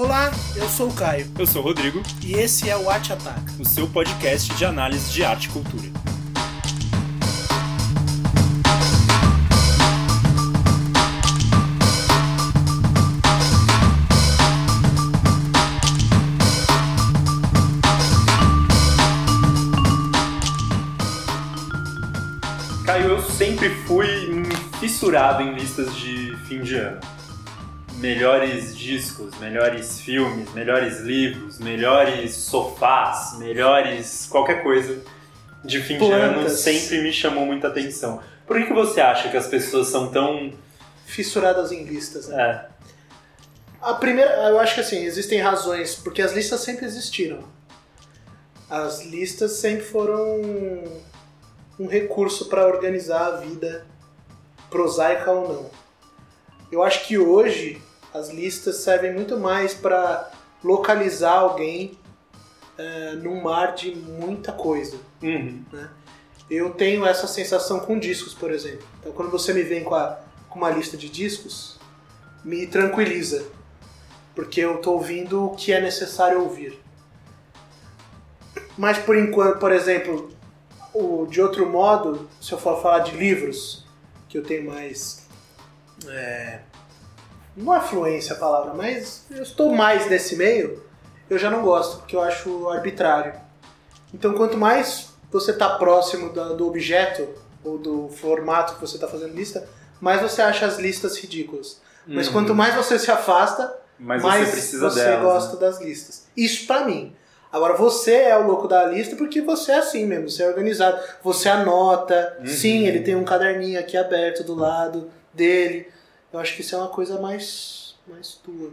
Olá, eu sou o Caio Eu sou o Rodrigo, e esse é o Arte Ataca. o seu podcast de análise de arte e cultura. Caio, eu sempre fui um fissurado em listas de fim de ano. Melhores discos, melhores filmes, melhores livros, melhores sofás, melhores qualquer coisa de fim de ano Plantas. sempre me chamou muita atenção. Por que, que você acha que as pessoas são tão. Fissuradas em listas. Né? É, A primeira, eu acho que assim, existem razões, porque as listas sempre existiram. As listas sempre foram um recurso para organizar a vida, prosaica ou não. Eu acho que hoje as listas servem muito mais para localizar alguém eh, num mar de muita coisa. uhum, Eu tenho essa sensação com discos, por exemplo. Então, quando você me vem com, a- com uma lista de discos, me tranquiliza. Porque eu tô ouvindo o que é necessário ouvir. Mas, por enquanto, por exemplo, o, de outro modo, se eu for falar de livros, que eu tenho mais. é, não é fluência a palavra, mas eu estou mais nesse meio, eu já não gosto, porque eu acho arbitrário. Então, quanto mais você está próximo da- do objeto ou do formato que você está fazendo lista, mais você acha as listas ridículas. Mas Uhum. quanto mais você se afasta, Mas mais você precisa você delas. gosta né? das listas. Isso pra mim. Agora, você é o louco da lista porque você é assim mesmo, você é organizado. Você anota. Uhum. Sim, ele tem um caderninho aqui aberto do lado dele. Eu acho que isso é uma coisa mais, mais tua.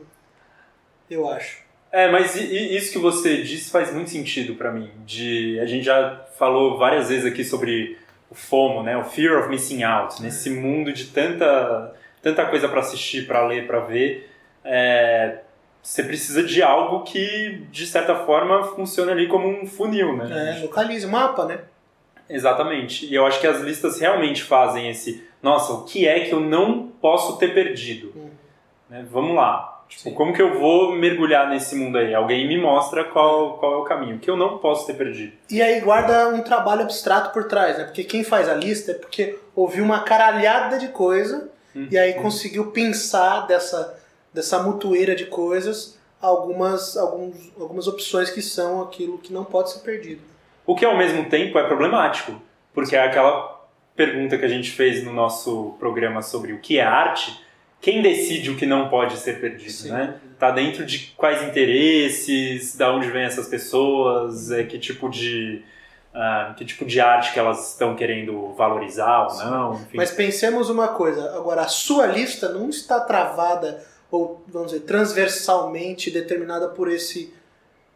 Eu acho. É, mas isso que você disse faz muito sentido pra mim. De a gente já falou várias vezes aqui sobre o FOMO, né? O fear of missing out. Nesse mundo de tanta tanta coisa pra assistir, pra ler, pra ver, é, você precisa de algo que de certa forma funciona ali como um funil, né? É, localize, mapa, né? Exatamente. E eu acho que as listas realmente fazem esse. Nossa, o que é que eu não posso ter perdido? Uhum. Né, Vamos lá. Tipo, como que eu vou mergulhar nesse mundo aí? Alguém me mostra qual, qual é o caminho, que eu não posso ter perdido. E aí guarda um trabalho abstrato por trás, né? Porque quem faz a lista é porque ouviu uma caralhada de coisa e aí conseguiu pensar dessa, dessa mutueira de coisas algumas, alguns, algumas opções que são aquilo que não pode ser perdido. O que ao mesmo tempo é problemático, porque é aquela pergunta que a gente fez no nosso programa sobre o que é arte, quem decide o que não pode ser perdido, Sim. né? Tá dentro de quais interesses, da onde vêm essas pessoas, é, que tipo de ah, que tipo de arte que elas estão querendo valorizar ou não, enfim. Mas pensemos uma coisa, agora a sua lista não está travada ou vamos dizer transversalmente determinada por esse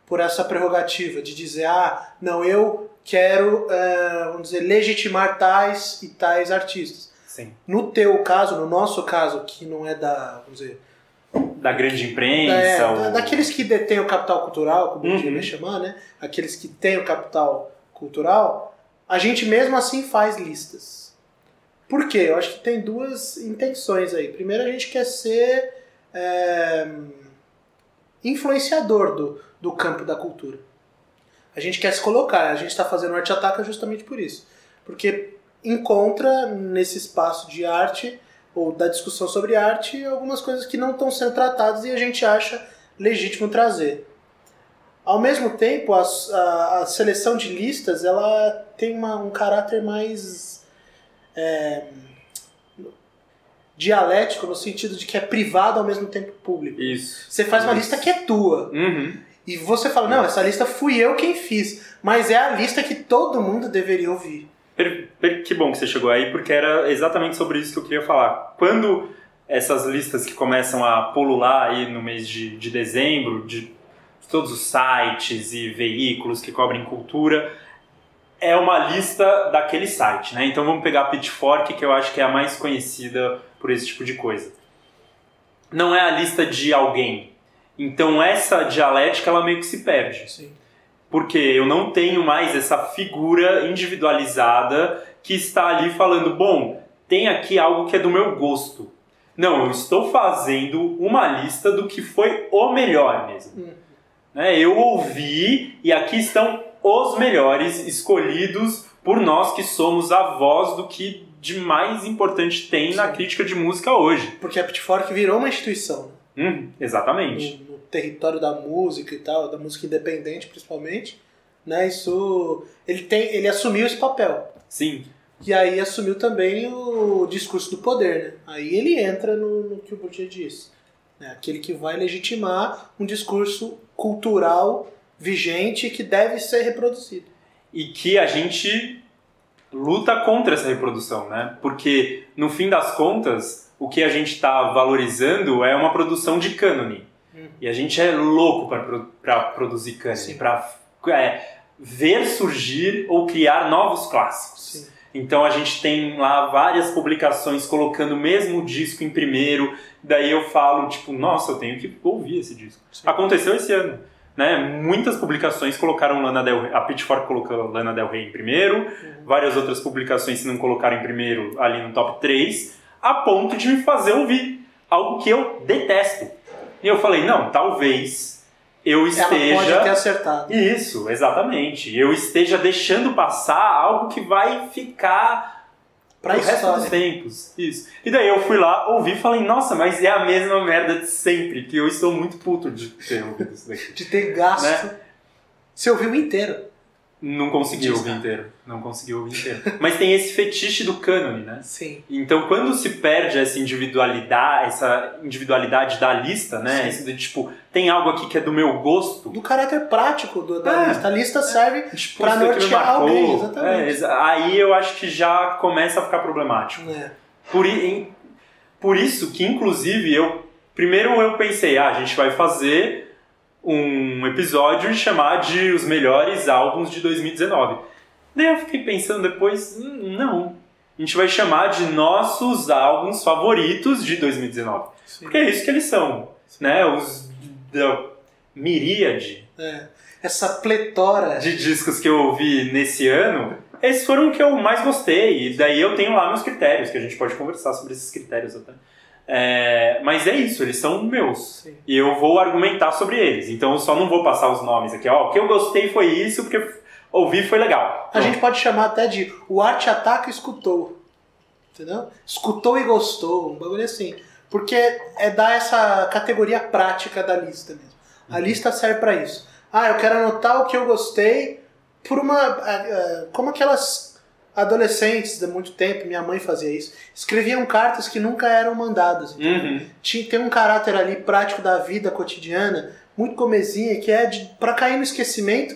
por essa prerrogativa de dizer ah não eu quero eh, vamos dizer legitimar tais e tais artistas. Sim. No teu caso, no nosso caso que não é da vamos dizer Da grande imprensa, é, ou... da- daqueles que detêm o capital cultural, como o Uhum. vai chamar, né? Aqueles que têm o capital cultural, a gente mesmo assim faz listas. Por quê? Eu acho que tem duas intenções aí. Primeiro, a gente quer ser é, influenciador do, do campo da cultura. A gente quer se colocar. A gente está fazendo Arte Ataca justamente por isso. Porque encontra nesse espaço de arte ou da discussão sobre arte algumas coisas que não estão sendo tratadas e a gente acha legítimo trazer. Ao mesmo tempo, a, a- a seleção de listas ela tem uma- um caráter mais é, dialético no sentido de que é privado ao mesmo tempo público. Isso. Você faz uma Isso. lista que é tua Uhum. E você fala não, essa lista fui eu quem fiz, mas é a lista que todo mundo deveria ouvir. Que bom que você chegou aí, porque era exatamente sobre isso que eu queria falar. Quando essas listas que começam a pulular aí no mês de, de dezembro, de todos os sites e veículos que cobrem cultura, é uma lista daquele site, né? Então vamos pegar a Pitchfork, que eu acho que é a mais conhecida por esse tipo de coisa. Não é a lista de alguém. Então essa dialética ela meio que se perde Sim. porque eu não tenho mais essa figura individualizada que está ali falando, bom, tem aqui algo que é do meu gosto. Não, eu estou fazendo uma lista do que foi o melhor mesmo. Hum. Né? Eu ouvi e aqui estão os melhores escolhidos por nós que somos a voz do que de mais importante tem na Sim. crítica de música hoje. Porque a Pitchfork virou uma instituição. Hum, exatamente. no território da música e tal, da música independente principalmente, né? Isso ele tem, ele assumiu esse papel. Sim. E aí assumiu também o discurso do poder, né? Aí ele entra no, no que o Bourdieu disse, né? Aquele que vai legitimar um discurso cultural vigente que deve ser reproduzido. E que a gente luta contra essa reprodução, né? Porque no fim das contas, o que a gente está valorizando é uma produção de cânone. Hum. E a gente é louco para produzir cânone, para ver surgir ou criar novos clássicos. Sim. Então a gente tem lá várias publicações colocando o mesmo disco em primeiro. Daí eu falo, tipo, nossa, eu tenho que ouvir esse disco. Sim. Aconteceu esse ano. Né? Muitas publicações colocaram Lana Del Rey, a Pitchfork colocou Lana Del Rey em primeiro, várias outras publicações se não colocaram em primeiro ali no top 3, a ponto de me fazer ouvir algo que eu detesto. E eu falei, não, talvez eu Ela pode esteja ter acertado. isso, exatamente. Eu esteja deixando passar algo que vai ficar Pra pro resto dos tempos. Isso. E daí eu fui lá, ouvi e falei, nossa, mas é a mesma merda de sempre, que eu estou muito puto de ter ouvido isso daqui. De ter gasto. Né? Você ouviu inteiro. Não consegui Diz, ouvir cara. inteiro. Não consegui ouvir inteiro. Mas tem esse fetiche do cânone, né? Sim. Então, quando se perde essa individualidade, essa individualidade da lista, né? Sim. Esse de, tipo, tem algo aqui que é do meu gosto. Do caráter prático do, da É. lista. A lista serve Tipo, Pra isso nortear alguém, exatamente. É, exa- aí eu acho que já começa a ficar problemático. né? Por, em- por isso que, inclusive, eu primeiro eu pensei, ah, a gente vai fazer um episódio e chamar de os melhores álbuns de 2019. Daí eu fiquei pensando depois, hum, não. A gente vai chamar de nossos álbuns favoritos de 2019. Sim. Porque é isso que eles são, né? Os da miríade É. Essa pletora. de discos que eu ouvi nesse ano, esses foram os que eu mais gostei. E daí eu tenho lá meus critérios, que a gente pode conversar sobre esses critérios até. É, mas é isso, eles são meus. Sim. E eu vou argumentar sobre eles. Então eu só não vou passar os nomes aqui. Ó, o que eu gostei foi isso, porque ouvir foi legal. A gente pode chamar até de o arte ataca e escutou. Entendeu? Escutou e gostou, um bagulho assim. Porque é dar essa categoria prática da lista mesmo. A Uhum. lista serve pra isso. Ah, eu quero anotar o que eu gostei por uma. ah, ah, Como aquelas adolescentes de muito tempo, minha mãe fazia isso, escreviam cartas que nunca eram mandadas. Uhum. Tinha, tem um caráter ali prático da vida cotidiana, muito comezinha, que é pra cair no esquecimento,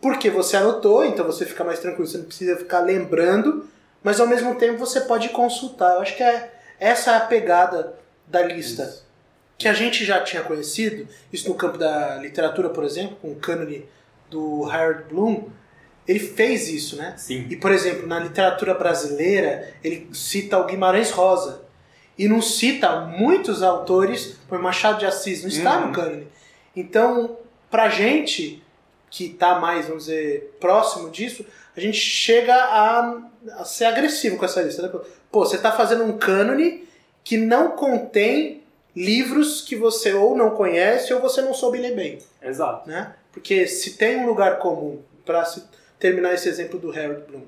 porque você anotou, então você fica mais tranquilo, você não precisa ficar lembrando, mas ao mesmo tempo você pode consultar. Eu acho que é, essa é a pegada da lista. Isso. Que a gente já tinha conhecido, isso no campo da literatura, por exemplo, com o cânone do Harold Bloom, ele fez isso, né? Sim. E, por exemplo, na literatura brasileira, ele cita o Guimarães Rosa. E não cita muitos autores, por Machado de Assis, não está Uhum. no cânone. Então, pra gente que está mais, vamos dizer, próximo disso, a gente chega a, a ser agressivo com essa lista. Né? Pô, você está fazendo um cânone que não contém livros que você ou não conhece ou você não soube ler bem Exato. né? Porque se tem um lugar comum, para terminar esse exemplo do Harold Bloom,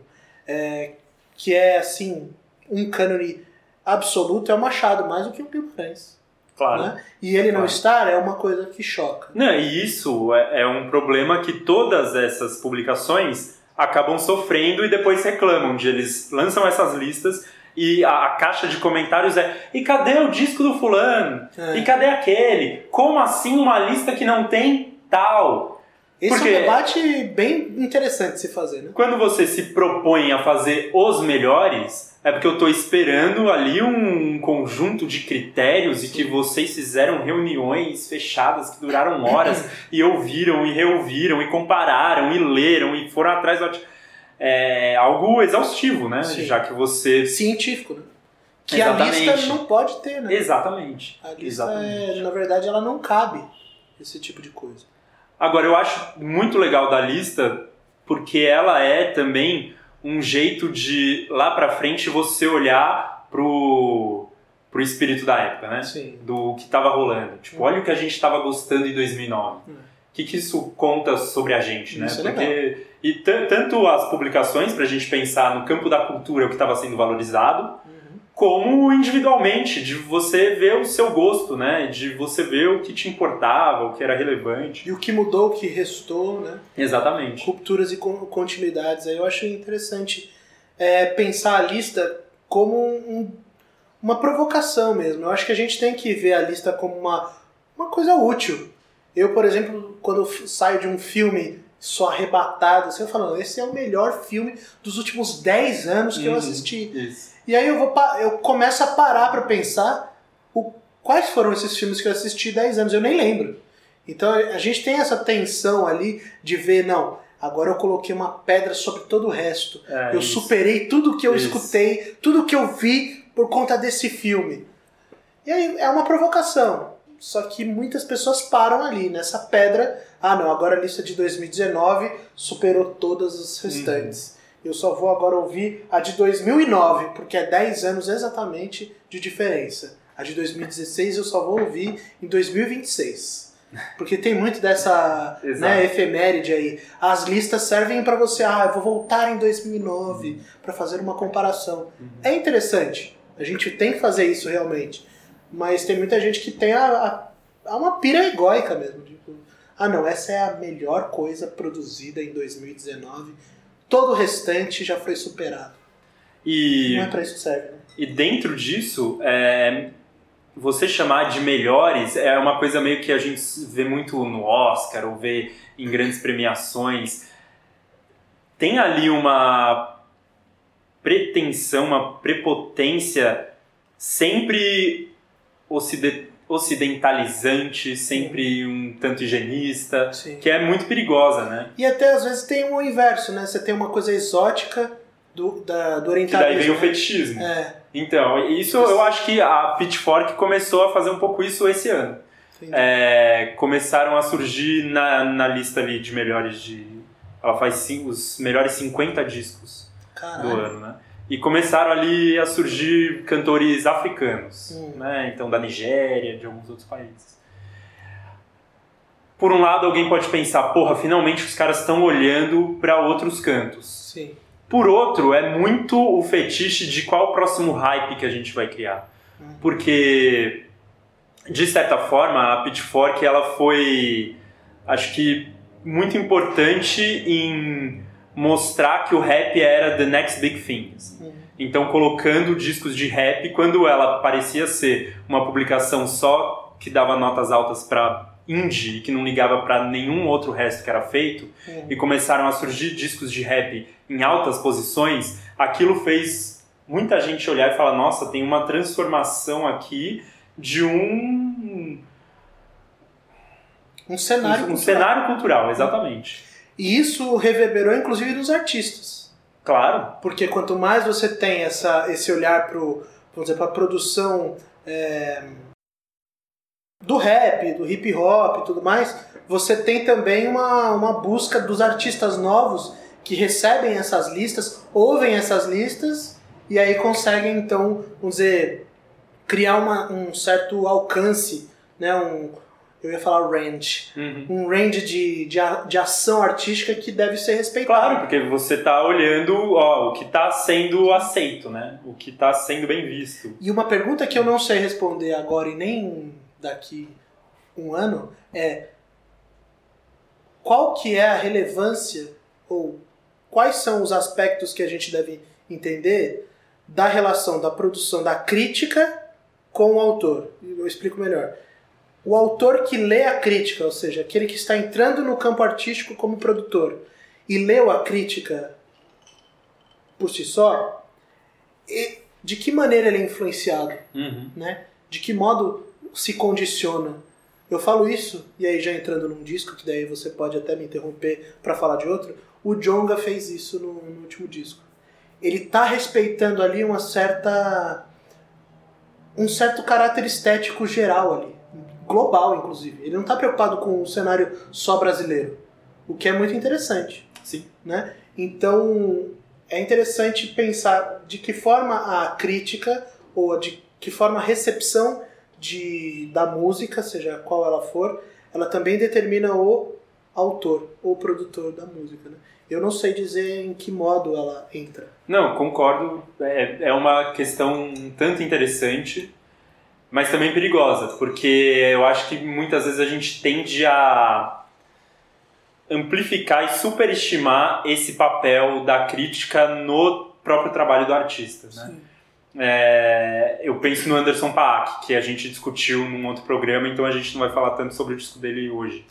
é, que é assim, um cânone absoluto, é o Machado, mais do que o Guimarães. Claro. Né? E ele não Claro. estar é uma coisa que choca. Não, e isso é, é um problema que todas essas publicações acabam sofrendo e depois reclamam de eles lançam essas listas e a, a caixa de comentários é e cadê o disco do fulano? É. E cadê aquele? Como assim uma lista que não tem tal? Esse Porque- é um debate bem interessante de se fazer, né? Quando você se propõe a fazer os melhores, é porque eu estou esperando ali um conjunto de critérios e que vocês fizeram reuniões fechadas que duraram horas e ouviram e reouviram e compararam e leram e foram atrás do. ati- É algo exaustivo, né? Sim. Já que você. Científico, né? Que a Exatamente. lista não pode ter, né? Exatamente. A lista, Exatamente. é, na verdade, ela não cabe esse tipo de coisa. Agora, eu acho muito legal da lista porque ela é também um jeito de lá pra frente você olhar pro pro espírito da época, né? Sim. Do que tava rolando. Tipo, olha o que a gente tava gostando em 2009. Hum. O que, que isso conta sobre a gente, né? Isso é Porque e tan- tanto as publicações pra gente pensar no campo da cultura o que estava sendo valorizado, Uhum. Como individualmente, de você ver o seu gosto, né? De você ver o que te importava, o que era relevante. E o que mudou, o que restou, né? Exatamente. rupturas e con- continuidades. Aí eu acho interessante é, pensar a lista como um- uma provocação mesmo. Eu acho que a gente tem que ver a lista como uma, uma coisa útil. Eu, por exemplo, quando eu saio de um filme só arrebatado, assim, eu falo, esse é o melhor filme dos últimos 10 anos que eu Uhum. assisti. Isso. E aí eu, vou eu começo a parar pra pensar o, quais foram esses filmes que eu assisti 10 anos, eu nem lembro. Então a gente tem essa tensão ali de ver, não, agora eu coloquei uma pedra sobre todo o resto. É, eu isso. superei tudo que eu Isso. escutei, tudo que eu vi por conta desse filme. E aí é uma provocação. Só que muitas pessoas param ali, nessa pedra. Ah, não, agora a lista de 2019 superou todas as restantes. Eu só vou agora ouvir a de 2009, porque é 10 anos exatamente de diferença. A de 2016 eu só vou ouvir em 2026. Porque tem muito dessa né, efeméride aí. As listas servem para você, ah, eu vou voltar em 2009 para fazer uma comparação. É interessante. A gente tem que fazer isso realmente. Mas tem muita gente que tem a, a, a uma pira egóica mesmo. Tipo, ah, não, essa é a melhor coisa produzida em 2019. Todo o restante já foi superado. E, Não é pra isso que serve, né? e dentro disso, é, você chamar de melhores é uma coisa meio que a gente vê muito no Oscar ou vê em grandes premiações. Tem ali uma pretensão, uma prepotência sempre ocide- ocidentalizante, sempre um tanto higienista, Sim. que é muito perigosa, né? E até às vezes tem o inverso, né? Você tem uma coisa exótica do, da, do Que orientalismo. daí vem o né? fetichismo. É, Então, isso eu acho que a Pitchfork começou a fazer um pouco isso esse ano. É, começaram a surgir na, na lista ali de melhores de. Ela faz os melhores 50 discos do Caralho. ano, né? E começaram ali a surgir cantores africanos, Hum. né? Então da Nigéria, de alguns outros países. Por um lado, alguém pode pensar, porra, finalmente os caras estão olhando para outros cantos. Sim. Por outro, é muito o fetiche de qual o próximo hype que a gente vai criar. Uhum. Porque, de certa forma, a Pitchfork ela foi, acho que, muito importante em mostrar que o rap era the next big thing. assim. Uhum. Então, colocando discos de rap, quando ela parecia ser uma publicação só que dava notas altas para indie e que não ligava para nenhum outro resto que era feito, Uhum. e começaram a surgir discos de rap em altas posições, aquilo fez muita gente olhar e falar: nossa, tem uma transformação aqui de um, Um cenário. um, cultural. cenário cultural, exatamente. E isso reverberou inclusive nos artistas. Claro, Porque quanto mais você tem essa, esse olhar para a produção é, do rap, do hip hop e tudo mais, você tem também uma, uma busca dos artistas novos que recebem essas listas, ouvem essas listas e aí conseguem então, vamos dizer, criar uma, um certo alcance, né? Um, eu ia falar range, Uhum. um range de, de, de ação artística que deve ser respeitado. claro, porque você está olhando ó, o que está sendo aceito, né? O que está sendo bem visto. E uma pergunta que eu não sei responder agora e nem daqui um ano é qual que é a relevância ou quais são os aspectos que a gente deve entender da relação da produção da crítica com o autor. Eu explico melhor. O autor que lê a crítica, ou seja, aquele que está entrando no campo artístico como produtor e leu a crítica por si só, e de que maneira ele é influenciado? Uhum. né? De que modo se condiciona? Eu falo isso, e aí já entrando num disco, que daí você pode até me interromper para falar de outro, o Jonga fez isso no, no último disco. Ele tá respeitando ali uma certa um certo caráter estético geral ali, global inclusive. Ele não tá preocupado com o cenário só brasileiro, o que é muito interessante Sim. né? Então é interessante pensar de que forma a crítica ou de que forma a recepção de, da música, seja qual ela for, ela também determina o autor, ou produtor da música. Né? Eu não sei dizer em que modo ela entra. Não, concordo. É, é uma questão um tanto interessante, mas também perigosa, porque eu acho que muitas vezes a gente tende a amplificar e superestimar esse papel da crítica no próprio trabalho do artista. Né? É, eu penso no Anderson Paak, que a gente discutiu num outro programa, então a gente não vai falar tanto sobre o disco dele hoje.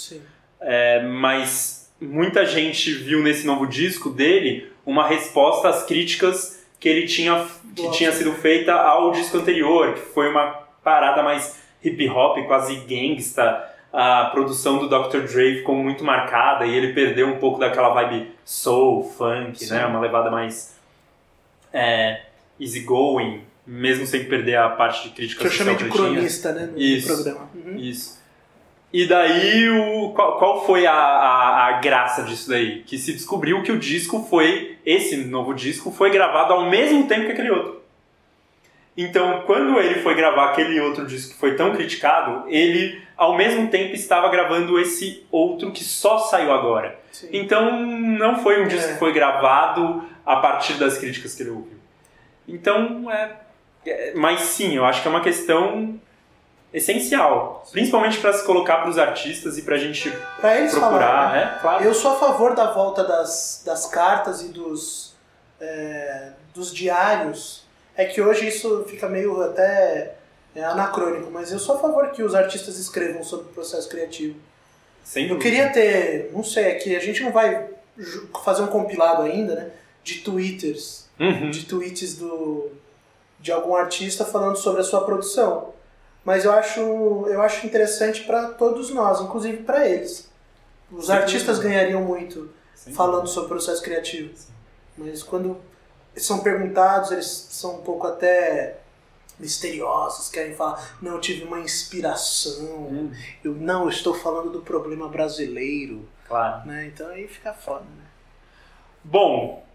É, mas muita gente viu nesse novo disco dele uma resposta às críticas que ele tinha que tinha sido feita ao disco anterior, que foi uma parada mais hip hop, quase gangsta. A produção do Dr. Dre ficou muito marcada e ele perdeu um pouco daquela vibe soul, funk, né? Uma levada mais é, easygoing, mesmo sem perder a parte de crítica que social. Que eu chamei de cronista, né, no isso, programa. Uhum. Isso. E daí, o, qual, qual foi a, a, a, graça disso daí? Que se descobriu que o disco foi, esse novo disco, foi gravado ao mesmo tempo que aquele outro. Então, quando ele foi gravar aquele outro disco que foi tão criticado, ele, ao mesmo tempo, estava gravando esse outro que só saiu agora. Sim. Então, não foi um disco é. que foi gravado a partir das críticas que ele ouviu. Então, é, é, mas sim, eu acho que é uma questão essencial, principalmente para se colocar para os artistas e para a gente pra eles procurar. Falar, né? é, claro. Eu sou a favor da volta das, das cartas e dos, é, dos diários. É que hoje isso fica meio até é, anacrônico, mas eu sou a favor que os artistas escrevam sobre o processo criativo. Sem eu queria ter, não sei, é que a gente não vai fazer um compilado ainda, né? De twitters uhum. de tweets do, de algum artista falando sobre a sua produção. Mas eu acho, eu acho interessante para todos nós, inclusive para eles. Os Sim, artistas ganhariam muito Sim. falando sobre o processo criativo. Sim. Mas quando são perguntados, eles são um pouco até misteriosos, querem falar, não, eu tive uma inspiração, hum. eu não, eu estou falando do problema brasileiro. Claro. Né? Então aí fica foda, né? Bom,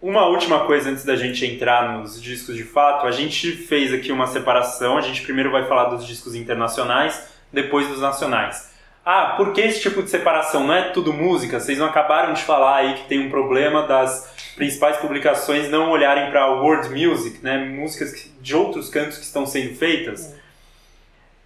uma última coisa antes da gente entrar nos discos de fato, a gente fez aqui uma separação. A gente primeiro vai falar dos discos internacionais, depois dos nacionais. Ah, por que esse tipo de separação? Não é tudo música? Vocês não acabaram de falar aí que tem um problema das principais publicações não olharem para world music, né? músicas de outros cantos que estão sendo feitas?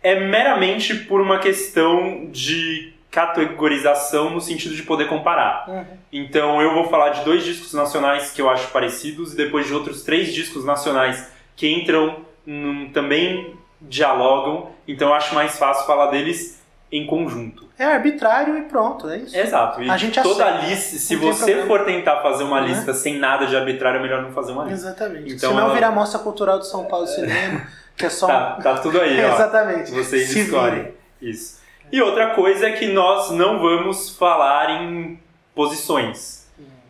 É meramente por uma questão de categorização no sentido de poder comparar. Uhum. Então eu vou falar de dois discos nacionais que eu acho parecidos e depois de outros três discos nacionais que entram num, também dialogam. Então eu acho mais fácil falar deles em conjunto. É arbitrário e pronto, é isso. Exato. E a gente toda aceita. lista, se você for tentar fazer uma uhum. lista sem nada de arbitrário, é melhor não fazer uma lista. Exatamente. Então, Senão ela... virar Mostra Cultural de São Paulo Cinema, que é só tá, tá tudo aí, ó. Exatamente. Vocês Se escolhem. Isso. E outra coisa é que nós não vamos falar em posições.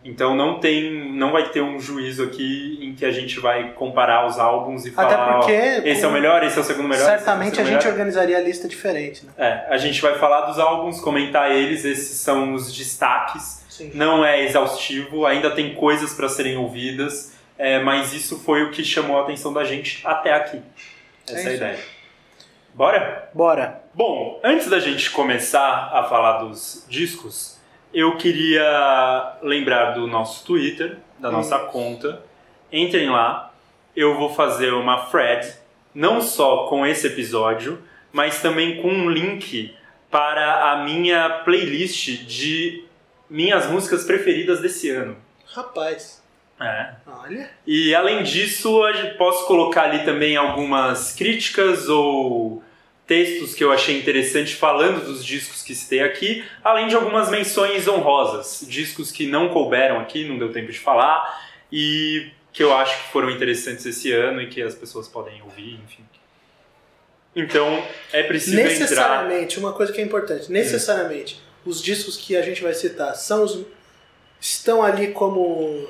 Então não tem, não vai ter um juízo aqui em que a gente vai comparar os álbuns e falar, Até porque, esse é o melhor, esse é o segundo melhor. Certamente é a gente organizaria a lista diferente, né? É, a gente vai falar dos álbuns, comentar eles, esses são os destaques. Sim. Não é exaustivo, ainda tem coisas para serem ouvidas, é, mas isso foi o que chamou a atenção da gente até aqui. Essa é, é a ideia. Bora? Bora. Bom, antes da gente começar a falar dos discos, eu queria lembrar do nosso Twitter, da nossa conta. Entrem lá. Eu vou fazer uma thread, não só com esse episódio, mas também com um link para a minha playlist de minhas músicas preferidas desse ano. Rapaz. É. Olha. E além disso, posso colocar ali também algumas críticas ou textos que eu achei interessante falando dos discos que citei aqui, além de algumas menções honrosas, discos que não couberam aqui, não deu tempo de falar, e que eu acho que foram interessantes esse ano e que as pessoas podem ouvir, enfim. Então, é preciso necessariamente, entrar... uma coisa que é importante, necessariamente, hum. os discos que a gente vai citar são os estão ali como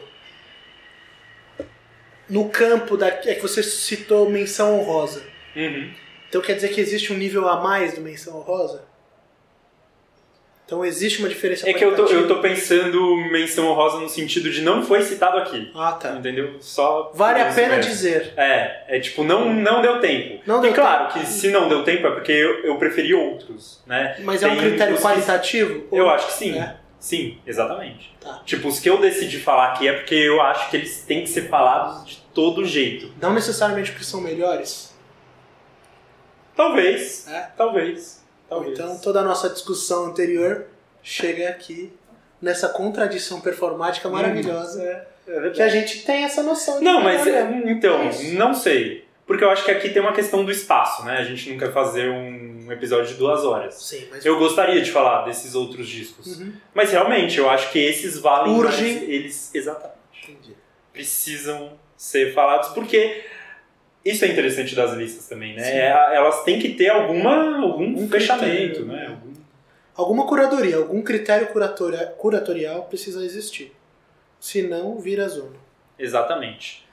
no campo da é que você citou menção honrosa. Uhum. Então quer dizer que existe um nível a mais do menção honrosa? Então existe uma diferença É que eu tô, eu tô pensando menção honrosa no sentido de não foi citado aqui. Ah, tá. Entendeu? Só. Vale a pena mesmo. dizer. É, é tipo, não, não deu tempo. Não e deu claro tempo. que se não deu tempo é porque eu, eu preferi outros, né? Mas é um Tem critério os que- qualitativo? Eu acho que sim. É? Sim, exatamente. Tá. Tipo, os que eu decidi falar aqui é porque eu acho que eles têm que ser falados de todo jeito. Não necessariamente porque são melhores. Talvez. É? Talvez. Talvez. Então toda a nossa discussão anterior chega aqui nessa contradição performática maravilhosa. É, é. Que a gente tem essa noção de Não, mas é, então, É isso. não sei. Porque eu acho que aqui tem uma questão do espaço, né? A gente não quer fazer um episódio de duas horas. Sim, mas Eu gostaria de falar desses outros discos. Uhum. Mas realmente, eu acho que esses valem Urgem. mais. Eles, exatamente, Entendi. precisam ser falados, porque isso é interessante das listas também, né? É, Elas têm que ter alguma, algum Um fechamento, critério, né? Algum- Alguma curadoria, algum critério curatoria- curatorial precisa existir. Senão, vira zona. Exatamente.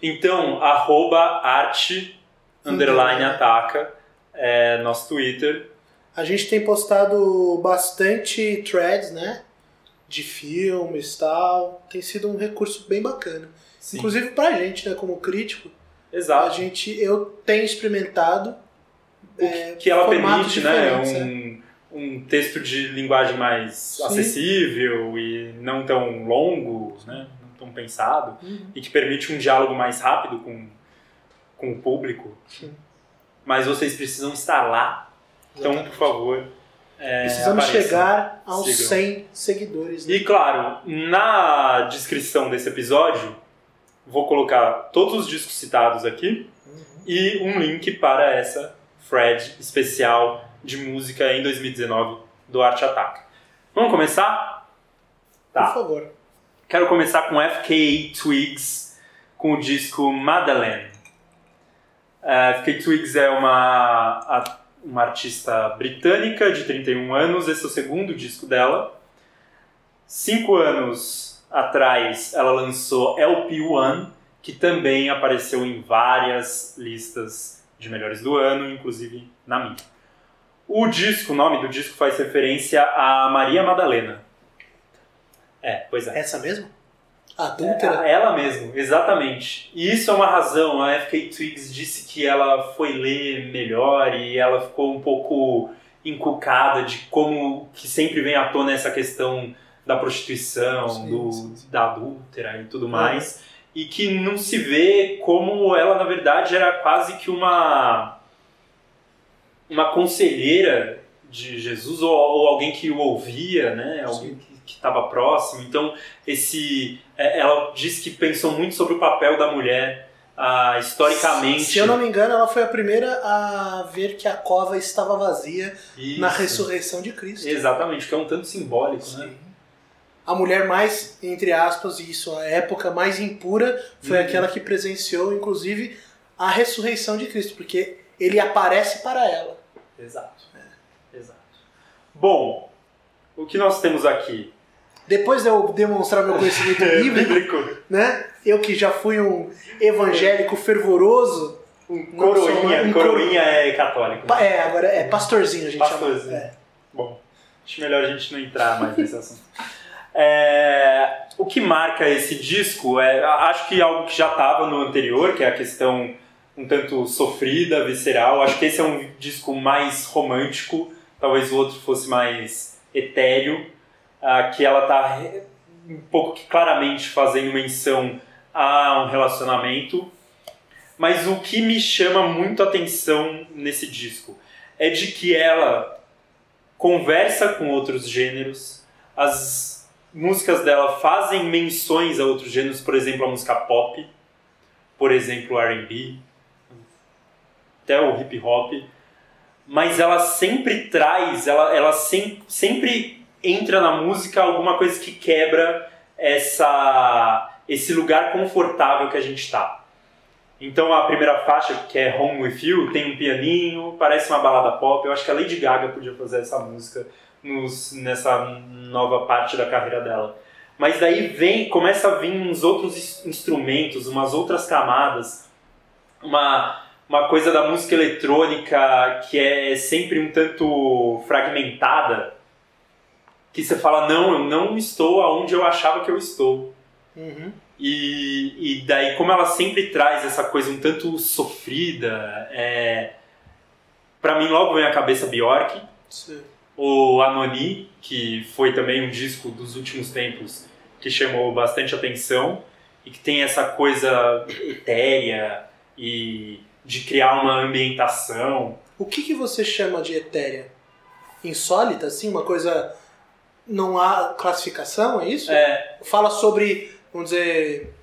Então, arroba arte Underline. ataca é nosso Twitter. A gente tem postado bastante threads, né? De filmes e tal. Tem sido um recurso bem bacana. Sim. Inclusive pra gente, né? Como crítico, a Exato. gente, eu tenho experimentado O é, que, ela permite, né? diferentes, Um, um texto de linguagem mais acessível e não tão longo, né? Não tão pensado. Uhum. E que permite um diálogo mais rápido com, com o público. Sim. Mas vocês precisam estar lá. Então, por Exatamente. favor, é, Precisamos apareçam. chegar aos Sigam. 100 seguidores. né? E claro, na descrição desse episódio, vou colocar todos os discos citados aqui Uhum. e um link para essa Fred especial de música em 2019 do Arte Ataca. Vamos começar? Por Tá. favor. Quero começar com FKA Twigs com o disco Madeleine. A FKA Twigs é uma, uma artista britânica de 31 anos, esse é o segundo disco dela. Cinco anos atrás ela lançou LP1, que também apareceu em várias listas de melhores do ano, inclusive na minha. O disco, o nome do disco faz referência a Maria Madalena. É, pois é. Essa mesmo? Adúltera? É, Ela mesmo, exatamente. E isso é uma razão. A FK Twigs disse que ela foi ler melhor e ela ficou um pouco encucada de como que sempre vem à tona essa questão da prostituição, Sim, do, sim, sim. da adúltera e tudo mais. E que não se vê como ela, na verdade, era quase que uma uma conselheira de Jesus ou, ou alguém que o ouvia, né? Alguém que estava próximo. Então, esse é, ela diz que pensou muito sobre o papel da mulher ah, historicamente. Se eu não me engano, ela foi a primeira a ver que a cova estava vazia Isso. na ressurreição de Cristo. Exatamente, que é um tanto simbólico, né? A mulher mais, entre aspas, isso, a época mais impura foi Uhum. aquela que presenciou, inclusive, a ressurreição de Cristo, porque ele aparece para ela. Exato. Exato. Bom, o que nós temos aqui? Depois de eu demonstrar meu conhecimento bíblico, né? Eu que já fui um evangélico fervoroso. Um coroinha. um coroinha é católico. É, agora é pastorzinho a gente Pastorzinho. chama. É. Bom, acho melhor a gente não entrar mais nesse assunto. É, o que marca esse disco é, acho que algo que já estava no anterior, que é a questão um tanto sofrida, visceral. Acho que esse é um disco mais romântico, talvez o outro fosse mais etéreo, que ela está um pouco que claramente fazendo menção a um relacionamento. Mas o que me chama muito a atenção nesse disco é de que ela conversa com outros gêneros, as músicas dela fazem menções a outros gêneros, por exemplo, a música pop, por exemplo, R&B, até o hip hop, mas ela sempre traz, ela, ela sem, sempre entra na música alguma coisa que quebra essa esse lugar confortável que a gente está. Então a primeira faixa, que é Home With You, tem um pianinho, parece uma balada pop. Eu acho que a Lady Gaga podia fazer essa música nos, nessa nova parte da carreira dela. Mas daí vem, começa a vir uns outros ins- instrumentos, umas outras camadas, uma, uma coisa da música eletrônica que é sempre um tanto fragmentada, que você fala, não, eu não estou aonde eu achava que eu estou. Uhum. E, e daí, como ela sempre traz essa coisa um tanto sofrida, é... para mim logo vem à cabeça Bjork, Sim. O Anoni, que foi também um disco dos últimos tempos que chamou bastante atenção e que tem essa coisa etérea e de criar uma ambientação. O que, que você chama de etérea? Insólita, assim? Uma coisa. Não há classificação, é isso? É, Fala sobre, vamos dizer,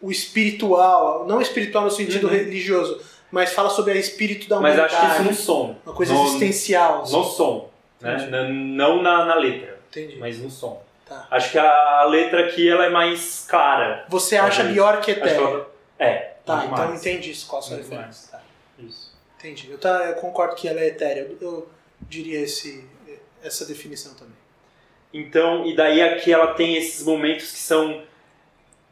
o espiritual, não espiritual no sentido Uhum. religioso, mas fala sobre o espírito da mas humanidade. acho que isso no som. Uma coisa no, existencial. assim. No som, né? Na- Não na, na letra, Entendi. mas no som. Tá. Acho que a letra aqui ela é mais clara. Você acha. Bjork etérea? ela- É, Tá, então mais. entendi isso, qual a sua Muito referência. Tá, Isso. entendi. Eu, tá, eu concordo que ela é etérea. Eu, eu diria esse, essa definição também. Então, e daí aqui ela tem esses momentos que são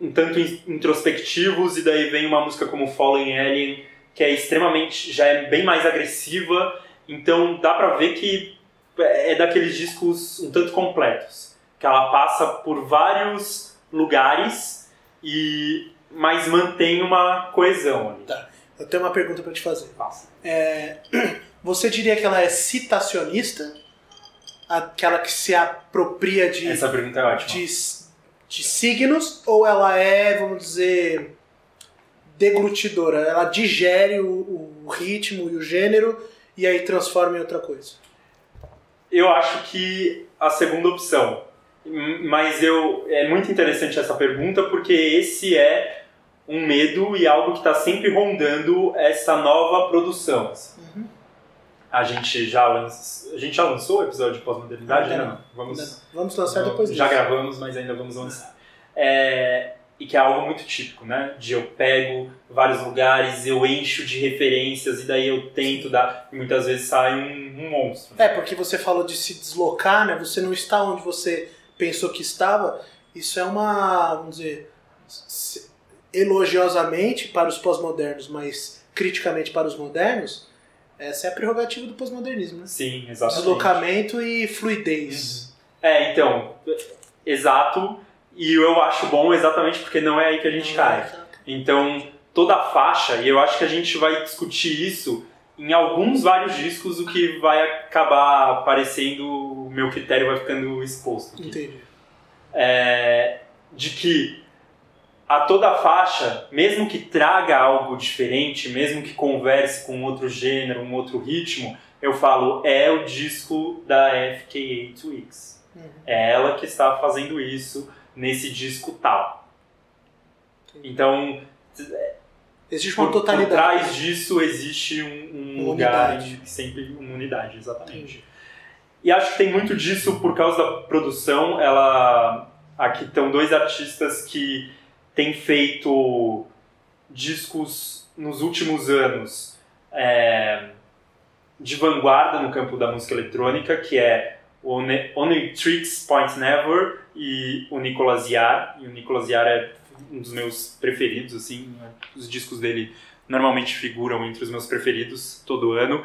um tanto in- introspectivos, e daí vem uma música como Fallen Alien, que é extremamente, já é bem mais agressiva, então dá pra ver que é daqueles discos um tanto completos, que ela passa por vários lugares, e mas mantém uma coesão ali. Eu tenho uma pergunta pra te fazer. Passa. Você diria que ela é citacionista? Aquela que se apropria de, Essa pergunta é ótima. de, de signos? Ou ela é, vamos dizer, deglutidora? Ela digere o, o ritmo e o gênero e aí transforma em outra coisa? Eu acho que a segunda opção. Mas eu é muito interessante essa pergunta porque esse é um medo e algo que está sempre rondando essa nova produção. Uhum. A gente já a gente já lançou o episódio de pós-modernidade? Ainda Não. não. Vamos não. Vamos lançar depois já disso. gravamos, mas ainda vamos lançar. É, e que é algo muito típico, né? De eu pego vários lugares, eu encho de referências e daí eu tento dar. E muitas vezes sai um, um monstro. É, porque você falou de se deslocar, né? Você não está onde você pensou que estava. Isso é uma, vamos dizer, elogiosamente para os pós-modernos, mas criticamente para os modernos, essa é a prerrogativa do pós-modernismo, né? Sim, exatamente. Deslocamento e fluidez. É, então, exato. E eu acho bom exatamente porque não é aí que a gente cai. Então, toda a faixa, e eu acho que a gente vai discutir isso em alguns vários discos, o que vai acabar aparecendo, o meu critério vai ficando exposto. aqui. Entendi. É, de que a toda a faixa, mesmo que traga algo diferente, mesmo que converse com outro gênero, um outro ritmo, eu falo, é o disco da FKA Twigs. Uhum. É ela que está fazendo isso nesse disco tal. Então, Existe uma por, por totalidade. trás disso existe um, um Uma lugar, unidade. em- sempre uma unidade, exatamente. E acho que tem muito disso por causa da produção. Ela aqui estão dois artistas que têm feito discos nos últimos anos é, de vanguarda no campo da música eletrônica, que é Only Tricks Point Never e o Nicolas Yar. E o Nicolas Yar é um dos meus preferidos, assim, né? os discos dele normalmente figuram entre os meus preferidos todo ano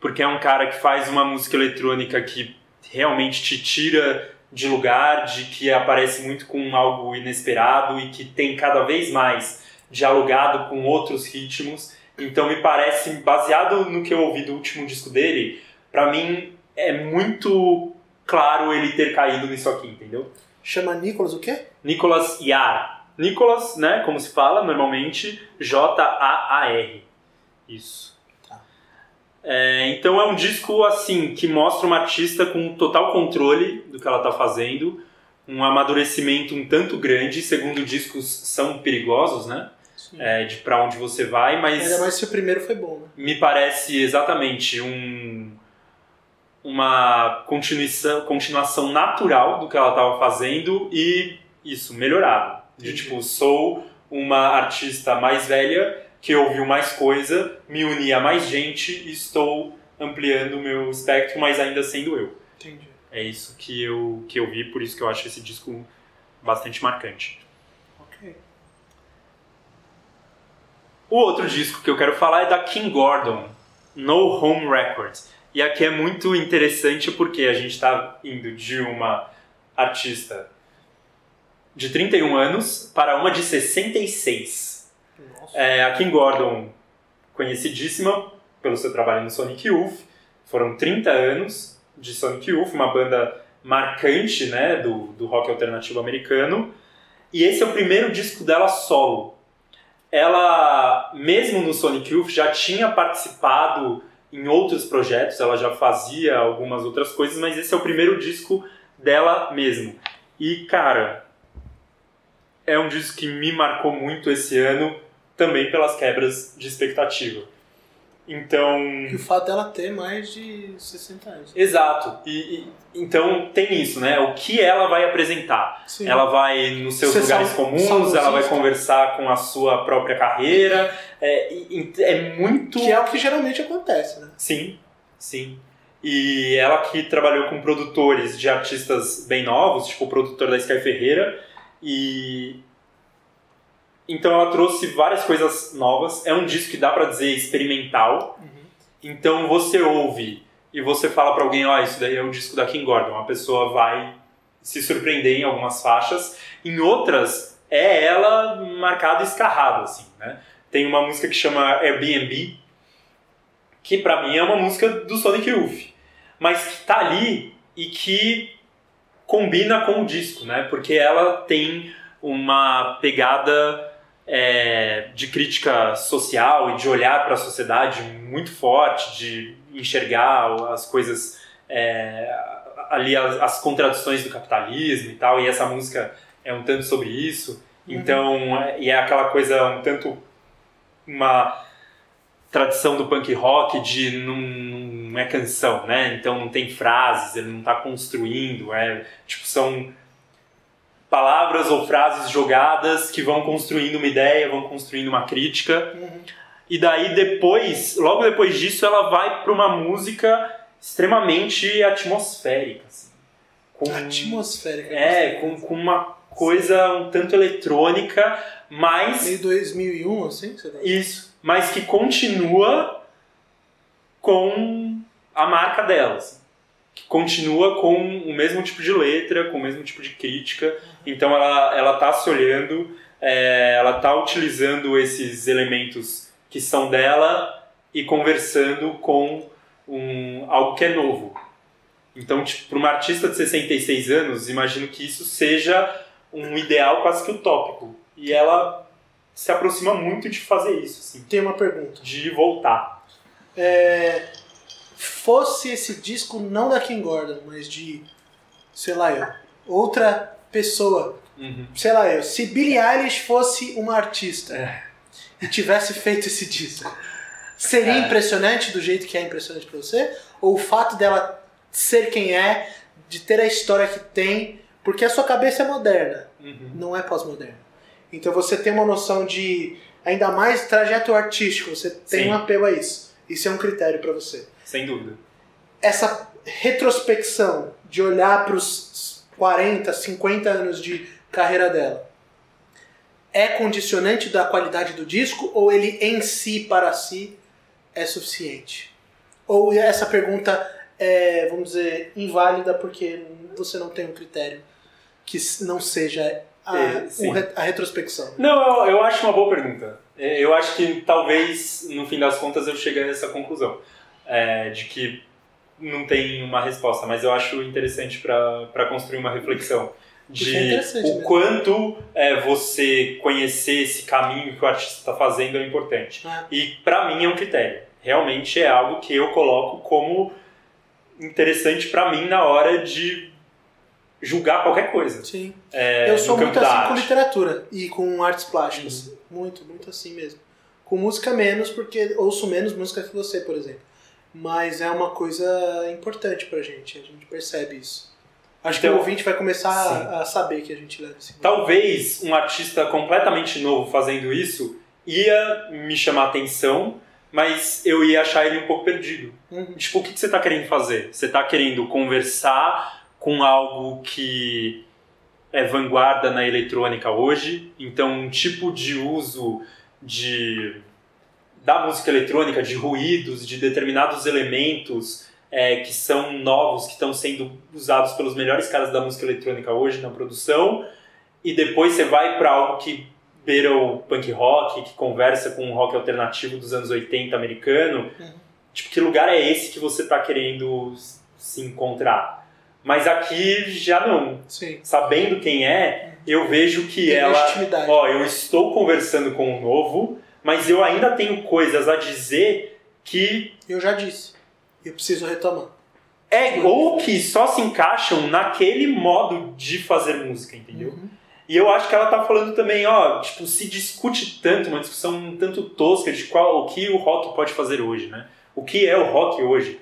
porque é um cara que faz uma música eletrônica que realmente te tira de lugar, de que aparece muito com algo inesperado e que tem cada vez mais dialogado com outros ritmos. Então me parece, baseado no que eu ouvi do último disco dele, pra mim é muito claro ele ter caído nisso aqui, entendeu? Chama Nicolas o quê? Nicolas Yar. Nicolas, né, como se fala normalmente, J-A-A-R. Isso. Tá. É, então é um disco assim que mostra uma artista com total controle do que ela está fazendo, um amadurecimento um tanto grande. Segundo discos são perigosos, né? É, de para onde você vai, mas Ainda mais se o primeiro foi bom, né? me parece exatamente um uma continuação, continuação natural do que ela estava fazendo e isso melhorado. De tipo, sou uma artista mais velha que ouviu mais coisa, me uni a mais gente e estou ampliando o meu espectro, mas ainda sendo eu. Entendi. É isso que eu, que eu vi, por isso que eu acho esse disco bastante marcante. Ok. O outro disco que eu quero falar é da King Gordon, No Home Records. E aqui é muito interessante porque a gente está indo de uma artista de 31 anos para uma de 66. Nossa. É, a Kim Gordon, conhecidíssima pelo seu trabalho no Sonic Youth, foram 30 anos de Sonic Youth, uma banda marcante né, do, do rock alternativo americano. E esse é o primeiro disco dela solo. Ela, mesmo no Sonic Youth, já tinha participado em outros projetos, ela já fazia algumas outras coisas, mas esse é o primeiro disco dela mesmo. E, cara, é um disco que me marcou muito esse ano, também pelas quebras de expectativa. Então. E o fato dela ter mais de 60 anos. Exato. E, e- então tem isso, né? O que ela vai apresentar? Sim. Ela vai nos seus Ser lugares sal- comuns, saudosista. ela vai conversar com a sua própria carreira. É, é muito. Que é o que geralmente acontece, né? Sim, sim. E ela que trabalhou com produtores de artistas bem novos, tipo o produtor da Sky Ferreira, e então ela trouxe várias coisas novas. É um disco que dá pra dizer experimental. Então você ouve e você fala pra alguém, ó, isso daí é o disco da Kim Gordon. A pessoa vai se surpreender em algumas faixas. Em outras é ela marcada escarrada, assim, né? Tem uma música que chama Airbnb, que pra mim é uma música do Sonic Youth, mas que tá ali e que combina com o disco, né? Porque ela tem uma pegada é, de crítica social e de olhar para a sociedade muito forte, de enxergar as coisas é, ali as, as contradições do capitalismo e tal. E essa música é um tanto sobre isso. Então, é- e é aquela coisa um tanto uma tradição do punk rock de não, não é canção, né? Então não tem frases, ele não está construindo, é tipo são palavras ou frases jogadas que vão construindo uma ideia, vão construindo uma crítica. Uhum. E daí depois, logo depois disso, ela vai para uma música extremamente atmosférica, assim. Com, Atmosférica. é, com, com uma coisa um tanto eletrônica, mas Meio 2001, assim? Você tá... isso, mas que continua com a marca dela, assim. Que continua com o mesmo tipo de letra, com o mesmo tipo de crítica. Então ela ela tá se olhando, é, ela tá utilizando esses elementos que são dela e conversando com um, algo que é novo. Então, tipo, para uma artista de 66 anos, imagino que isso seja um ideal quase que utópico. E ela se aproxima muito de fazer isso, assim, Tem uma pergunta. de voltar. É, fosse esse disco não da Kim Gordon, mas de, sei lá eu, outra pessoa, sei lá eu, se Billie Eilish fosse uma artista É. e tivesse feito esse disco, seria É. impressionante do jeito que é impressionante pra você? Ou o fato dela ser quem é, de ter a história que tem, porque a sua cabeça é moderna, Uhum. não é pós-moderna. Então você tem uma noção de, ainda mais trajeto artístico, você tem Sim. um apelo a isso. Isso é um critério pra você Sem dúvida. essa retrospecção de olhar para os 40, 50 anos de carreira dela é condicionante da qualidade do disco ou ele em si, para si, é suficiente? Ou essa pergunta é, vamos dizer, inválida porque você não tem um critério que não seja a, É, a retrospecção? Não, eu, eu acho uma boa pergunta. É, Eu acho que talvez, no fim das contas, eu chegue a essa conclusão. É, de que não tem uma resposta, mas eu acho interessante para construir uma reflexão. De é o mesmo. quanto é, você conhecer esse caminho que o artista está fazendo é importante. Ah. E para mim é um critério. Realmente é algo que eu coloco como interessante para mim na hora de julgar qualquer coisa. Sim. É, Eu sou muito assim com literatura e com artes plásticas. Muito, muito assim mesmo. Com música menos, porque ouço menos música que você, por exemplo. Mas é uma coisa importante pra gente, a gente percebe isso. Acho que Então, o ouvinte vai começar a, a saber que a gente leva esse Talvez um artista completamente novo fazendo isso ia me chamar atenção, mas eu ia achar ele um pouco perdido. Uhum. Tipo, o que que você está querendo fazer? Você está querendo conversar com algo que é vanguarda na eletrônica hoje, então um tipo de uso de da música eletrônica, de ruídos, de determinados elementos é, que são novos, que estão sendo usados pelos melhores caras da música eletrônica hoje na produção, e depois você vai para algo que beira o punk rock, que conversa com o rock alternativo dos anos 80 americano. Uhum. Tipo, que lugar é esse que você está querendo se encontrar? Mas aqui já não. Sim. Sabendo quem é, eu vejo que Tem ela. Ó, eu estou conversando com o novo, mas eu ainda tenho coisas a dizer que. Eu já disse. Eu preciso retomar. É, ou que só se encaixam naquele modo de fazer música, entendeu? Uhum. E eu acho que ela tá falando também, ó, tipo, se discute tanto, uma discussão um tanto tosca de qual o que o rock pode fazer hoje, né? O que é o rock hoje?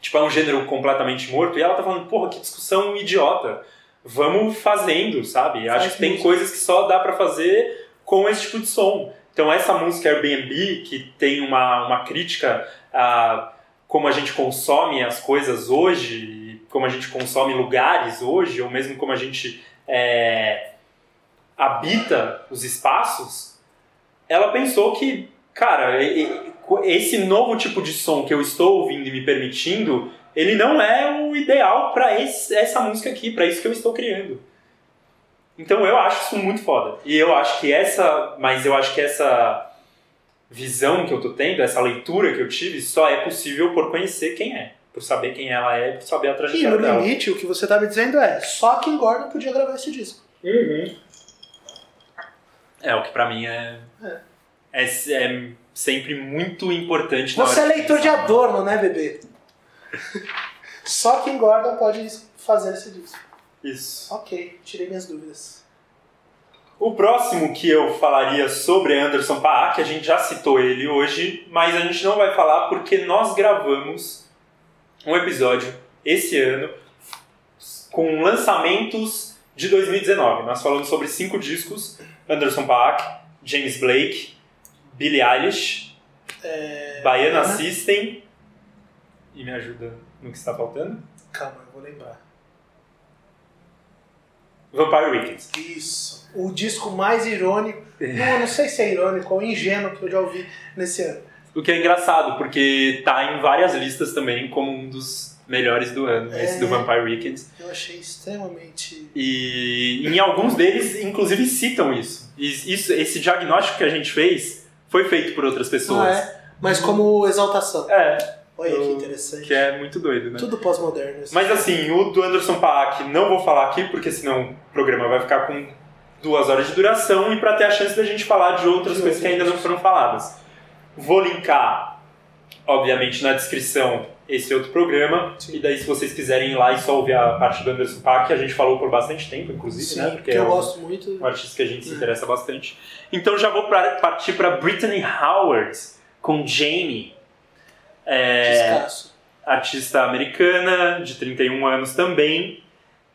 Tipo, é um gênero completamente morto. E ela tá falando, porra, que discussão idiota. Vamos fazendo, sabe? Faz acho que tem coisas que só dá para fazer com esse tipo de som. Então essa música Airbnb, que tem uma, uma crítica a como a gente consome as coisas hoje, como a gente consome lugares hoje, ou mesmo como a gente é, habita os espaços, ela pensou que, cara, esse novo tipo de som que eu estou ouvindo e me permitindo, ele não é o ideal para essa música aqui, para isso que eu estou criando. Então eu acho isso muito foda. E eu acho que essa, mas eu acho que essa visão que eu tô tendo, essa leitura que eu tive, só é possível por conhecer quem é, por saber quem ela é, por saber a trajetória dela. E no limite, o que você tá me dizendo é, só Kim Gordon podia gravar esse disco. Uhum. É, o que pra mim é. É, é, é sempre muito importante. Você é leitor de Adorno, né, bebê? Só quem Gordon pode fazer esse disco. Isso. Ok, tirei minhas dúvidas. O próximo que eu falaria sobre Anderson Paak, a gente já citou ele hoje, mas a gente não vai falar porque nós gravamos um episódio esse ano com lançamentos de 2019. Nós falamos sobre cinco discos Anderson Paak, James Blake, Billie Eilish, é... Baiana System. E me ajuda no que está faltando? Calma, eu vou lembrar. Vampire Weekend. Isso. O disco mais irônico. não, não sei se é irônico ou ingênuo que eu já ouvi nesse ano. O que é engraçado, porque tá em várias listas também como um dos melhores do ano, é, esse do Vampire Weekend. Eu achei extremamente. E em alguns deles, inclusive, citam isso. Isso. Esse diagnóstico que a gente fez foi feito por outras pessoas. Ah, é? Mas como exaltação. É. Olha que interessante. Que é muito doido, né? Tudo pós-moderno. Mas assim, o do Anderson Paak não vou falar aqui, porque senão o programa vai ficar com duas horas de duração e para ter a chance da gente falar de outras coisas que ainda não foram faladas. Vou linkar, obviamente, na descrição esse outro programa. Sim. E daí, se vocês quiserem ir lá e só ouvir a parte do Anderson Paak, a gente falou por bastante tempo, inclusive, Sim, né? Porque é eu um, gosto muito. Um artista que a gente se interessa bastante. Então já vou pra, partir para Brittany Howard com Jamie. É, artista americana, de 31 anos também.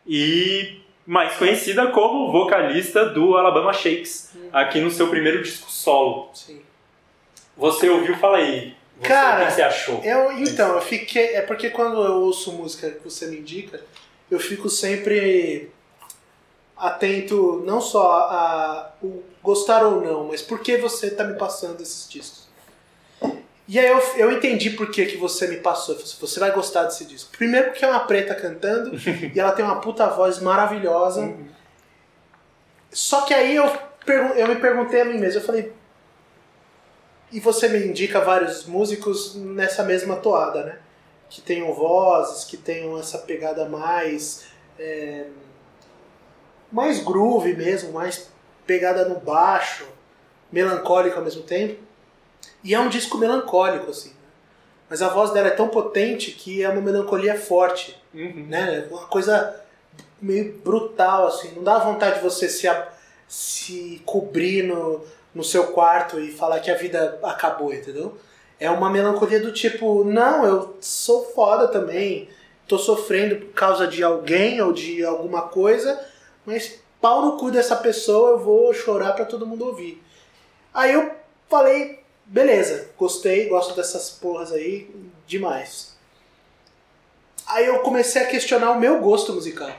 E mais conhecida como vocalista do Alabama Shakes, hum. aqui no seu primeiro disco solo. Sim. Você ouviu, fala aí, você, Cara, o que você achou? Eu, então, eu fiquei. É porque quando eu ouço música que você me indica, eu fico sempre atento não só a, o gostar ou não, mas por que você está me passando esses discos. E aí eu, eu entendi por que, que você me passou. Você vai gostar desse disco. Primeiro porque é uma preta cantando e ela tem uma puta voz maravilhosa. Uhum. Só que aí eu, eu me perguntei a mim mesmo, eu falei, e você me indica vários músicos nessa mesma toada, né? Que tenham vozes, que tenham essa pegada mais. É, mais groove mesmo, mais pegada no baixo, melancólico ao mesmo tempo. E é um disco melancólico, assim. Né? Mas a voz dela é tão potente que é uma melancolia forte. Uhum. Né? Uma coisa meio brutal, assim. Não dá vontade de você se, se cobrir no no seu quarto e falar que a vida acabou, entendeu? É uma melancolia do tipo, não, eu sou foda também, tô sofrendo por causa de alguém ou de alguma coisa, mas pau no cu dessa pessoa, eu vou chorar para todo mundo ouvir. Aí eu falei, beleza, gostei, gosto dessas porras aí, demais. Aí eu comecei a questionar o meu gosto musical.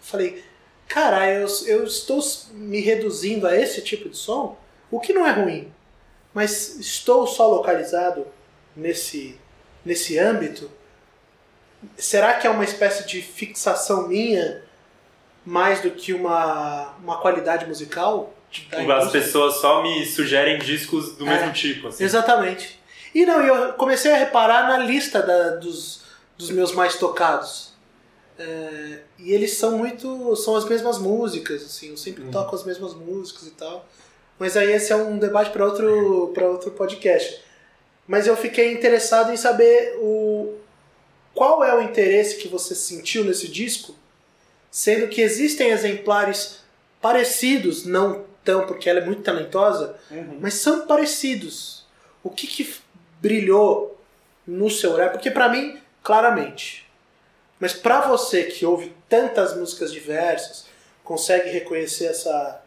Falei, cara, eu, eu estou me reduzindo a esse tipo de som? O que não é ruim, mas estou só localizado nesse, nesse âmbito. será que é uma espécie de fixação minha mais do que uma, uma qualidade musical? Da As indústria? pessoas só me sugerem discos do É. mesmo tipo. Assim. Exatamente. E não, eu comecei a reparar na lista da- dos, dos meus mais tocados. É, e eles são muito. são as mesmas músicas, assim, eu sempre Uhum. toco as mesmas músicas e tal. Mas aí esse é um debate para outro, pra outro podcast. Mas eu fiquei interessado em saber o, qual é o interesse que você sentiu nesse disco, sendo que existem exemplares parecidos, não tão porque ela é muito talentosa, Uhum. mas são parecidos. O que, que brilhou no seu olhar? Porque pra mim, claramente. Mas pra você que ouve tantas músicas diversas, consegue reconhecer essa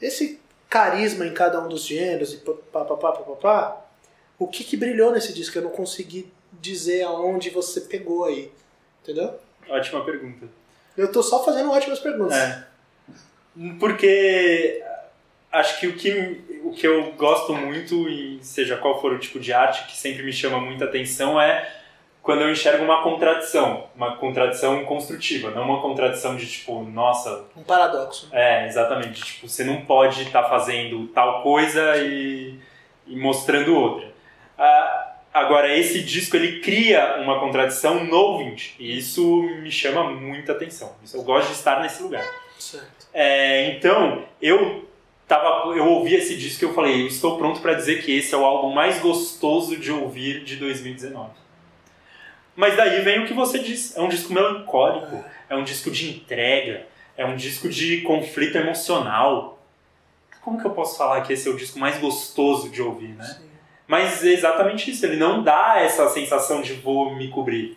esse carisma em cada um dos gêneros e pá, pá, pá, pá, pá, pá, o que, que brilhou nesse disco? Eu não consegui dizer aonde você pegou aí. Entendeu? Ótima pergunta. Eu tô só fazendo ótimas perguntas. É. Porque acho que o que, o que eu gosto muito, e seja qual for o tipo de arte que sempre me chama muita atenção, é quando eu enxergo uma contradição. Uma contradição construtiva, não uma contradição de tipo, nossa, Um paradoxo. é, exatamente. Tipo, você não pode estar fazendo tal coisa e, e mostrando outra. Ah, agora, esse disco ele cria uma contradição no ouvinte. E isso me chama muita atenção. Eu gosto de estar nesse lugar. É, então, eu tava, eu ouvi esse disco e eu falei, eu estou pronto para dizer que esse é o álbum mais gostoso de ouvir de 2019. Mas daí vem o que você disse, é um disco melancólico, é um disco de entrega, é um disco de conflito emocional. Como que eu posso falar que esse é o disco mais gostoso de ouvir, né? Sim. Mas é exatamente isso, ele não dá essa sensação de vou me cobrir.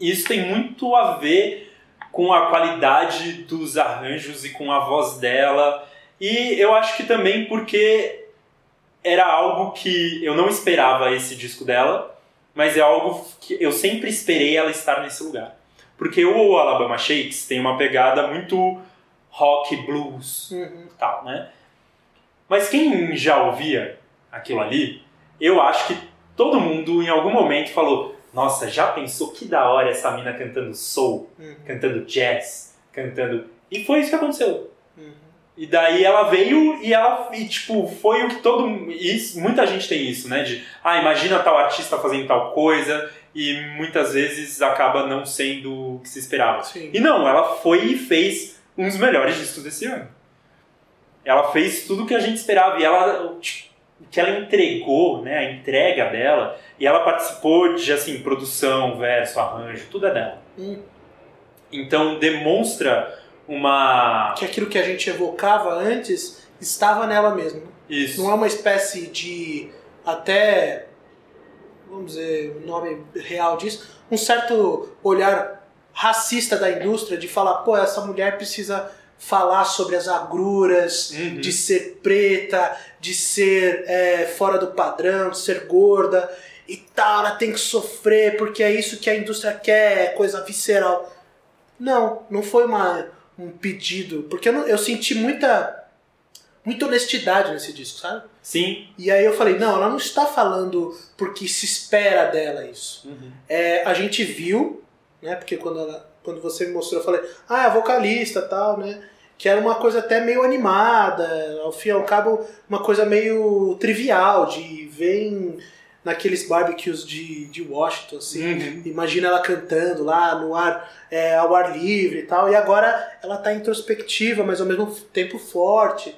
Isso tem muito a ver com a qualidade dos arranjos e com a voz dela. E eu acho que também porque era algo que eu não esperava esse disco dela, mas é algo que eu sempre esperei ela estar nesse lugar. Porque o Alabama Shakes tem uma pegada muito rock, blues, Uhum. tal, né? Mas quem já ouvia aquilo ali, eu acho que todo mundo em algum momento falou: Nossa, já pensou que da hora essa mina cantando soul, Uhum. cantando jazz, cantando. E foi isso que aconteceu. Uhum. E daí ela veio e ela, e, tipo, foi o que todo. Isso, muita gente tem isso, né? De, ah, imagina tal artista fazendo tal coisa, e muitas vezes acaba não sendo o que se esperava. Sim. E não, ela foi e fez um dos melhores discos desse ano. Ela fez tudo o que a gente esperava e ela o que ela entregou, né, a entrega dela, e ela participou de assim, produção, verso, arranjo, tudo é dela. Hum. Então demonstra uma Que aquilo que a gente evocava antes estava nela mesmo. isso. Não é uma espécie de até vamos dizer o nome real disso, um certo olhar racista da indústria de falar, pô, essa mulher precisa falar sobre as agruras, Uhum. de ser preta, de ser é, fora do padrão, de ser gorda e tal, ela tem que sofrer porque é isso que a indústria quer, é coisa visceral. Não, não foi uma, um pedido, porque eu, não- eu senti muita, muita honestidade nesse disco, sabe? Sim. E aí eu falei, não, ela não está falando porque se espera dela isso. É, a gente viu, né? Porque quando, ela, quando você me mostrou, eu falei, ah, é vocalista tal, né? Que era uma coisa até meio animada, ao fim e ao cabo, uma coisa meio trivial, de vem naqueles barbecues de, de Washington, assim. Uhum. Imagina ela cantando lá no ar, é, ao ar livre e tal. E agora ela tá introspectiva, mas ao mesmo tempo forte.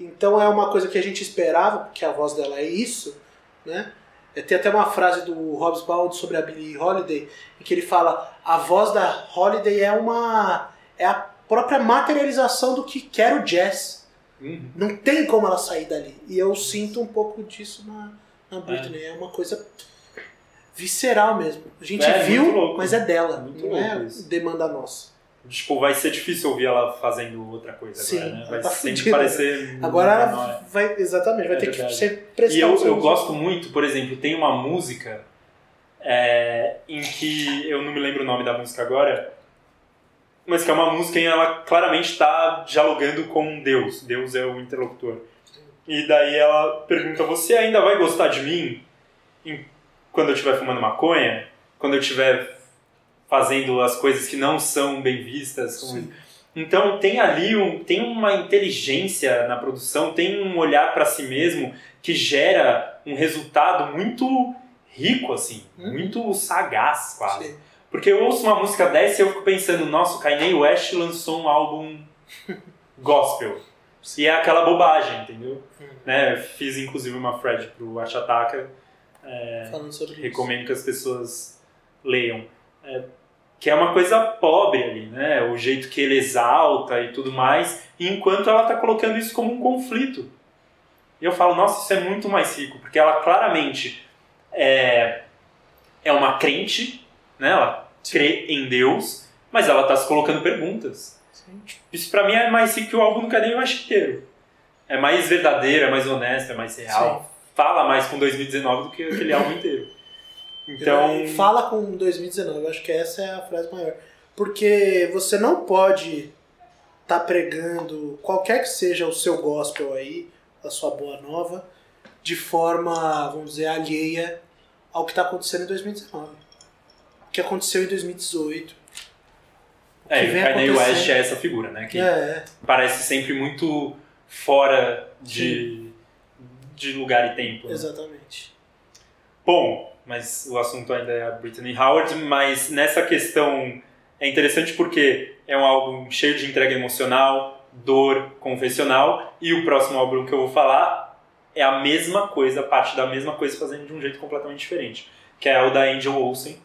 Então é uma coisa que a gente esperava, porque a voz dela é isso, né? É, Tem até uma frase do Hobbs Bald sobre a Billie Holiday, em que ele fala: a voz da Holiday é uma é a própria materialização do que quer o jazz. Uhum. Não tem como ela sair dali. E eu sinto um pouco disso na, na Britney. É. uma coisa visceral mesmo. A gente É, viu, muito louco. mas é dela. Muito não é louco demanda nossa. Tipo, vai ser difícil ouvir ela fazendo outra coisa Sim, agora, né? Vai tá sempre fudida. parecer. Agora menor. vai. Exatamente, vai É ter verdade. que ser prestar E eu, eu gosto muito, por exemplo, tem uma música é, em que eu não me lembro o nome da música agora, mas que é uma música em que ela claramente está dialogando com Deus. Deus é o interlocutor. E daí ela pergunta: Você ainda vai gostar de mim quando eu estiver fumando maconha? Quando eu estiver fazendo as coisas que não são bem vistas. Como... Então tem ali um, tem uma inteligência na produção, tem um olhar para si mesmo que gera um resultado muito rico, assim, hum. muito sagaz quase. Sim. Porque eu ouço uma música dessa e eu fico pensando, nossa, o Kanye West lançou um álbum gospel. E é aquela bobagem, entendeu? Hum. Né? Fiz inclusive uma thread pro Achataka. É, Falando sobre recomendo isso. que as pessoas leiam. É, que é uma coisa pobre ali, né? O jeito que ele exalta e tudo mais, enquanto ela está colocando isso como um conflito. E eu falo, nossa, isso é muito mais rico, porque ela claramente é, é uma crente, né? Ela crê em Deus, mas ela está se colocando perguntas. Sim. Isso para mim é mais rico que o álbum do Cadeia acho inteiro. É mais verdadeiro, é mais honesto, é mais real. Sim. Fala mais com 2019 do que aquele álbum inteiro. Então. Fala com 2019, eu acho que essa é a frase maior. Porque você não pode estar tá pregando qualquer que seja o seu gospel aí, a sua boa nova, de forma, vamos dizer, alheia ao que está acontecendo em 2019. O que aconteceu em 2018. É, o Kanye West é essa figura, né? Que é. parece sempre muito fora de, de lugar e tempo. Né? Exatamente. Bom, mas o assunto ainda é a Brittany Howard, mas nessa questão é interessante porque é um álbum cheio de entrega emocional, dor, confessional, e o próximo álbum que eu vou falar é a mesma coisa, parte da mesma coisa, fazendo de um jeito completamente diferente, que é o da Angel Olsen,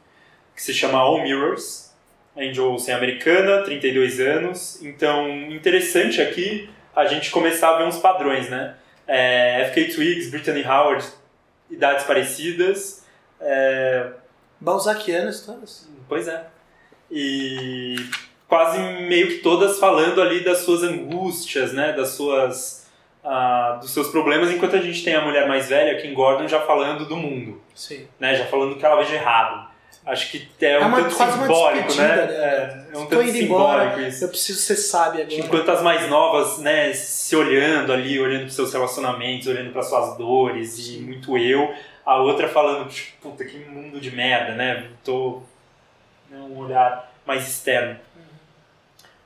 que se chama All Mirrors. Angel Olsen é americana, 32 anos, então interessante aqui a gente começar a ver uns padrões, né? É, FK Twigs, Brittany Howard, idades parecidas, é... Balzaquianas todas. Pois é. E quase meio que todas falando ali das suas angústias, né? Das suas... Uh, dos seus problemas, enquanto a gente tem a mulher mais velha, Kim Gordon, já falando do mundo. Sim. Né? Já falando que ela veja errado. Acho que é, é um uma, tanto simbólico, né? né? É, é um tanto simbólico embora, isso. Eu preciso ser sábia agora. Enquanto as mais novas, né, se olhando ali, olhando para seus relacionamentos, olhando para suas dores Sim. e muito eu, a outra falando, tipo, puta, que mundo de merda, né? Tô né, um olhar mais externo.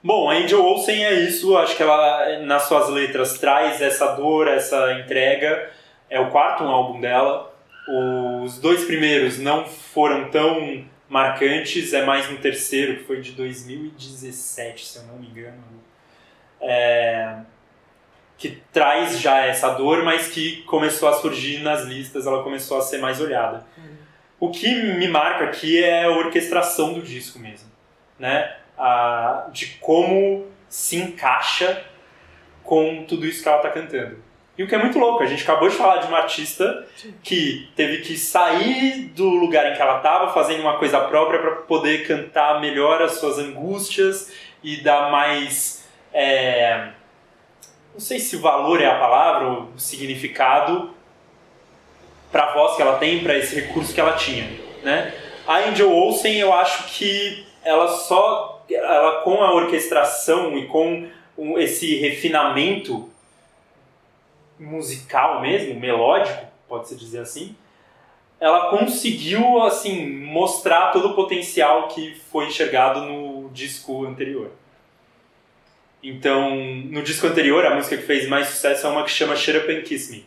Bom, a Angel Olsen é isso, acho que ela nas suas letras traz essa dor, essa entrega. É o quarto álbum dela. Os dois primeiros não foram tão marcantes, é mais no terceiro, que foi de 2017, se eu não me engano. É que traz já essa dor, mas que começou a surgir nas listas, ela começou a ser mais olhada. Uhum. O que me marca aqui é a orquestração do disco mesmo, né? A, de como se encaixa com tudo isso que ela está cantando. E o que é muito louco, a gente acabou de falar de uma artista que teve que sair do lugar em que ela estava, fazendo uma coisa própria para poder cantar melhor as suas angústias e dar mais. É, não sei se valor é a palavra ou significado para a voz que ela tem, para esse recurso que ela tinha, né? A Angel Olsen, eu acho que ela só, ela com a orquestração e com esse refinamento musical mesmo, melódico, pode-se dizer assim, ela conseguiu assim mostrar todo o potencial que foi enxergado no disco anterior. Então, no disco anterior, a música que fez mais sucesso é uma que chama Shut Up and Kiss Me.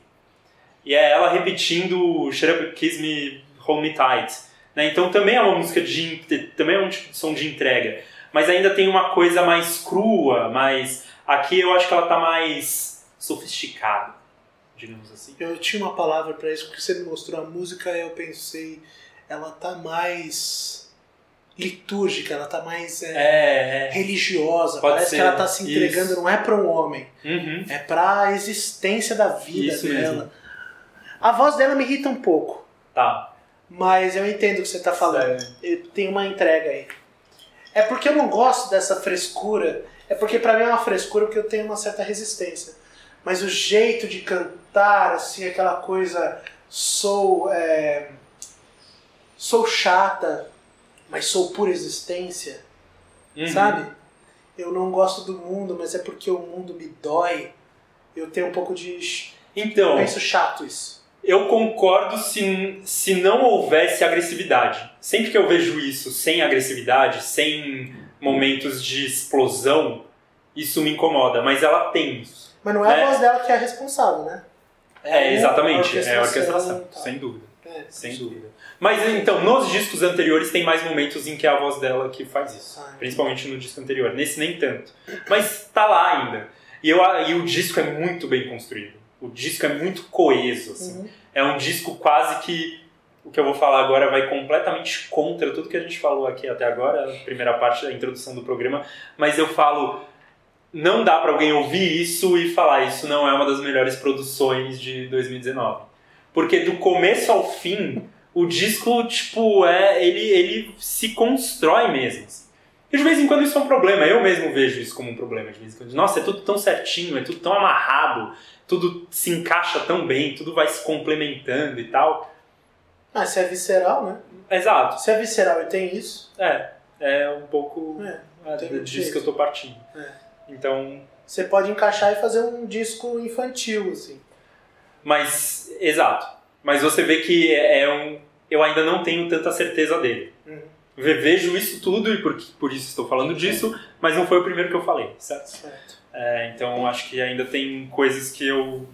E é ela repetindo Shut Up and Kiss Me, Hold Me Tight. Né? Então também é uma música de... também é um tipo de som de entrega. Mas ainda tem uma coisa mais crua, mais... Aqui eu acho que ela está mais sofisticada, digamos assim. Eu tinha uma palavra para isso, porque você me mostrou a música e eu pensei... Ela tá mais litúrgica, ela tá mais é, é, é. religiosa. Pode Parece ser. que ela tá se entregando, Isso. não é para um homem, uhum. é para a existência da vida Isso dela. Mesmo. A voz dela me irrita um pouco. Tá. Mas eu entendo o que você tá falando. Tem uma entrega aí. É porque eu não gosto dessa frescura. É porque para mim é uma frescura porque eu tenho uma certa resistência. Mas o jeito de cantar, assim, aquela coisa sou é, sou chata, mas sou pura existência, uhum. sabe? Eu não gosto do mundo, mas é porque o mundo me dói. Eu tenho um pouco de. Então. Eu penso chato isso. Eu concordo se, se não houvesse agressividade. Sempre que eu vejo isso sem agressividade, sem momentos de explosão, isso me incomoda. Mas ela tem isso. Mas não é, a voz dela que é a responsável, né? É, exatamente. É a orquestração, sem dúvida. É, Sem dúvida. Mas então, nos discos anteriores tem mais momentos em que é a voz dela que faz isso. Ah, Principalmente no disco anterior. Nesse nem tanto. Mas tá lá ainda. E, eu, e o disco é muito bem construído. O disco é muito coeso, assim. Uhum. É um disco quase que. O que eu vou falar agora vai completamente contra tudo que a gente falou aqui até agora, a primeira parte da introdução do programa. Mas eu falo. Não dá pra alguém ouvir isso e falar isso não é uma das melhores produções de 2019. Porque do começo ao fim, o disco, tipo, é, ele, ele se constrói mesmo. assim. E de vez em quando isso é um problema. Eu mesmo vejo isso como um problema de vez em quando. Nossa, é tudo tão certinho, é tudo tão amarrado, tudo se encaixa tão bem, tudo vai se complementando e tal. Ah, se é visceral, né? Exato. Se é visceral e tem isso, É, é um pouco é, é, disso jeito. que eu tô partindo. É. Então, você pode encaixar e fazer um disco infantil, assim. Mas, exato. Mas você vê que é é um. Eu ainda não tenho tanta certeza dele. Uhum. Ve- Vejo isso tudo e por, por isso estou falando disso, mas não foi o primeiro que eu falei, certo? Certo. É, então acho que ainda tem coisas que eu.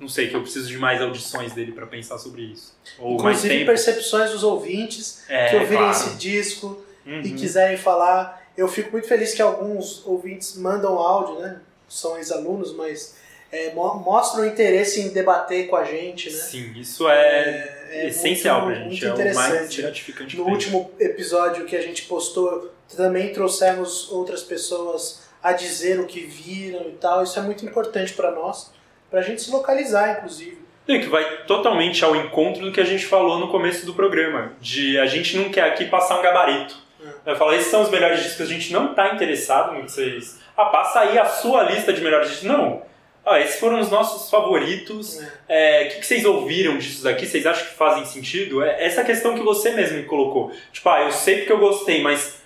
Não sei, que eu preciso de mais audições dele para pensar sobre isso. Ou Inclusive percepções dos ouvintes É, que ouvirem claro. esse disco Uhum. e quiserem falar. Eu fico muito feliz que alguns ouvintes mandam áudio, né? São ex-alunos, mas é, mostram interesse em debater com a gente, né? Sim, isso é, é essencial muito- pra gente. muito é o mais interessante. gratificante No último episódio que a gente postou, também trouxemos outras pessoas a dizer o que viram e tal. Isso é muito importante para nós, pra gente se localizar, inclusive. E que vai totalmente ao encontro do que a gente falou no começo do programa. De a gente não quer aqui passar um gabarito. Vai falar, esses são os melhores discos, a gente não está interessado em que vocês. Ah, passa aí a sua lista de melhores discos. Não. Ah, esses foram os nossos favoritos. É. É, O que, que vocês ouviram disso daqui? Vocês acham que fazem sentido? É essa questão que você mesmo me colocou. Tipo, ah, eu sei porque eu gostei, mas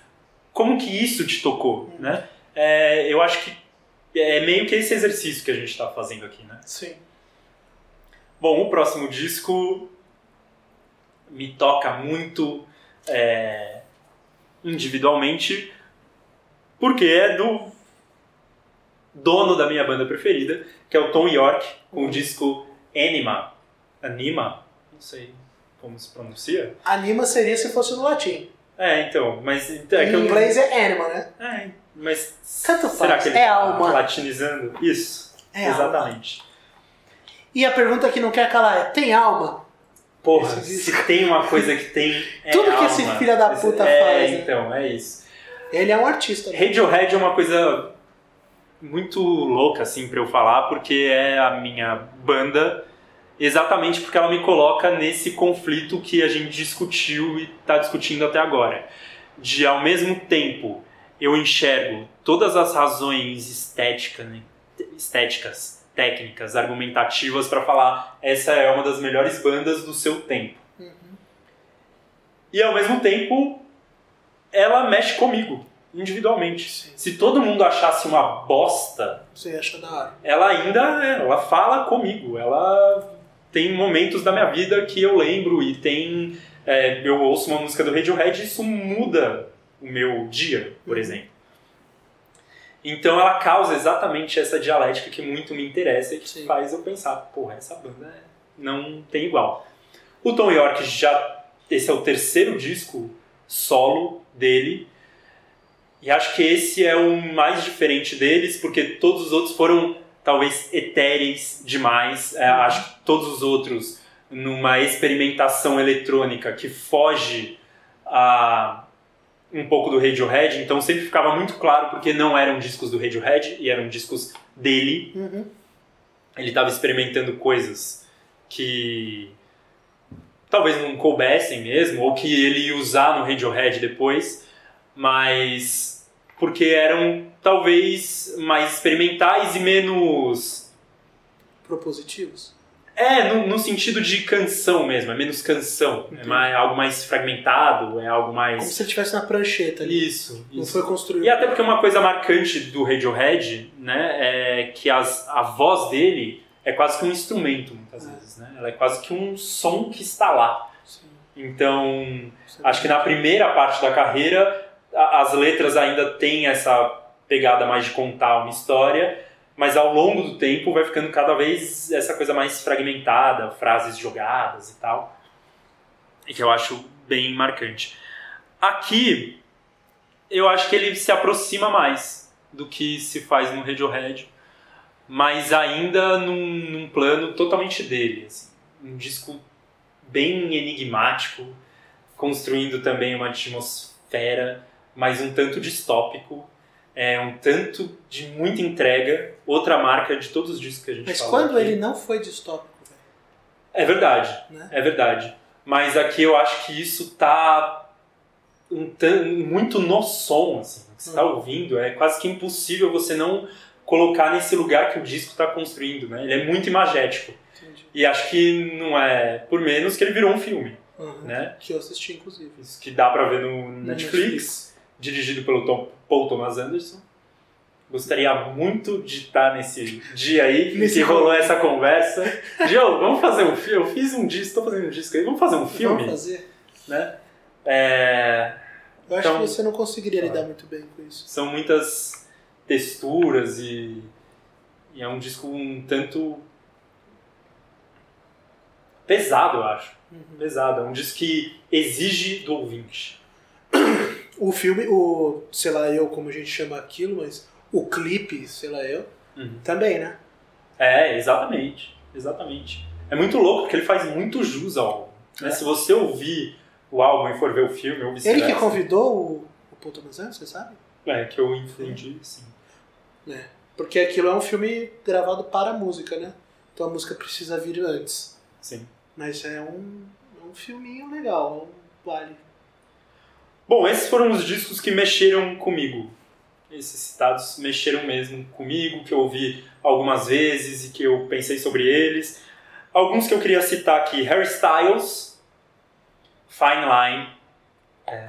como que isso te tocou, né? É, eu acho que é meio que esse exercício que a gente está fazendo aqui, né? Sim. Bom, o próximo disco me toca muito é, individualmente, porque é do dono da minha banda preferida, que é o Tom York, com o disco Anima. Anima? Não sei como se pronuncia. Anima seria se fosse no latim. É, então, mas é que eu em inglês é anima, né? É, mas Tanto será faz. que ele É tá alma. latinizando? Isso, É alma. exatamente. E a pergunta que não quer calar é: tem alma? Porra, se tem uma coisa que tem. É Tudo que alma. esse filho da puta é, faz, né? então, é isso. Ele é um artista. Radiohead é uma coisa muito louca, assim, pra eu falar, porque é a minha banda, exatamente porque ela me coloca nesse conflito que a gente discutiu e tá discutindo até agora. De, ao mesmo tempo, eu enxergo todas as razões estética, né, estéticas, técnicas, argumentativas para falar essa é uma das melhores bandas do seu tempo. Uhum. E ao mesmo tempo, ela mexe comigo, individualmente. Sim. Se todo mundo achasse uma bosta, Você acha da hora. ela ainda ela fala comigo. Ela tem momentos da minha vida que eu lembro e tem. é, eu ouço uma música do Radiohead e isso muda o meu dia, por Uhum. exemplo. Então ela causa exatamente essa dialética que muito me interessa e que Sim. faz eu pensar, porra, essa banda não tem igual. O Tom York já. Esse é o terceiro disco solo dele. E acho que esse é o mais diferente deles, porque todos os outros foram talvez etéreis demais. É, acho que todos os outros, numa experimentação eletrônica que foge a um pouco do Radiohead, então sempre ficava muito claro porque não eram discos do Radiohead e eram discos dele. Uhum. Ele estava experimentando coisas que talvez não coubessem mesmo, ou que ele ia usar no Radiohead depois, mas porque eram talvez mais experimentais e menos. Propositivos. É, no, no sentido de canção mesmo, é menos canção, é Entendi. mais, algo mais fragmentado, é algo Como mais. se ele estivesse na prancheta ali. Isso, Não isso. foi construído. E até porque uma coisa marcante do Radiohead, né, é que as, a voz dele é quase que um instrumento, muitas É. vezes, né? Ela é quase que um som que está lá. Sim. Então, é acho que na primeira parte da carreira as letras ainda têm essa pegada mais de contar uma história, mas ao longo do tempo vai ficando cada vez essa coisa mais fragmentada, frases jogadas e tal, e que eu acho bem marcante. Aqui, eu acho que ele se aproxima mais do que se faz no Radiohead, mas ainda num, num plano totalmente dele, assim. um disco bem enigmático, construindo também uma atmosfera, mas um tanto distópico, é um tanto de muita entrega, outra marca de todos os discos que a gente Mas quando aqui. ele não foi distópico, velho, É verdade, né? é verdade. Mas aqui eu acho que isso tá um tan- muito no som, assim, que você está Uhum. ouvindo. É quase que impossível você não colocar nesse lugar que o disco está construindo, né? Ele é muito imagético. Entendi. E acho que não é por menos que ele virou um filme, Uhum. né? Que eu assisti, inclusive. Isso que dá pra ver no No Netflix, dirigido pelo Tom- Paul Thomas Anderson. Gostaria muito de estar nesse dia aí Nesse que rolou essa conversa. Joe, vamos fazer um filme. Eu fiz um disco, estou fazendo um disco aí. Vamos fazer um filme, Vamos fazer. né? É, Eu acho Então- que você não conseguiria lidar muito bem com isso. são muitas texturas e, e é um disco um tanto pesado, eu acho. Uhum. Pesado. É um disco que exige do ouvinte. O filme, o, sei lá eu como a gente chama aquilo, mas o clipe, sei lá eu, Uhum. também, né? É, exatamente. Exatamente. É muito louco porque ele faz muito jus ao álbum. né? É. Se você ouvir o álbum e for ver o filme, ou Ele que convidou o, o Paul você sabe? É, que eu entendi, sim. É. Porque aquilo é um filme gravado para a música, né? Então a música precisa vir antes. sim. Mas é um, é um filminho legal, um vale. Bom, esses foram os discos que mexeram comigo. Esses citados mexeram mesmo comigo, que eu ouvi algumas vezes e que eu pensei sobre eles. Alguns que eu queria citar aqui: Harry Styles, Fine Line, é,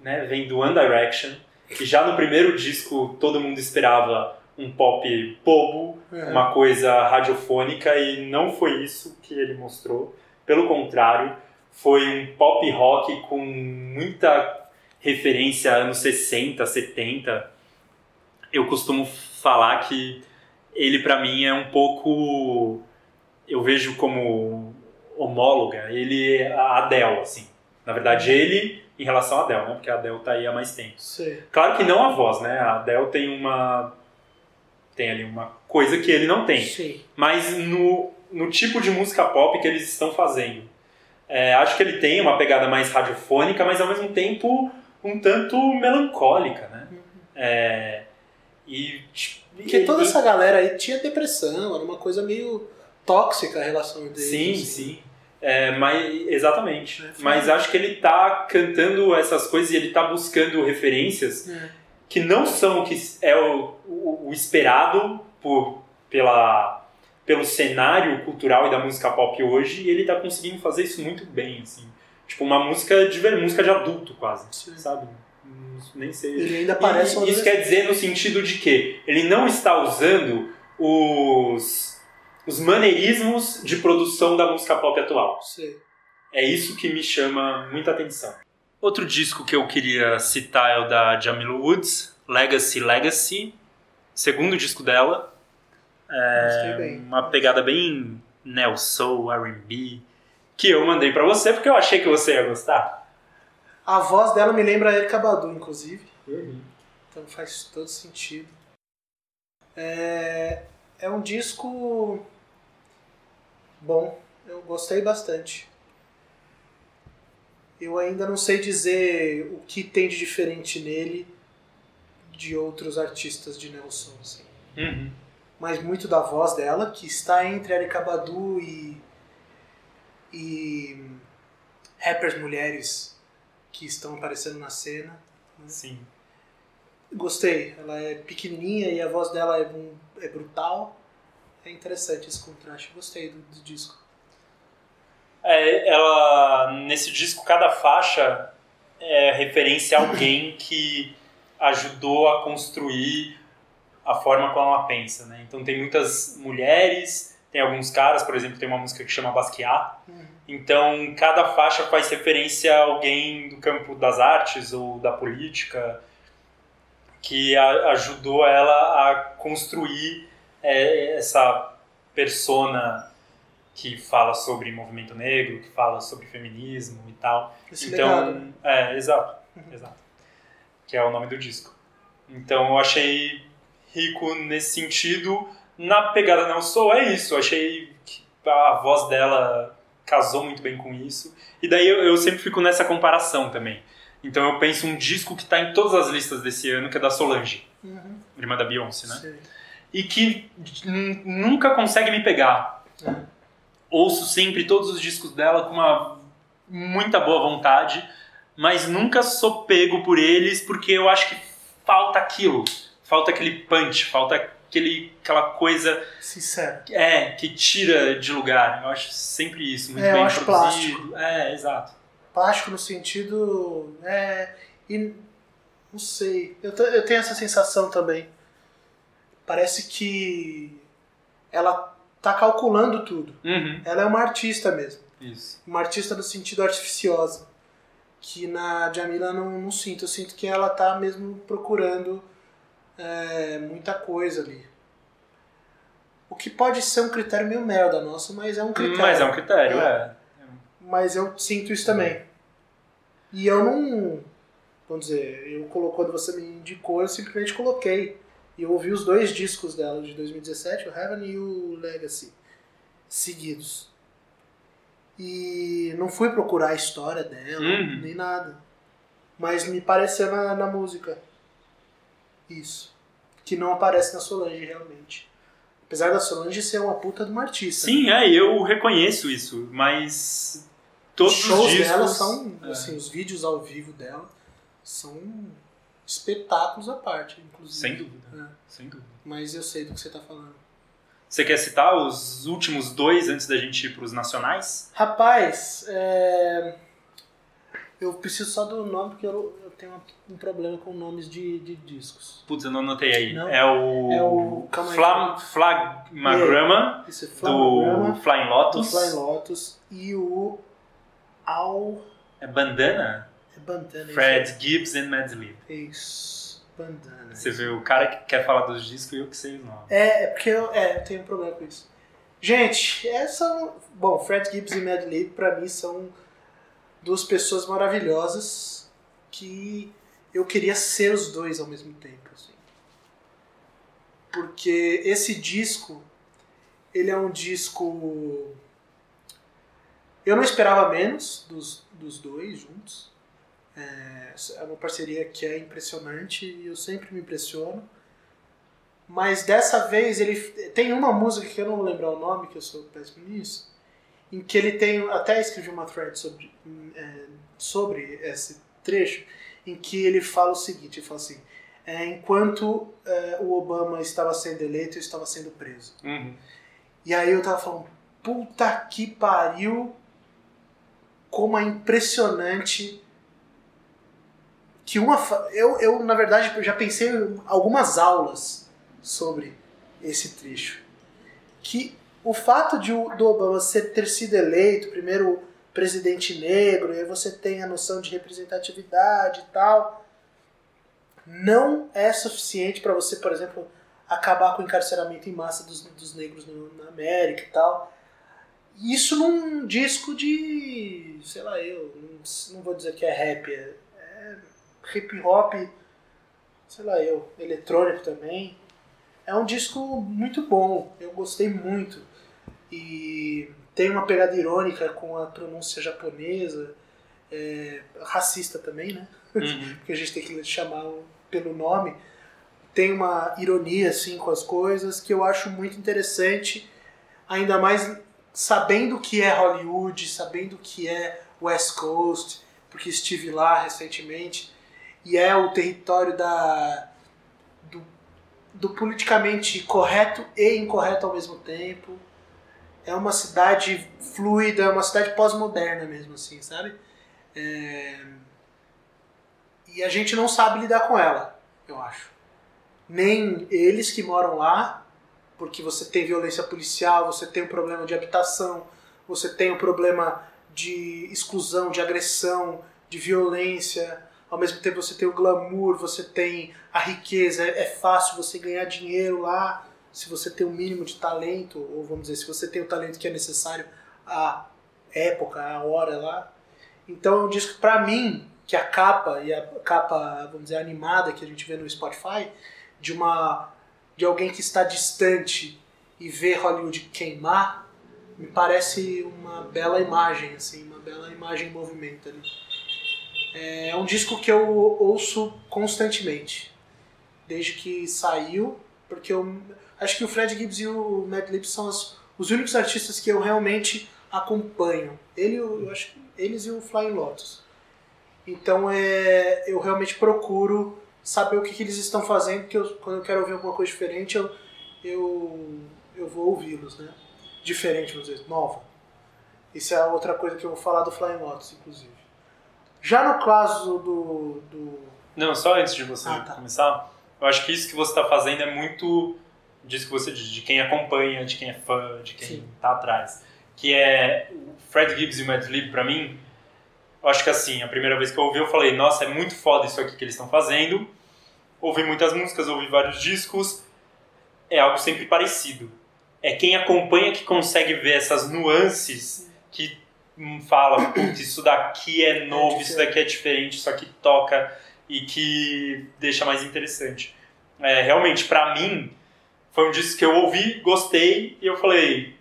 né, vem do One Direction, que já no primeiro disco todo mundo esperava um pop bobo, É. uma coisa radiofônica e não foi isso que ele mostrou. Pelo contrário, foi um pop rock com muita referência anos 60, 70. Eu costumo falar que ele para mim é um pouco eu vejo como homóloga, ele é a Adele assim. Na verdade, ele em relação a Adele, né? Porque a Adele tá aí há mais tempo. Sei. Claro que não a voz, né? A Adele tem uma tem ali uma coisa que ele não tem Sim. mas no, no tipo de música pop que eles estão fazendo. É, acho que ele tem uma pegada mais radiofônica, mas ao mesmo tempo um tanto melancólica, né? É, e, Porque e- toda e- essa galera aí tinha depressão, era uma coisa meio tóxica a relação deles. Sim, assim. sim. É, mas, exatamente. É, mas acho que ele tá cantando essas coisas e ele tá buscando referências É. que não são o que é o, o, o esperado por, pela, pelo cenário cultural e da música pop hoje, e ele tá conseguindo fazer isso muito bem, assim. Tipo, uma música de ver- música de adulto, quase, Sim. sabe? Nem sei. Ele ainda parece E isso quer dizer no sentido de que ele não está usando os, os maneirismos de produção da música pop atual. Sei. É isso que me chama muita atenção. Outro disco que eu queria citar é o da Jamila Woods, Legacy Legacy, segundo disco dela. É uma pegada bem neo soul, R&B, que eu mandei pra você porque eu achei que você ia gostar. A voz dela me lembra a Erika Badu, inclusive. Então faz todo sentido. É, é um disco bom, eu gostei bastante. Eu ainda não sei dizer o que tem de diferente nele de outros artistas de Nelson. Assim. Uhum. Mas muito da voz dela, que está entre Erika Badu e, e rappers mulheres que estão aparecendo na cena. Sim. Gostei, ela é pequenininha e a voz dela é, um- é brutal. É interessante esse contraste, gostei do, do disco. É, ela nesse disco cada faixa é referência a alguém que ajudou a construir a forma como ela pensa, né? Então tem muitas mulheres, tem alguns caras, por exemplo, tem uma música que chama Basquiat. Uhum. Então, cada faixa faz referência a alguém do campo das artes ou da política que a, ajudou ela a construir é, essa persona que fala sobre movimento negro, que fala sobre feminismo e tal. Esse então, legado. é, exato, exato. Que é o nome do disco. Então, eu achei rico nesse sentido. Na pegada não sou é isso. Eu achei que a voz dela casou muito bem com isso. E daí eu, eu sempre fico nessa comparação também. Então eu penso um disco que está em todas as listas desse ano, que é da Solange, Uhum. irmã da Beyoncé, né? Sei. E que nunca consegue me pegar. É. Ouço sempre todos os discos dela com uma muita boa vontade, mas nunca sou pego por eles porque eu acho que falta aquilo, falta aquele punch, falta aquele, aquela coisa Sincero. é, que tira de lugar. Eu acho sempre isso, muito É, eu bem acho produzido. É, exato. Plástico no sentido. É. E. Não sei. Eu, eu tenho essa sensação também. Parece que. Ela tá calculando tudo. Uhum, Ela é uma artista mesmo. isso. Uma artista no sentido artificiosa. Que na Jamila não, não sinto. Eu sinto que ela tá mesmo procurando é, muita coisa ali. O que pode ser um critério meio merda nosso, mas é um critério. Mas é um critério, é. Mas eu sinto isso também. E eu não. Vamos dizer, eu colo- quando você me indicou, eu simplesmente coloquei. E eu ouvi os dois discos dela de 2017, o Heaven e o Legacy, seguidos. E não fui procurar a história dela, Uhum. nem nada. Mas me pareceu na, na música. Isso. Que não aparece na Solange, realmente. Apesar da Solange ser uma puta de uma artista. Sim, é, eu reconheço isso, mas todos os shows os discos dela são, é. assim, os vídeos ao vivo dela são espetáculos à parte, inclusive. sem dúvida, É. sem dúvida. Mas eu sei do que você tá falando. Você quer citar os últimos dois antes da gente ir para os nacionais? Rapaz, é, eu preciso só do nome porque eu, eu tenho um problema com nomes de, de discos. Putz, eu não anotei aí. Não. É o, É o- Flam. Flagmagrama Isso é do Flamograma, Flying do Lotus. Flying Lotus e o Al... É Bandana? É Bandana. Fred Gibbs and Mad Lib. Isso, Bandana. Você vê o cara que quer falar dos discos e eu que sei os nomes. É, é porque eu, é, eu tenho um problema com isso. Gente, essa. Bom, Fred Gibbs e Mad Lib, pra mim, são duas pessoas maravilhosas que eu queria ser os dois ao mesmo tempo. Assim. Porque esse disco, ele é um disco. Eu não esperava menos dos, dos dois juntos. É, é uma parceria que é impressionante e eu sempre me impressiono. Mas dessa vez ele tem uma música que eu não vou lembrar o nome, que eu sou péssimo nisso, em que ele tem até escrevi uma thread sobre é, sobre esse trecho, em que ele fala o seguinte, ele fala assim: é, enquanto é, o Obama estava sendo eleito, eu estava sendo preso. Uhum. E aí eu tava falando, puta que pariu, como é impressionante que uma fa- eu, eu na verdade eu já pensei em algumas aulas sobre esse trecho que o fato de do Obama ser, ter sido eleito primeiro presidente negro e você tem a noção de representatividade e tal não é suficiente para você por exemplo acabar com o encarceramento em massa dos, dos negros no- na América e tal isso num disco de sei lá eu não, não vou dizer que é rap é, é hip hop sei lá eu eletrônico também é um disco muito bom, eu gostei muito. E tem uma pegada irônica com a pronúncia japonesa, é, racista também, né? Uhum. Porque a gente tem que chamar o- pelo nome. Tem uma ironia assim com as coisas que eu acho muito interessante, ainda mais sabendo que é Hollywood, sabendo que é West Coast, porque estive lá recentemente e é o território da do, do politicamente correto e incorreto ao mesmo tempo. É uma cidade fluida, é uma cidade pós-moderna mesmo, assim, sabe? É, E a gente não sabe lidar com ela, eu acho. Nem eles que moram lá, porque você tem violência policial, você tem um problema de habitação, você tem um problema de exclusão, de agressão, de violência. Ao mesmo tempo você tem o glamour, você tem a riqueza, é fácil você ganhar dinheiro lá se você tem o um mínimo de talento, ou vamos dizer, se você tem o talento que é necessário à época, à hora lá. Então é um disco, pra mim, que a capa, e a capa, vamos dizer, animada que a gente vê no Spotify, de uma de alguém que está distante e vê Hollywood queimar, me parece uma bela imagem, assim, uma bela imagem em movimento ali. É um disco que eu ouço constantemente, desde que saiu, porque eu acho que o Fred Gibbs e o Mad Lib são os, os únicos artistas que eu realmente acompanho. Ele, eu acho, eles e o Flying Lotus. Então é, eu realmente procuro saber o que, que eles estão fazendo, porque eu, quando eu quero ouvir alguma coisa diferente, eu, eu, eu vou ouvi-los, né? Diferente, vamos dizer, nova. Isso é outra coisa que eu vou falar do Flying Lotus, inclusive. Já no caso do. do... Não, só antes de você ah, tá. começar, eu acho que isso que você está fazendo é muito disso que você diz, de quem acompanha, de quem é fã, de quem Sim. tá atrás. Que é o Fred Gibbs e o Mad Lib, pra mim, eu acho que assim, a primeira vez que eu ouvi, eu falei, nossa, é muito foda isso aqui que eles estão fazendo. Ouvi muitas músicas, ouvi vários discos. É algo sempre parecido. É quem acompanha que consegue ver essas nuances que fala, putz, isso daqui é novo, é isso daqui é diferente, isso aqui toca e que deixa mais interessante. É, realmente, para mim, foi um disco que eu ouvi, gostei e eu falei,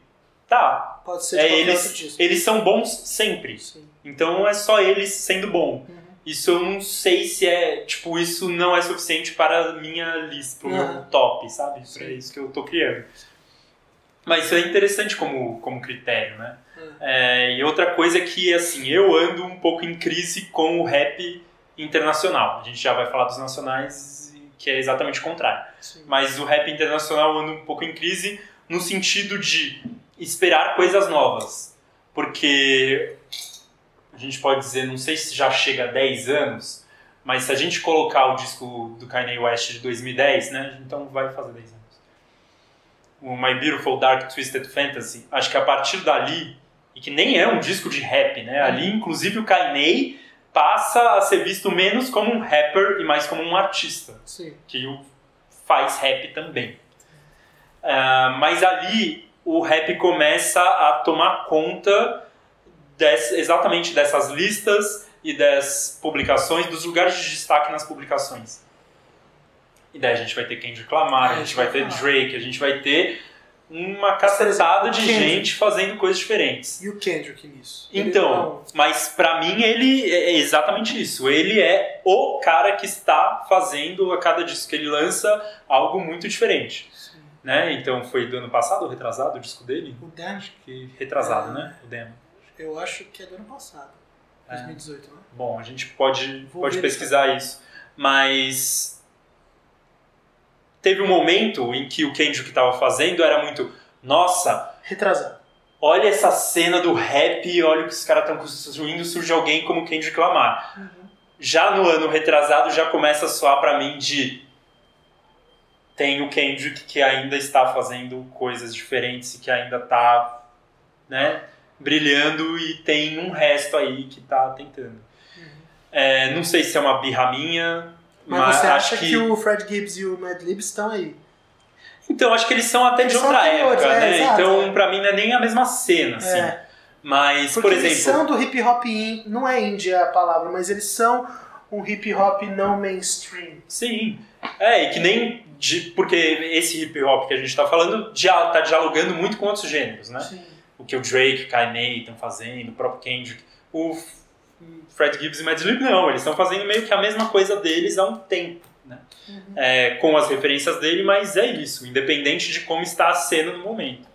tá. Pode ser é, eles, eles são bons sempre. Sim. Então é só eles sendo bom. Uhum. Isso eu não sei se é, tipo, isso não é suficiente para a minha lista, para o uhum. meu top, sabe? Para isso que eu tô criando. Mas isso é interessante como, como critério, né? Uhum. É, e outra coisa é que, assim, eu ando um pouco em crise com o rap internacional. A gente já vai falar dos nacionais, que é exatamente o contrário. Sim. Mas o rap internacional anda um pouco em crise no sentido de esperar coisas novas. Porque a gente pode dizer, não sei se já chega a 10 anos, mas se a gente colocar o disco do Kanye West de 2010, né? Então vai fazer 10 anos. O My Beautiful Dark Twisted Fantasy, acho que a partir dali, e que nem é um disco de rap, né? Ali, inclusive, o Kanye passa a ser visto menos como um rapper e mais como um artista. Sim. Que faz rap também. Uh, mas ali o rap começa a tomar conta des, exatamente dessas listas e das publicações, dos lugares de destaque nas publicações. E daí a gente vai ter Kendrick Lamar, a gente vai ter Drake, a gente vai ter uma cacetada de gente fazendo coisas diferentes. E o Kendrick nisso? Então, mas para mim ele é exatamente isso. Ele é o cara que está fazendo a cada disco que ele lança algo muito diferente. Né? Então foi do ano passado ou retrasado o disco dele? O Dem. Acho que retrasado, é... né? O Dem. Eu acho que é do ano passado. 2018, é. né? Bom, a gente pode, pode pesquisar isso. Mas teve um momento em que o Kendrick estava fazendo era muito, nossa, retrasado. Olha essa cena do rap, olha o que os caras estão construindo, surge alguém como Kendrick Lamar. Uhum. Já no ano retrasado já começa a soar para mim de tem o Kendrick que ainda está fazendo coisas diferentes e que ainda está, né, brilhando e tem um resto aí que está tentando. Uhum. É, não sei se é uma birra minha, mas, mas você acha que... que... o Fred Gibbs e o Mad Lib estão aí? Então, acho que eles são até eles de outra época, é, né? Exato, então, é. pra mim, não é nem a mesma cena, assim. É. Mas, Porque por exemplo... eles são do hip hop, in, não é indie a palavra, mas eles são um hip hop não mainstream. Sim. É, e que nem... De, porque esse hip hop que a gente tá falando já tá dialogando muito com outros gêneros, né? Sim o que o Drake, Kanye estão fazendo, o próprio Kendrick. O Fred Gibbs e Mad Lib não, eles estão fazendo meio que a mesma coisa deles há um tempo. Né? Uhum. É, com as referências dele, mas é isso, independente de como está a cena no momento.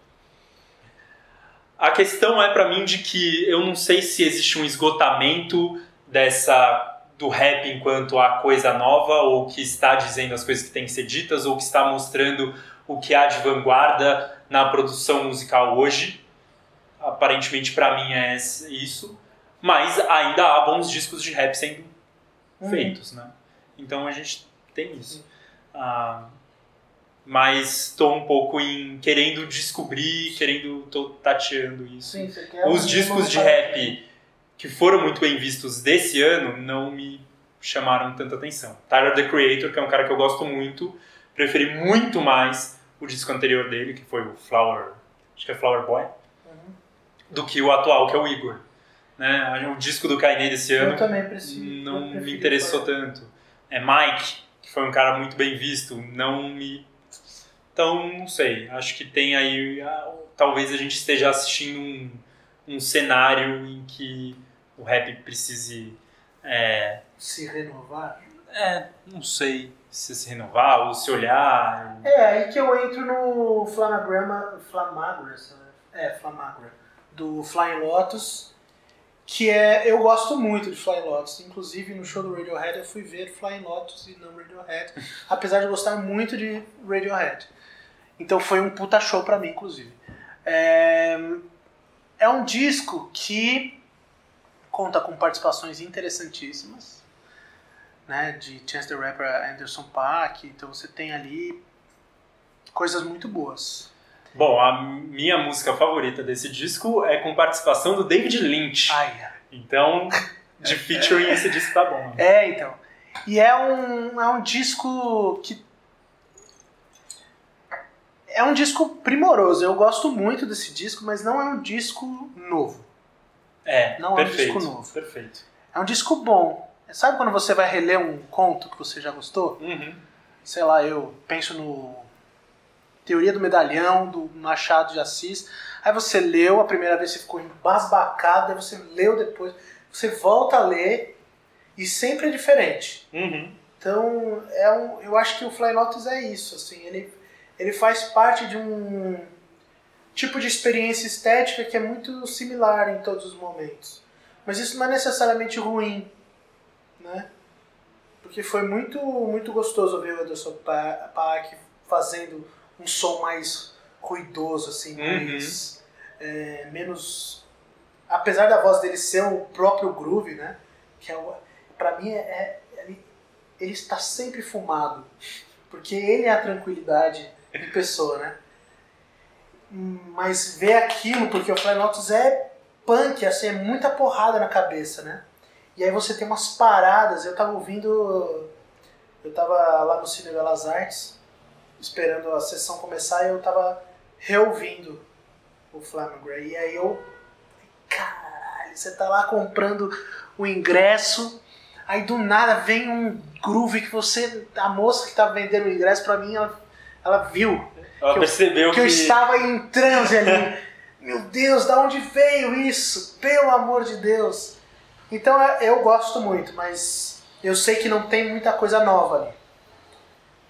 A questão é para mim de que eu não sei se existe um esgotamento dessa do rap enquanto a coisa nova ou que está dizendo as coisas que têm que ser ditas ou que está mostrando o que há de vanguarda na produção musical hoje aparentemente para mim é isso, mas ainda há bons discos de rap sendo uhum. feitos, né? Então a gente tem isso. Ah, mas estou um pouco em querendo descobrir, querendo tô tateando isso. Sim, Os discos de rap que foram muito bem vistos desse ano não me chamaram tanta atenção. Tyler the Creator, que é um cara que eu gosto muito, preferi muito mais o disco anterior dele, que foi o Flower, acho que é Flower Boy, Uhum. do que o atual, que é o Igor. Né? O disco do Kanye desse ano Eu também preciso. não eu me interessou Fire. tanto. É Mike, que foi um cara muito bem visto, não me. Então, não sei. Acho que tem aí. Talvez a gente esteja assistindo um, um cenário em que o rap precise. É, Se renovar. é, não sei se se renovar ou se olhar. É, aí que eu entro no Flamagrama. Flamagra, é, Flamagra. Do Flying Lotus. Que é. Eu gosto muito de Flying Lotus. Inclusive no show do Radiohead eu fui ver Flying Lotus e não Radiohead. apesar de gostar muito de Radiohead. Então foi um puta show pra mim, inclusive. É, é um disco que conta com participações interessantíssimas, né, de Chance the Rapper, Anderson Paak, então você tem ali coisas muito boas. Bom, a minha música favorita desse disco é com participação do David Lynch. Ai, Então, de featuring esse disco tá bom. é, então. E é um, é um disco que. É um disco primoroso. Eu gosto muito desse disco, mas não é um disco novo. É, Não é um perfeito. disco novo. Perfeito. É um disco bom. Sabe quando você vai reler um conto que você já gostou? Uhum. Sei lá, eu penso no Teoria do Medalhão, do Machado de Assis. Aí você leu a primeira vez, você ficou embasbacado, aí você leu depois, você volta a ler e sempre é diferente. Uhum. Então, é um, eu acho que o Fly Lotus é isso, assim, ele, ele faz parte de um tipo de experiência estética que é muito similar em todos os momentos. Mas isso não é necessariamente ruim, né? Porque foi muito, muito gostoso ver o Anderson Pa- Paak fazendo um som mais ruidoso, assim, Uhum. mais, é, menos... Apesar da voz dele ser o próprio groove, né? Que é o, pra mim é, é- ele, ele está sempre fumado, porque ele é a tranquilidade em pessoa, né? Mas ver aquilo, porque o Fly Lotus é punk, assim, é muita porrada na cabeça, né? E aí você tem umas paradas, eu tava ouvindo, eu tava lá no Cine Belas Artes, esperando a sessão começar, e eu tava reouvindo o Flammagray, e aí eu, caralho, você tá lá comprando o ingresso, aí do nada vem um groove que você, a moça que tava vendendo o ingresso pra mim, ela, ela viu, Ela Que eu- percebeu que eu estava em transe ali. Meu Deus, da onde veio isso? Pelo amor de Deus. Então é- eu gosto muito, mas eu sei que não tem muita coisa nova ali.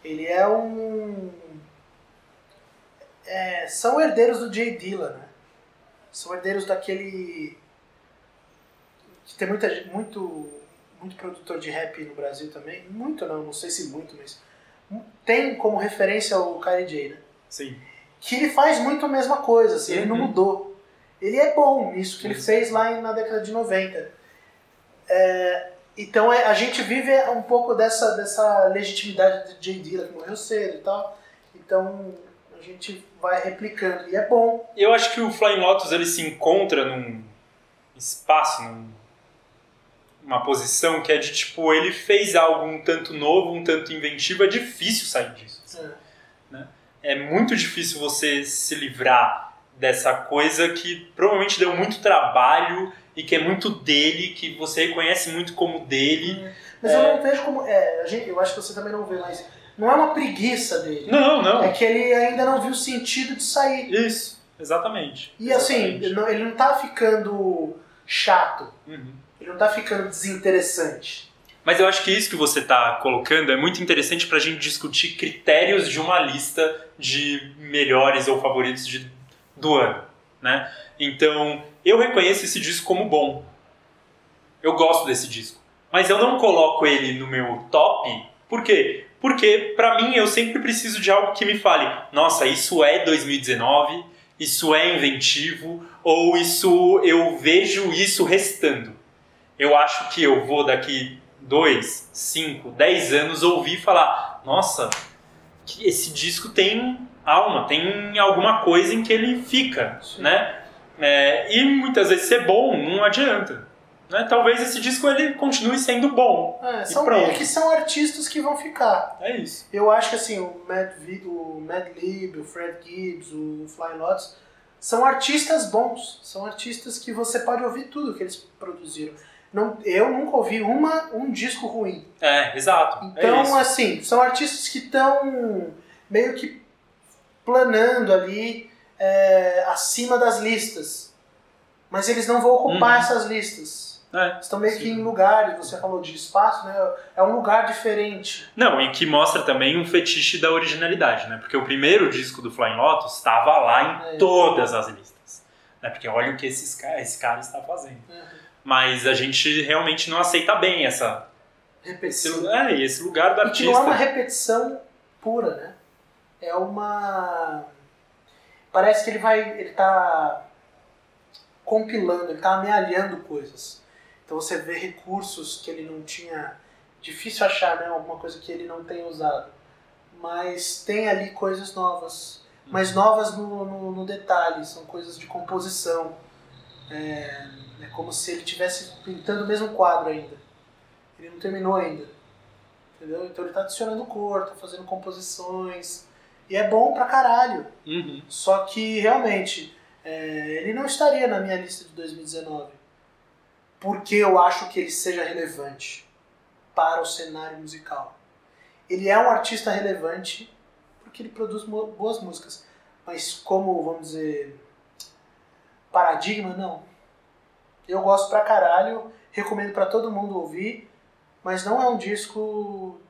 Ele é um. é, são herdeiros do Jay Dilla, né? São herdeiros daquele. que tem muita, muito, muito produtor de rap no Brasil também. Muito não, não sei se muito, mas. Tem como referência o Kylie J, né? Sim. que ele faz muito a mesma coisa, assim, ele não Uhum. mudou. Ele é bom nisso que ele Uhum. fez lá na década de 90. É, então é, a gente vive um pouco dessa, dessa legitimidade de Jay Dilla, que morreu cedo e tal. Então a gente vai replicando. E é bom. Eu acho que o Flying Lotus ele se encontra num espaço, num, uma posição que é de tipo, ele fez algo um tanto novo, um tanto inventivo, é difícil sair disso. É muito difícil você se livrar dessa coisa que provavelmente deu muito trabalho e que é muito dele, que você reconhece muito como dele. Mas eu não vejo como. É, eu acho que você também não vê, mas não é uma preguiça dele. Não, não. É que ele ainda não viu o sentido de sair. Isso, exatamente. E assim, ele não, ele não tá ficando chato. Uhum. Ele não tá ficando desinteressante. Mas eu acho que isso que você está colocando é muito interessante para a gente discutir critérios de uma lista de melhores ou favoritos de, do ano, né? Então, eu reconheço esse disco como bom. Eu gosto desse disco. Mas eu não coloco ele no meu top. Por quê? Porque, para mim, eu sempre preciso de algo que me fale: nossa, isso é 2019, isso é inventivo, ou isso eu vejo isso restando. Eu acho que eu vou daqui 2, 5, 10 anos ouvir falar: nossa, esse disco tem alma, tem alguma coisa em que ele fica, né? É, e muitas vezes ser bom não adianta. Né? Talvez esse disco ele continue sendo bom. É, são, pronto. é que são artistas que vão ficar. É isso. Eu acho que assim, o Mad, o Mad Lib, o Fred Gibbs, o Flying Lotus, são artistas bons. São artistas que você pode ouvir tudo que eles produziram. Não, eu nunca ouvi uma, um disco ruim. É, exato. é Então, isso. assim, são artistas que estão meio que planando ali é, acima das listas. Mas eles não vão ocupar Uhum. essas listas. É. Estão meio que Sim. em lugares, você falou de espaço, né? É um lugar diferente. Não, e que mostra também um fetiche da originalidade, né? Porque o primeiro disco do Flying Lotus estava lá em É. todas as listas. Né? Porque olha o que esses, esse cara está fazendo. Mas a gente realmente não aceita bem essa, esse, Repetição. lugar- é, esse lugar do E que não é uma artista. repetição pura, né? É uma. Parece que ele vai. Ele tá compilando, ele tá amealhando coisas. Então você vê recursos que ele não tinha. Difícil achar, né? Alguma coisa que ele não tenha usado. Mas tem ali coisas novas. Mas novas no, no, no detalhe, são coisas de composição. É, é como se ele estivesse pintando o mesmo quadro ainda. Ele não terminou ainda. Entendeu? Então ele tá adicionando cor, tá fazendo composições. E é bom pra caralho. Uhum. Só que realmente é, ele não estaria na minha lista de 2019. Porque eu acho que ele seja relevante para o cenário musical. Ele é um artista relevante porque ele produz boas músicas. Mas como, vamos dizer, paradigma, não. Eu gosto pra caralho, recomendo pra todo mundo ouvir, mas não é um disco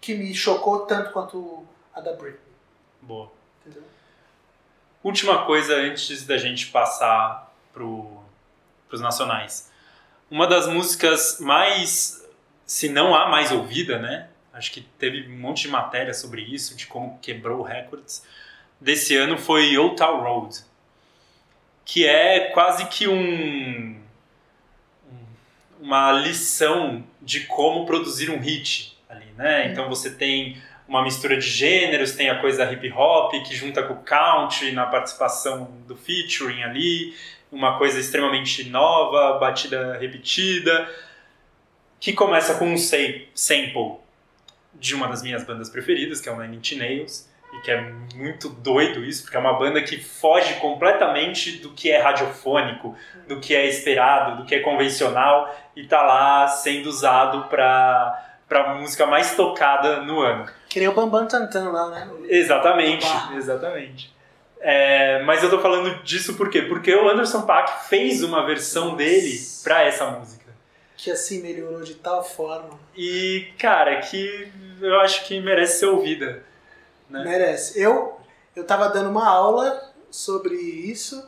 que me chocou tanto quanto a da Britney. Boa. Entendeu? Última coisa antes da gente passar pro, pros nacionais. Uma das músicas mais, se não a mais ouvida, né? Acho que teve um monte de matéria sobre isso, de como quebrou recordes. Desse ano foi Old Town Road, que é quase que um um- uma lição de como produzir um hit ali, né? Então você tem uma mistura de gêneros, tem a coisa hip hop que junta com o country na participação do featuring ali, uma coisa extremamente nova, batida repetida, que começa com um sa- sample de uma das minhas bandas preferidas, que é o Nine Inch Nails, e que é muito doido isso, porque é uma banda que foge completamente do que é radiofônico, do que é esperado, do que é convencional, e tá lá sendo usado para para música mais tocada no ano. Que nem o Bambam Tantan lá, né? Exatamente, exatamente. É, mas eu tô falando disso por quê? Porque o Anderson Paak fez uma versão dele pra essa música. Que assim melhorou de tal forma. E, cara, que eu acho que merece ser ouvida. Né? Merece. Eu, eu tava dando uma aula sobre isso,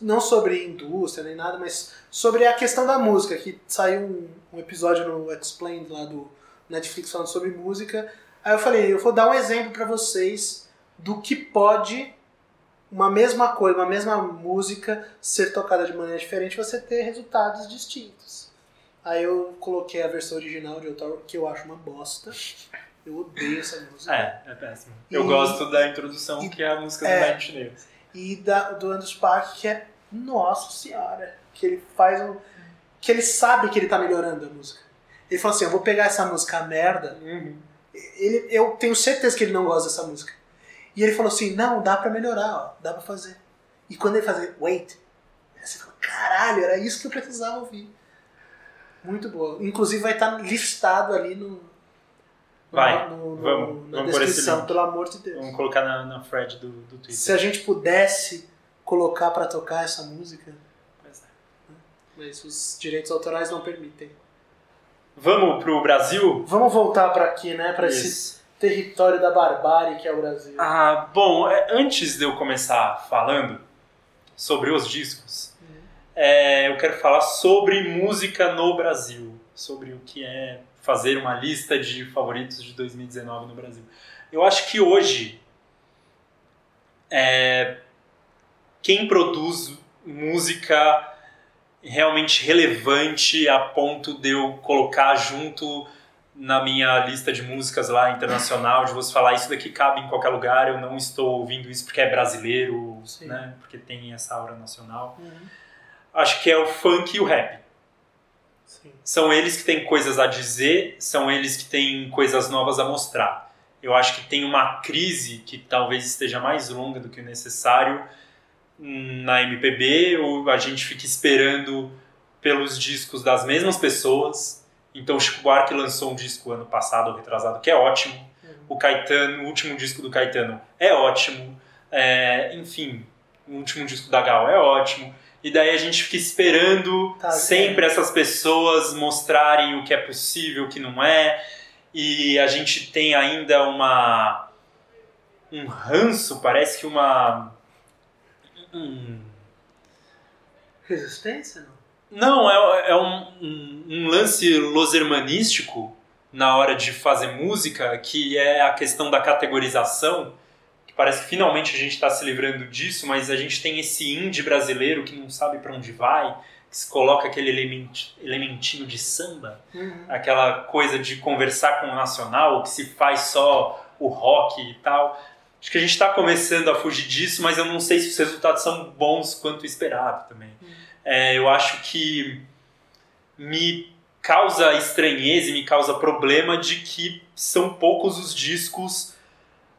não sobre indústria nem nada, mas sobre a questão da música, que saiu um, um episódio no Explained lá do Netflix falando sobre música. Aí eu falei, eu vou dar um exemplo pra vocês do que pode uma mesma coisa, uma mesma música ser tocada de maneira diferente, e você ter resultados distintos. Aí eu coloquei a versão original de Otaru, que eu acho uma bosta. Eu odeio essa música. É, é péssimo. Eu E- gosto da introdução, e- que é a música é. do Inch Nails. e da, do Andrew Park, que é nossa senhora, que ele faz um. que ele sabe que ele tá melhorando a música. Ele falou assim: eu vou pegar essa música merda. Ele, eu tenho certeza que ele não gosta dessa música. E ele falou assim: não, dá pra melhorar, ó, dá pra fazer. E quando ele fazia, wait, você fala: caralho, era isso que eu precisava ouvir. Muito boa. Inclusive vai estar listado ali no. no- Vai, no- no- vamos, na vamos descrição, pelo amor de Deus. Vamos colocar na, na thread do, do Twitter. Se a gente pudesse colocar pra tocar essa música, Pois é. mas os direitos autorais não permitem. Vamos pro Brasil? Vamos voltar pra aqui, né, Pra esse território da barbárie que é o Brasil. Ah, bom, é, antes de eu começar falando sobre os discos, é, eu quero falar sobre música no Brasil, sobre o que é fazer uma lista de favoritos de 2019 no Brasil. Eu acho que hoje é, quem produz música realmente relevante a ponto de eu colocar junto na minha lista de músicas lá internacional, de você falar isso daqui cabe em qualquer lugar, eu não estou ouvindo isso porque é brasileiro, Sim. né? Porque tem essa aura nacional. Uhum. Acho que é o funk e o rap. Sim. São eles que têm coisas a dizer, são eles que têm coisas novas a mostrar. Eu acho que tem uma crise que talvez esteja mais longa do que o necessário na MPB, ou a gente fica esperando pelos discos das mesmas pessoas. Então o Chico Buarque lançou um disco ano passado ou retrasado que é ótimo. Uhum. O Caetano, o último disco do Caetano é ótimo. É, enfim, o último disco da Gal é ótimo. E daí a gente fica esperando Tá, sempre essas pessoas mostrarem o que é possível, o que não é. E a gente tem ainda uma um ranço, parece que uma um, Resistência, não? não, é, é um, um, um lance losermanístico na hora de fazer música, que é a questão da categorização, que parece que finalmente a gente está se livrando disso, mas a gente tem esse indie brasileiro que não sabe para onde vai, que se coloca aquele element, elementinho de samba, Uhum. aquela coisa de conversar com o nacional, que se faz só o rock e tal. Acho que a gente está começando a fugir disso, mas eu não sei se os resultados são bons quanto esperado também. É, eu acho que me causa estranheza e me causa problema de que são poucos os discos,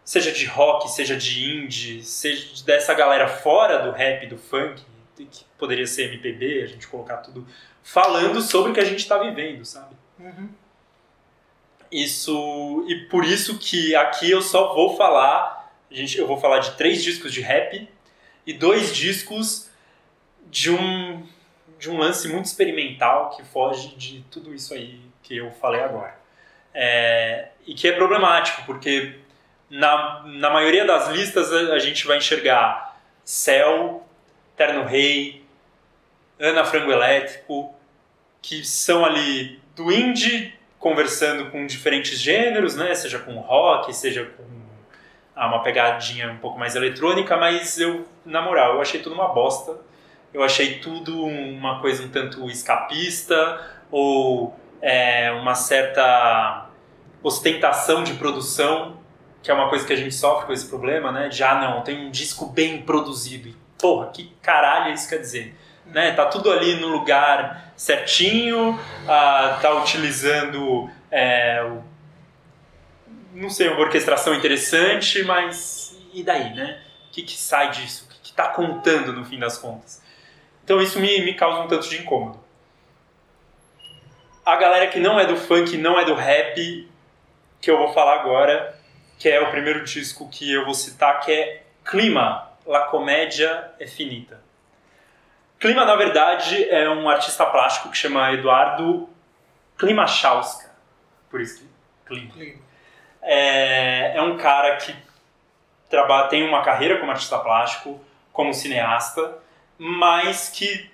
seja de rock, seja de indie, seja dessa galera fora do rap, do funk, que poderia ser MPB, a gente colocar tudo, falando sobre o que a gente está vivendo, sabe? Uhum. Isso e por isso que aqui eu só vou falar, gente, eu vou falar de três discos de rap e dois discos de um de um lance muito experimental que foge de tudo isso aí que eu falei agora. É, e que é problemático, porque na, na maioria das listas a, a gente vai enxergar Céu, Terno Rei, Ana Frango Elétrico, que são ali do indie conversando com diferentes gêneros, né? Seja com rock, seja com ah, uma pegadinha um pouco mais eletrônica, mas eu, na moral, eu achei tudo uma bosta. Eu achei tudo uma coisa um tanto escapista ou é, uma certa ostentação de produção, que é uma coisa que a gente sofre com esse problema, né? De, ah, não, tem um disco bem produzido. E, porra, que caralho isso quer dizer? Né? Tá tudo ali no lugar certinho, ah, tá utilizando é, o- não sei, uma orquestração interessante, mas e daí, né? O que, que sai disso? O que, que tá contando no fim das contas? Então isso me, me causa um tanto de incômodo. A galera que não é do funk, não é do rap, que eu vou falar agora, que é o primeiro disco que eu vou citar, que é Clima, La Comédia é Finita. Clima, na verdade, é um artista plástico que chama Eduardo Klimachowska. Por isso que Clima. Clima. É, é um cara que trabalha, tem uma carreira como artista plástico, como cineasta, mas que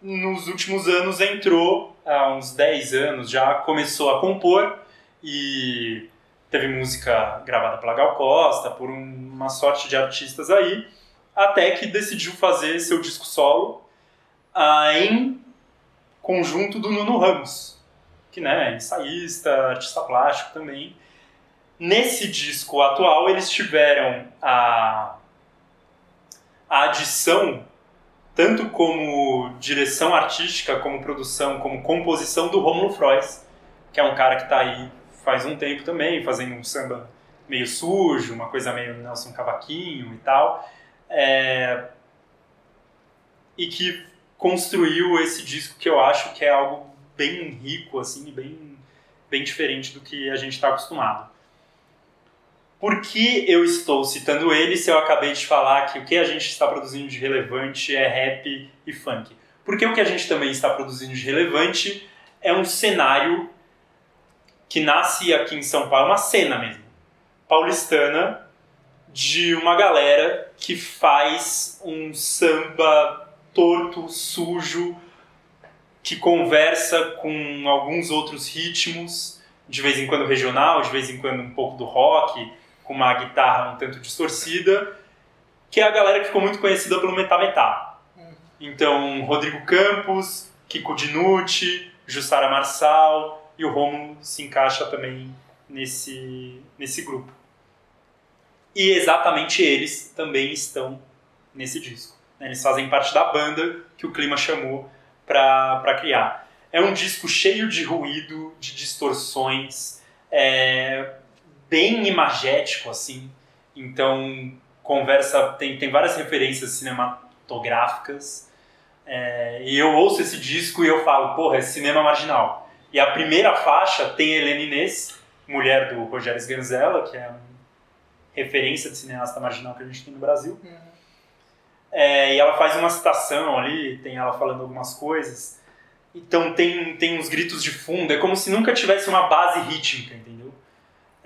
nos últimos anos entrou, há uns 10 anos já, começou a compor e teve música gravada pela Gal Costa, por um- uma sorte de artistas aí, até que decidiu fazer seu disco solo ah, em conjunto do Nuno Ramos, que né, é ensaísta, artista plástico também. Nesse disco atual, eles tiveram a, a adição, tanto como direção artística, como produção, como composição, do Romulo Frois, que é um cara que está aí faz um tempo também, fazendo um samba meio sujo, uma coisa meio Nelson Cavaquinho e tal. É, e que construiu esse disco que eu acho que é algo bem rico, assim, bem, bem diferente do que a gente está acostumado. Por que eu estou citando ele se eu acabei de falar que o que a gente está produzindo de relevante é rap e funk? Porque o que a gente também está produzindo de relevante é um cenário que nasce aqui em São Paulo, uma cena mesmo, paulistana, de uma galera que faz um samba torto, sujo, que conversa com alguns outros ritmos, de vez em quando regional, de vez em quando um pouco do rock, com uma guitarra um tanto distorcida, que é a galera que ficou muito conhecida pelo Metá Metá. Então, Rodrigo Campos, Kiko Dinucci, Jussara Marçal, e o Romulo se encaixa também nesse, nesse grupo. E exatamente eles também estão nesse disco. né? Eles fazem parte da banda que o Clima chamou para criar. É um disco cheio de ruído, de distorções, é, bem imagético, assim. Então, conversa, tem, tem várias referências cinematográficas. É, e eu ouço esse disco e eu falo, porra, é cinema marginal. E a primeira faixa tem Helena Inês, mulher do Rogério Sganzella, que é uma referência de cineasta marginal que a gente tem no Brasil. É, e ela faz uma citação ali, tem ela falando algumas coisas. Então tem, tem uns gritos de fundo, é como se nunca tivesse uma base rítmica, entendeu?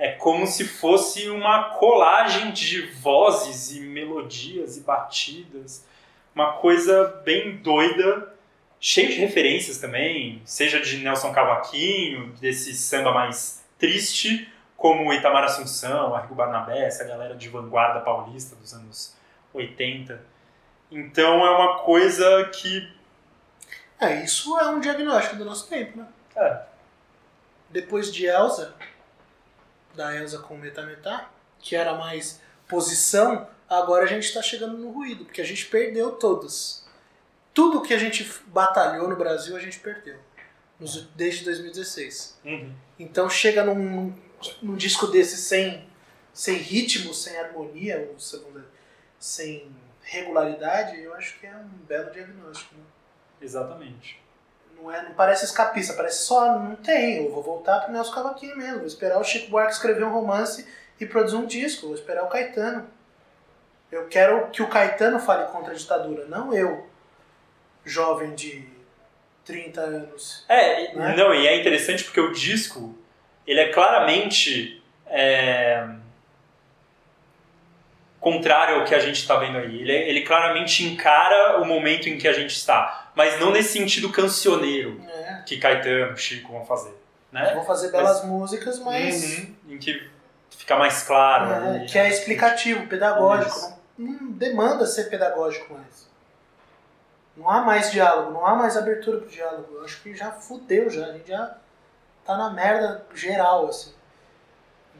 É como se fosse uma colagem de vozes e melodias e batidas. Uma coisa bem doida, cheia de referências também, seja de Nelson Cavaquinho, desse samba mais triste, como Itamar Assunção, Arrigo Barnabé, essa galera de vanguarda paulista dos anos 80. Então é uma coisa que. É, isso é um diagnóstico do nosso tempo, né? É, Depois de Elsa, da Elsa com Metá Metá, que era mais posição, agora a gente está chegando no ruído, porque a gente perdeu todas. Tudo que a gente batalhou no Brasil, a gente perdeu. nos- Desde 2016. uhum. Então chega num, num disco desse sem, sem ritmo, sem harmonia, ou segunda, sem regularidade, eu acho que é um belo diagnóstico. né? exatamente. Não, é, não parece escapista, parece só, não tem, eu vou voltar pro Nelson Cavaquinho mesmo, vou esperar o Chico Buarque escrever um romance e produzir um disco, vou esperar o Caetano. Eu quero que o Caetano fale contra a ditadura, não eu, jovem de 30 anos. É, Né? não, e é interessante porque o disco, ele é claramente é, contrário ao que a gente está vendo aí. Ele, é- ele claramente encara o momento em que a gente está, mas não nesse sentido cancioneiro É, que Caetano, Chico vão fazer, né? vou fazer belas músicas, mas... Uhum, em que fica mais claro. É, ali. que é explicativo, pedagógico. Não, não demanda ser pedagógico mais. Não há mais diálogo, não há mais abertura pro diálogo. Eu acho que já fudeu já, a gente já tá na merda geral, assim.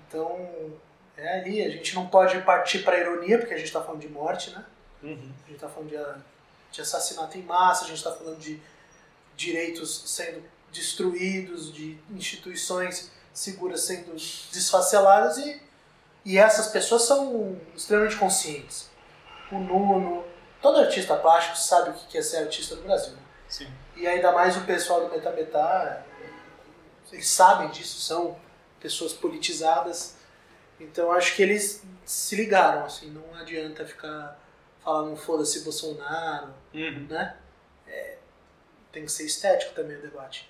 Então, é ali, a gente não pode partir pra ironia, porque a gente tá falando de morte, né? Uhum. A gente tá falando de, de assassinato em massa, a gente tá falando de direitos sendo destruídos, de instituições seguras sendo desfaceladas e, e essas pessoas são extremamente conscientes. O Nuno, todo artista plástico sabe o que é ser artista no Brasil. né? Sim. E ainda mais o pessoal do Metametá, eles sabem disso, são pessoas politizadas. Então acho que eles se ligaram, assim, não adianta ficar falando foda-se Bolsonaro, Uhum. né? É, tem que ser estético também o debate.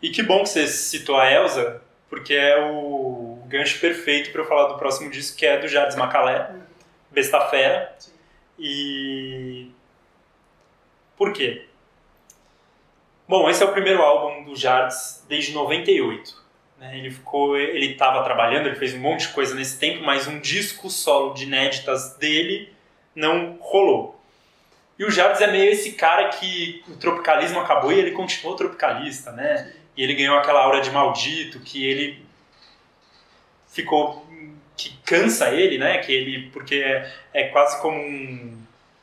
E que bom que você citou a Elsa, porque é o gancho perfeito para eu falar do próximo disco, que é do Jardim Macalé, Besta Fera. Sim. E. Por quê? Bom, esse é o primeiro álbum do Jardim desde 98. Né? Ele ficou, ele estava trabalhando, ele fez um monte de coisa nesse tempo, mas um disco solo de inéditas dele não rolou. E o Jardim é meio esse cara que o tropicalismo acabou e ele continuou tropicalista, né? E ele ganhou aquela aura de maldito que ele ficou que cansa ele, né? Que ele porque é, é quase como um,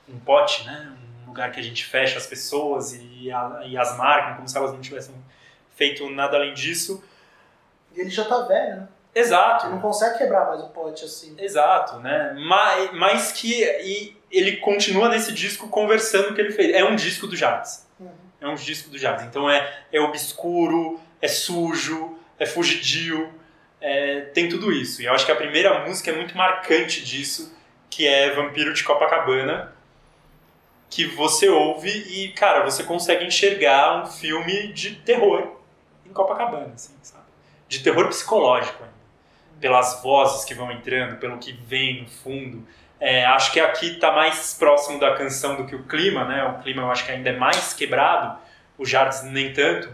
um pote, né? Um lugar que a gente fecha as pessoas e, a- e as marcam como se elas não tivessem feito nada além disso. E ele já tá velho, né? Exato. Ele não consegue quebrar mais o pote assim. Exato, né? Mas, mas que e ele continua nesse disco conversando o que ele fez. É um disco do Jardim. Uhum. É um disco do Jardim. Então é, é obscuro, é sujo, é fugidio, é, tem tudo isso. E eu acho que a primeira música é muito marcante disso, que é Vampiro de Copacabana, que você ouve e, cara, você consegue enxergar um filme de terror em Copacabana, assim, sabe? De terror psicológico ainda. Pelas vozes que vão entrando, pelo que vem no fundo. É, acho que aqui está mais próximo da canção do que o clima, né? O clima eu acho que ainda é mais quebrado, o Jardim nem tanto.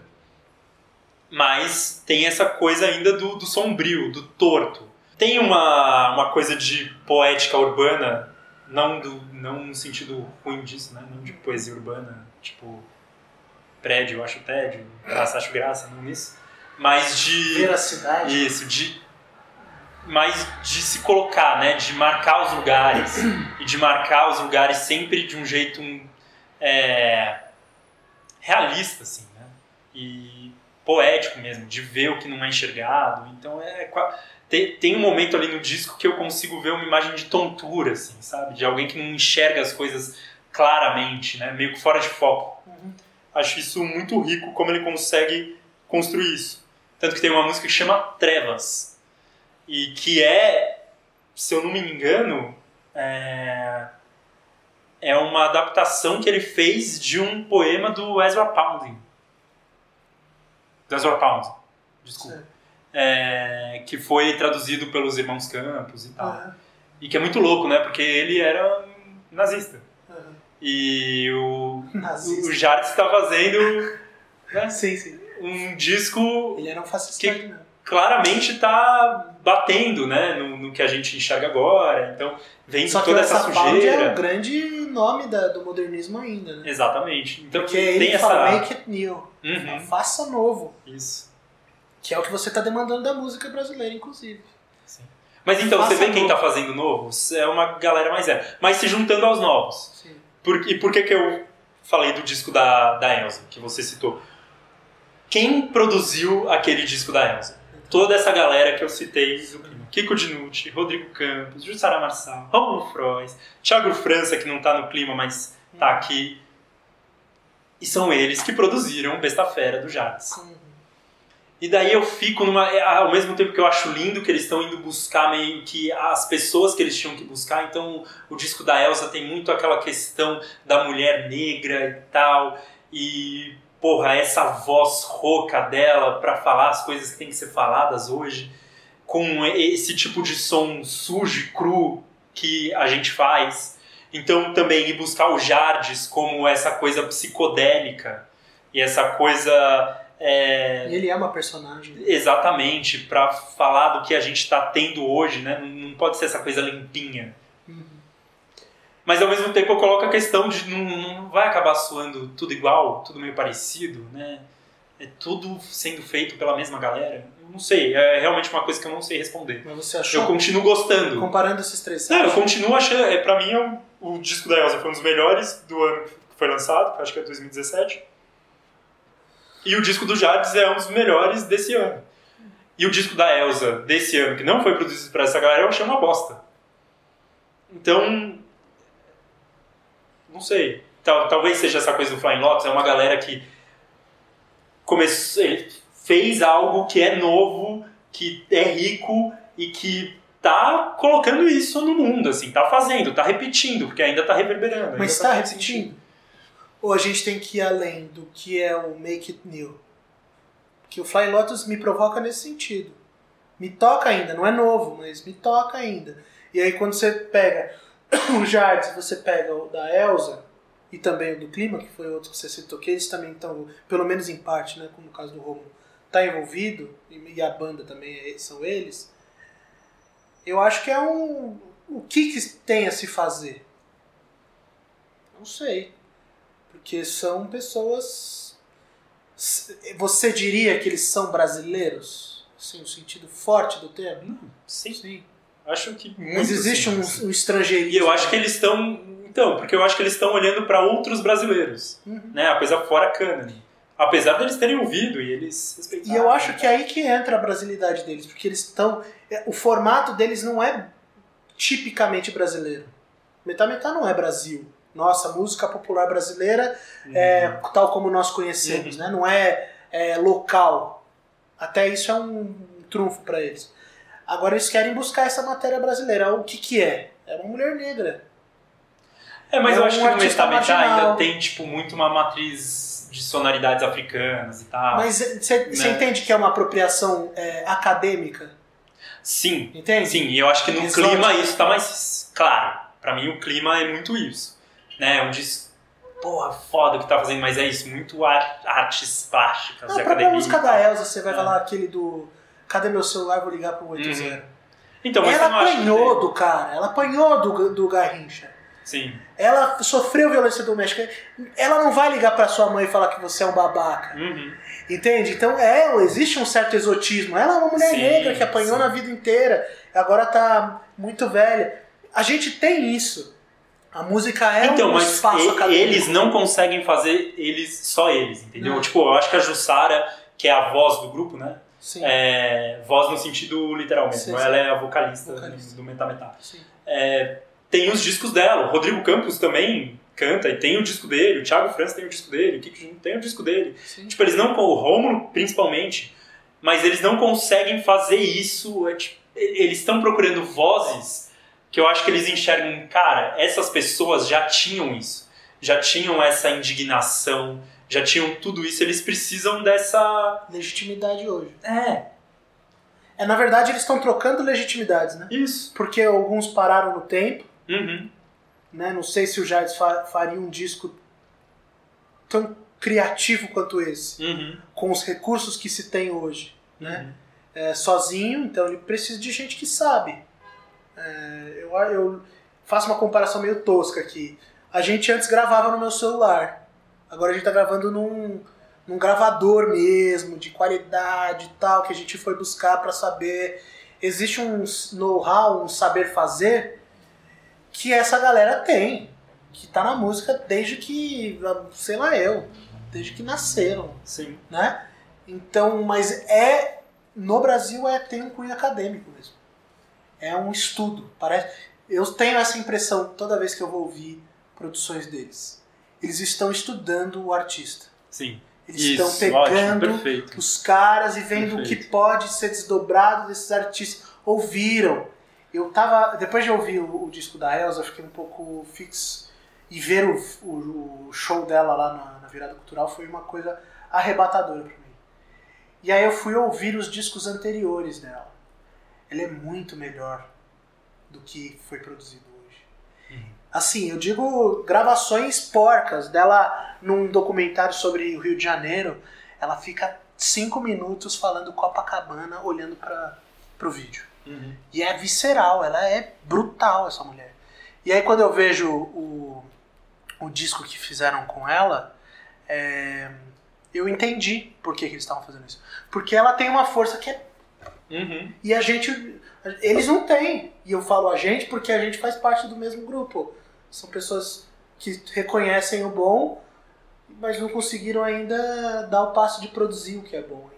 Mas tem essa coisa ainda do, do sombrio, do torto. Tem uma, uma coisa de poética urbana, não, do, não no sentido ruim disso, né? Não de poesia urbana, tipo prédio, acho tédio, graça, acho graça, não nisso. Mais de. Veracidade. Isso, de. Mais de se colocar, né? De marcar os lugares. e de marcar os lugares sempre de um jeito é, realista, assim, né? E poético mesmo, de ver o que não é enxergado. Então é. Tem, tem um momento ali no disco que eu consigo ver uma imagem de tontura, assim, sabe? De alguém que não enxerga as coisas claramente, né? Meio que fora de foco. Uhum. Acho isso muito rico, como ele consegue construir isso. Tanto que tem uma música que chama Trevas. E que é, se eu não me engano, é, é uma adaptação que ele fez de um poema do Ezra Pound. Do Ezra Pound, desculpa é, que foi traduzido pelos irmãos Campos e tal. Uhum. E que é muito louco, né? Porque ele era nazista. Uhum. E o, nazista. o Jardim está fazendo né, sim, sim. Um disco ele era um fascista que né? claramente está batendo né, no, no, que a gente enxerga agora. Então, vem Só toda essa sujeira. é o grande nome da, do modernismo ainda, né? Exatamente. Então, Porque tem ele essa... fala make it new. Uhum. Faça novo. Isso. Que é o que você está demandando da música brasileira, inclusive. Sim. Mas então, Faça você vê quem está fazendo novo? É uma galera mais é. Mas se juntando aos novos. Sim. Por, e por que, que eu falei do disco da, da Elsa, que você citou? Quem produziu aquele disco da Elsa? Toda essa galera que eu citei Kiko Dinucci, Rodrigo Campos, Jussara Marçal, Romulo Frois, Thiago França, que não está no clima, mas está aqui. E são eles que produziram Besta Fera do Jades. E daí eu fico numa. É, ao mesmo tempo que eu acho lindo que eles estão indo buscar meio que as pessoas que eles tinham que buscar. Então o disco da Elsa tem muito aquela questão da mulher negra e tal. E, porra, essa voz rouca dela para falar as coisas que tem que ser faladas hoje. Com esse tipo de som sujo e cru que a gente faz. Então também ir buscar o Jardes como essa coisa psicodélica e essa coisa é, ele é uma personagem. Exatamente, para falar do que a gente está tendo hoje, né? Não pode ser essa coisa limpinha. Mas ao mesmo tempo eu coloco a questão de não, não vai acabar soando tudo igual, tudo meio parecido, né? É tudo sendo feito pela mesma galera. Eu não sei, é realmente uma coisa que eu não sei responder. Mas você achou? Eu continuo gostando. Comparando esses três. Não, eu continuo achando. É, pra mim, é o, o disco da Elsa foi um dos melhores do ano que foi lançado, que acho que é 2017. E o disco do Jardes é um dos melhores desse ano. E o disco da Elsa desse ano, que não foi produzido para essa galera, eu achei uma bosta. Então. Não sei. Tal, talvez seja essa coisa do Flying Lotus, é uma galera que começou, fez algo que é novo, que é rico e que tá colocando isso no mundo, assim, tá fazendo, tá repetindo, porque ainda tá reverberando. Mas tá, tá repetindo? Ou a gente tem que ir além do que é o Make It New? Que o Flying Lotus me provoca nesse sentido. Me toca ainda, não é novo, mas me toca ainda. E aí quando você pega o Jardim, você pega o da Elsa e também o do Clima, que foi outro que você citou, que eles também estão, pelo menos em parte, né, como no caso do Romulo, tá envolvido, e a banda também é, são eles, eu acho que é um... O que, que tem a se fazer? Não sei porque são pessoas. Você diria que eles são brasileiros? Sim, no sentido forte do termo? Não, sim. sim. Acho que Mas existe um, um estrangeirismo. E eu acho que eles estão. Então, porque eu acho que eles estão olhando para outros brasileiros. Uhum. Né? A coisa fora cânone. Apesar deles terem ouvido e eles respeitaram. E eu acho que é aí que entra a brasilidade deles, porque eles estão. É, o formato deles não é tipicamente brasileiro. Metá Metá não é Brasil nossa música popular brasileira, uhum. é, tal como nós conhecemos, uhum. né? não é, é, local. Até isso é um trunfo para eles. Agora eles querem buscar essa matéria brasileira. O que, que é? É uma mulher negra. É, mas é eu um acho que no Metá ainda tem tipo, muito uma matriz de sonoridades africanas e tal. Mas você né? entende que é uma apropriação é, acadêmica? Sim. Entende? Sim, e eu acho que no Exótico. clima isso está mais claro. Para mim o clima é muito isso né? Um disco, porra, foda que tá fazendo, mas é isso, muito artes plásticas Não, a própria música da Elsa, você vai é. falar aquele do Cadê meu celular? Vou ligar pro 80. Uhum. Então, mas ela apanhou do cara, ela apanhou do, do Garrincha. Sim. Ela sofreu violência doméstica. Ela não vai ligar pra sua mãe e falar que você é um babaca. Uhum. Entende? Então é, existe um certo exotismo. Ela é uma mulher Sim, negra que apanhou sim. na vida inteira, agora tá muito velha. A gente tem isso. A música é então, um mas espaço e- eles não conseguem fazer eles só eles, entendeu? Não. Tipo, eu acho que a Jussara, que é a voz do grupo, né? É, voz no sentido literal mesmo. Sim, sim. Ela é a vocalista, Vocalista. do Metametá. sim. Tem os discos dela. O Rodrigo Campos também canta e tem o disco dele. O Thiago França tem o disco dele. O Kiko Junior tem o disco dele. sim. Tipo, eles não. O Rômulo, principalmente. Mas eles não conseguem fazer isso. é, tipo, eles estão procurando vozes que eu acho que eles enxergam. Cara, essas pessoas já tinham isso. Já tinham essa indignação. Já tinham tudo isso. Eles precisam dessa. Legitimidade hoje. É, É, na verdade, eles estão trocando legitimidades, né? isso. Porque alguns pararam no tempo, Uhum. né? Não sei se o Jardim fa- faria um disco tão criativo quanto esse, Uhum. com os recursos que se tem hoje, né? Uhum. É, sozinho, então ele precisa de gente que sabe. É, eu, eu faço uma comparação meio tosca aqui. A gente antes gravava no meu celular, agora a gente tá gravando num, num gravador mesmo, de qualidade e tal, que a gente foi buscar para saber. Existe um know-how, um saber fazer que essa galera tem, que tá na música desde que, sei lá eu, desde que nasceram Sim. né? Então, mas é no Brasil é tem um cunho acadêmico mesmo. É um estudo, parece. Eu tenho essa impressão toda vez que eu vou ouvir produções deles. Eles estão estudando o artista. Sim. Eles Isso, estão ótimo, pegando perfeito. os caras e vendo o que Perfeito. pode ser desdobrado desses artistas. Ouviram. Eu tava. Depois de ouvir o, o disco da Elsa, eu fiquei um pouco fixo. E ver o, o- o show dela lá na, na virada cultural foi uma coisa arrebatadora pra mim. E aí eu fui ouvir os discos anteriores dela. Ela é muito melhor do que foi produzido. Assim, eu digo gravações porcas dela num documentário sobre o Rio de Janeiro. Ela fica cinco minutos falando Copacabana, olhando para pro vídeo. Uhum. E é visceral, ela é brutal essa mulher. E aí quando eu vejo o, o disco que fizeram com ela, é, eu entendi por que, que eles estavam fazendo isso. Porque ela tem uma força que é. Uhum. E a gente. Eles não têm. E eu falo a gente porque a gente faz parte do mesmo grupo. São pessoas que reconhecem o bom, mas não conseguiram ainda dar o passo de produzir o que é bom ainda.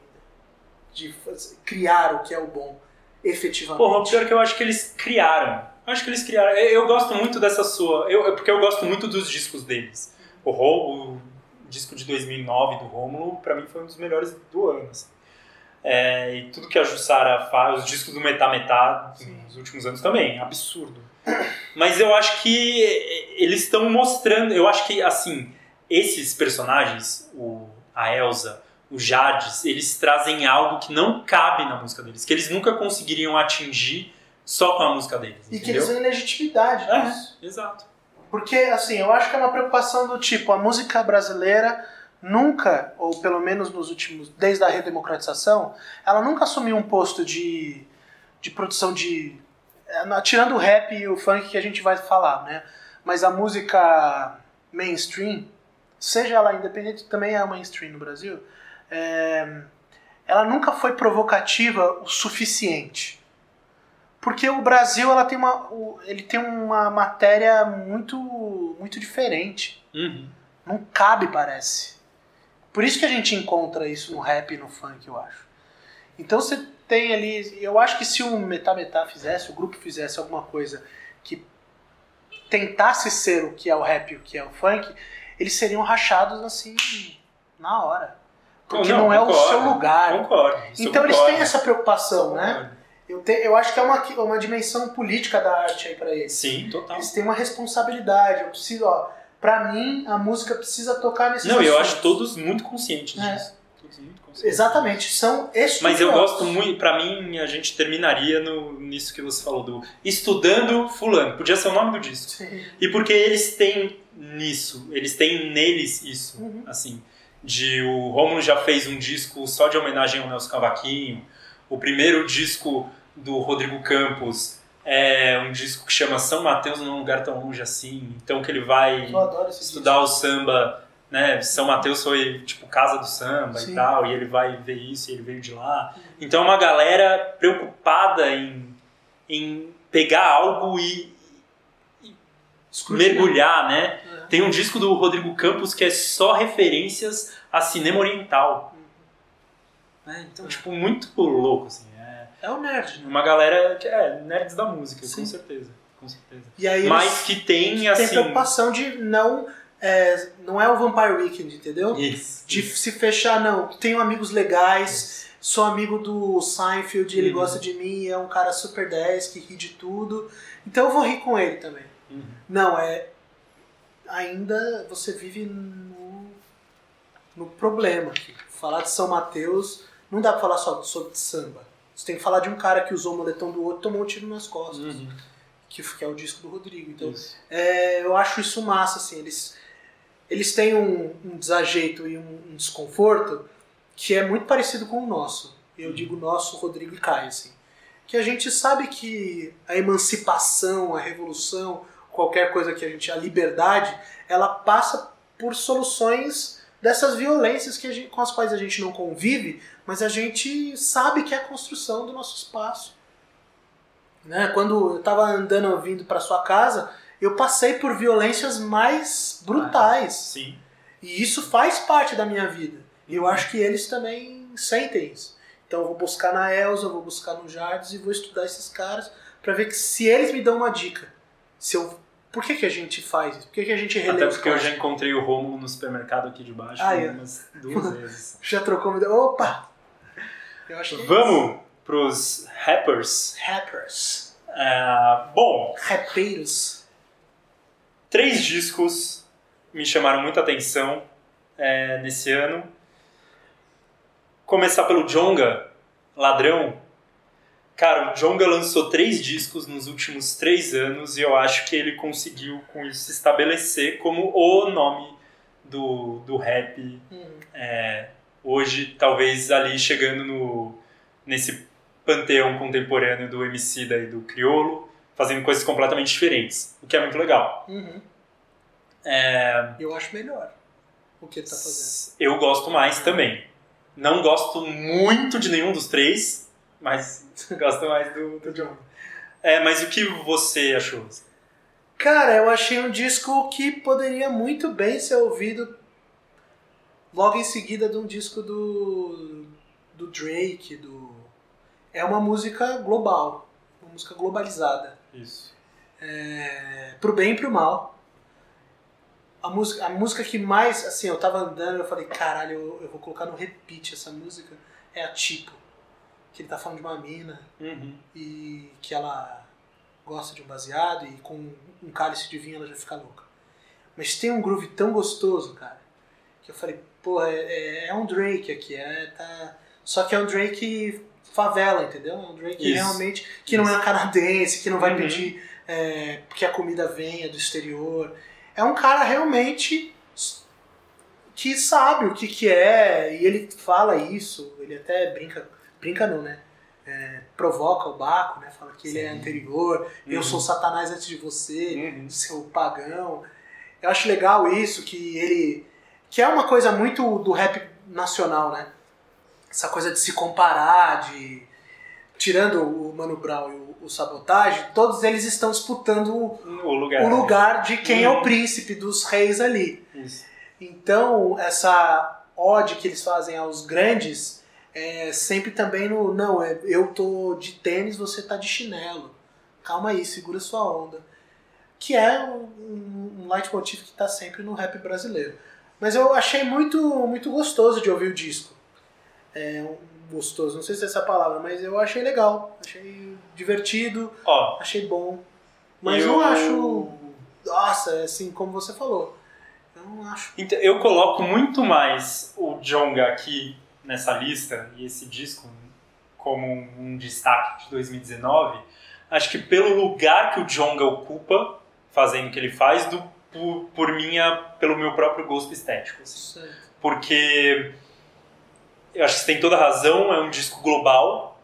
De faz- criar o que é o bom, efetivamente. Porra, o pior é que eu acho que eles criaram. Eu acho que eles criaram. Eu, eu gosto muito dessa sua. Eu, é porque eu gosto muito dos discos deles. O, Ro- o disco de 2009 do Rômulo, pra mim, foi um dos melhores do ano. assim. É, e tudo que a Jussara faz, os discos do Metá Metá nos últimos anos também, absurdo. Mas eu acho que eles estão mostrando. Eu acho que, assim, esses personagens, o, a Elsa, o Jades, eles trazem algo que não cabe na música deles, que eles nunca conseguiriam atingir só com a música deles. E que eles têm legitimidade É, nisso. exato. Porque, assim, eu acho que é uma preocupação do tipo, a música brasileira nunca, ou pelo menos nos últimos, desde a redemocratização, ela nunca assumiu um posto de, de produção de. É, Tirando o rap e o funk que a gente vai falar, né? Mas a música mainstream, seja ela independente, também é mainstream no Brasil, é, ela nunca foi provocativa o suficiente. Porque o Brasil ela tem uma, ele tem uma matéria muito, muito diferente. Uhum. Não cabe, parece. Por isso que a gente encontra isso no rap e no funk, eu acho. Então você tem ali. Eu acho que se o Metá Metá fizesse, o grupo fizesse alguma coisa que tentasse ser o que é o rap e o que é o funk, eles seriam rachados assim, na hora. Porque não, é o concordo, seu lugar. Concordo. eu Então eles concordo. têm essa preocupação, né? Eu, te- eu acho que é uma, uma dimensão política da arte aí pra eles. Sim, total. Eles têm uma responsabilidade. Eu preciso, ó, pra mim, a música precisa tocar nesses Não, eu assuntos. acho todos muito conscientes É. disso. Exatamente, são estudiosos. Mas eu gosto muito, pra mim, a gente terminaria no, nisso que você falou, do Estudando Fulano. Podia ser o nome do disco. Sim. E porque eles têm nisso, eles têm neles isso, Uhum. assim. De o Romulo já fez um disco só de homenagem ao Nelson Cavaquinho. O primeiro disco do Rodrigo Campos É um disco que chama São Mateus num lugar tão longe assim. Então que ele vai estudar o samba, né? São Mateus foi tipo casa do samba Sim. e tal, e ele vai ver isso e ele veio de lá. Então é uma galera preocupada em, em pegar algo e disco. mergulhar, né? É. Tem um disco do Rodrigo Campos que é só referências a cinema oriental. Né? Então, tipo, muito louco, assim. É É o nerd, né? uma galera que é nerds da música, Sim. com certeza. Com certeza. E aí Mas que tem, assim... preocupação de não. É, não é o Vampire Weekend, entendeu? Isso. De se fechar, não. Tenho amigos legais, sou amigo do Seinfeld, ele Uhum. gosta de mim, é um cara super 10 que ri de tudo. Então eu vou rir com ele também. Uhum. Não, é. Ainda você vive no, no problema. aqui. Falar de São Mateus não dá pra falar só sobre samba. Você tem que falar de um cara que usou o moletom do outro e tomou um tiro nas costas. Uhum. Que, que é o disco do Rodrigo. Então, Isso. é, eu acho isso massa, assim. Eles, eles têm um, um desajeito e um, um desconforto que é muito parecido com o nosso. Eu digo nosso, Rodrigo e Caio, assim. Que a gente sabe que a emancipação, a revolução, qualquer coisa que a gente... A liberdade, ela passa por soluções dessas violências que gente- com as quais a gente não convive, mas a gente sabe que é a construção do nosso espaço. Né? Quando eu estava andando vindo para sua casa, eu passei por violências mais brutais. Sim. E isso faz parte da minha vida. E eu acho que eles também sentem isso. Então eu vou buscar na Elza, eu vou buscar no Jardim e vou estudar esses caras para ver que se eles me dão uma dica, se eu por que, que a gente faz isso? Por que, que a gente relê Até porque eu já encontrei o Rômulo no supermercado aqui de baixo Ah, é. umas duas vezes. já trocou me Opa! Eu acho que é Vamos pros rappers. Rappers. É, bom, Rapeiros. Três discos me chamaram muita atenção é, nesse ano. Começar pelo Jonga, Ladrão. Cara, o Jonga lançou três discos nos últimos três anos e eu acho que ele conseguiu com isso se estabelecer como o nome do, do rap Hum. é, hoje, talvez ali chegando no, nesse panteão contemporâneo do MC e do Criolo, fazendo coisas completamente diferentes, o que é muito legal. Uhum. É, Eu acho melhor o que ele tá fazendo. eu gosto mais também. Não gosto muito de nenhum dos três, mas gosto mais do, do John. É, mas o que você achou? Cara, eu achei um disco que poderia muito bem ser ouvido logo em seguida de um disco do, do Drake, do... É uma música global, uma música globalizada. Isso. É, pro bem e pro mal. A música, a música que mais, assim, eu tava andando e eu falei, caralho, eu, eu vou colocar no repeat essa música, é a Tipo. Que ele tá falando de uma mina Uhum. e que ela gosta de um baseado e com um cálice de vinho ela já fica louca. Mas tem um groove tão gostoso, cara, que eu falei, porra, é, é um Drake aqui, é, tá... só que é um Drake favela, entendeu? É um Drake Isso. realmente que não é canadense, que não vai Uhum. pedir é, que a comida venha do exterior. É um cara realmente que sabe o que, que é, e ele fala isso, ele até brinca, brinca não, né? É, provoca o Baco, né? Fala que ele é Sim. anterior, eu Uhum. sou Satanás antes de você, Uhum. seu pagão. Eu acho legal isso, que ele. que é uma coisa muito do rap nacional, né? Essa coisa de se comparar, de. Tirando o Mano Brown e o, o Sabotagem, todos eles estão disputando o, lugar. o lugar de quem é o príncipe dos reis ali. Isso. Então, essa ode que eles fazem aos grandes é sempre também no. Não, é, eu tô de tênis, você tá de chinelo. Calma aí, segura sua onda. Que é um, um leitmotiv que tá sempre no rap brasileiro. Mas eu achei muito, muito gostoso de ouvir o disco. É, um gostoso, não sei se é essa a palavra, mas eu achei legal. Achei divertido, Ó, achei bom. Mas eu não acho. Nossa, é assim, como você falou. Eu não acho. Então, eu coloco muito mais o Jonga aqui nessa lista e esse disco como um, um destaque de 2019. Acho que pelo lugar que o Jonga ocupa, fazendo o que ele faz, do, por, por minha, pelo meu próprio gosto estético. assim. Porque eu acho que você tem toda razão, é um disco global,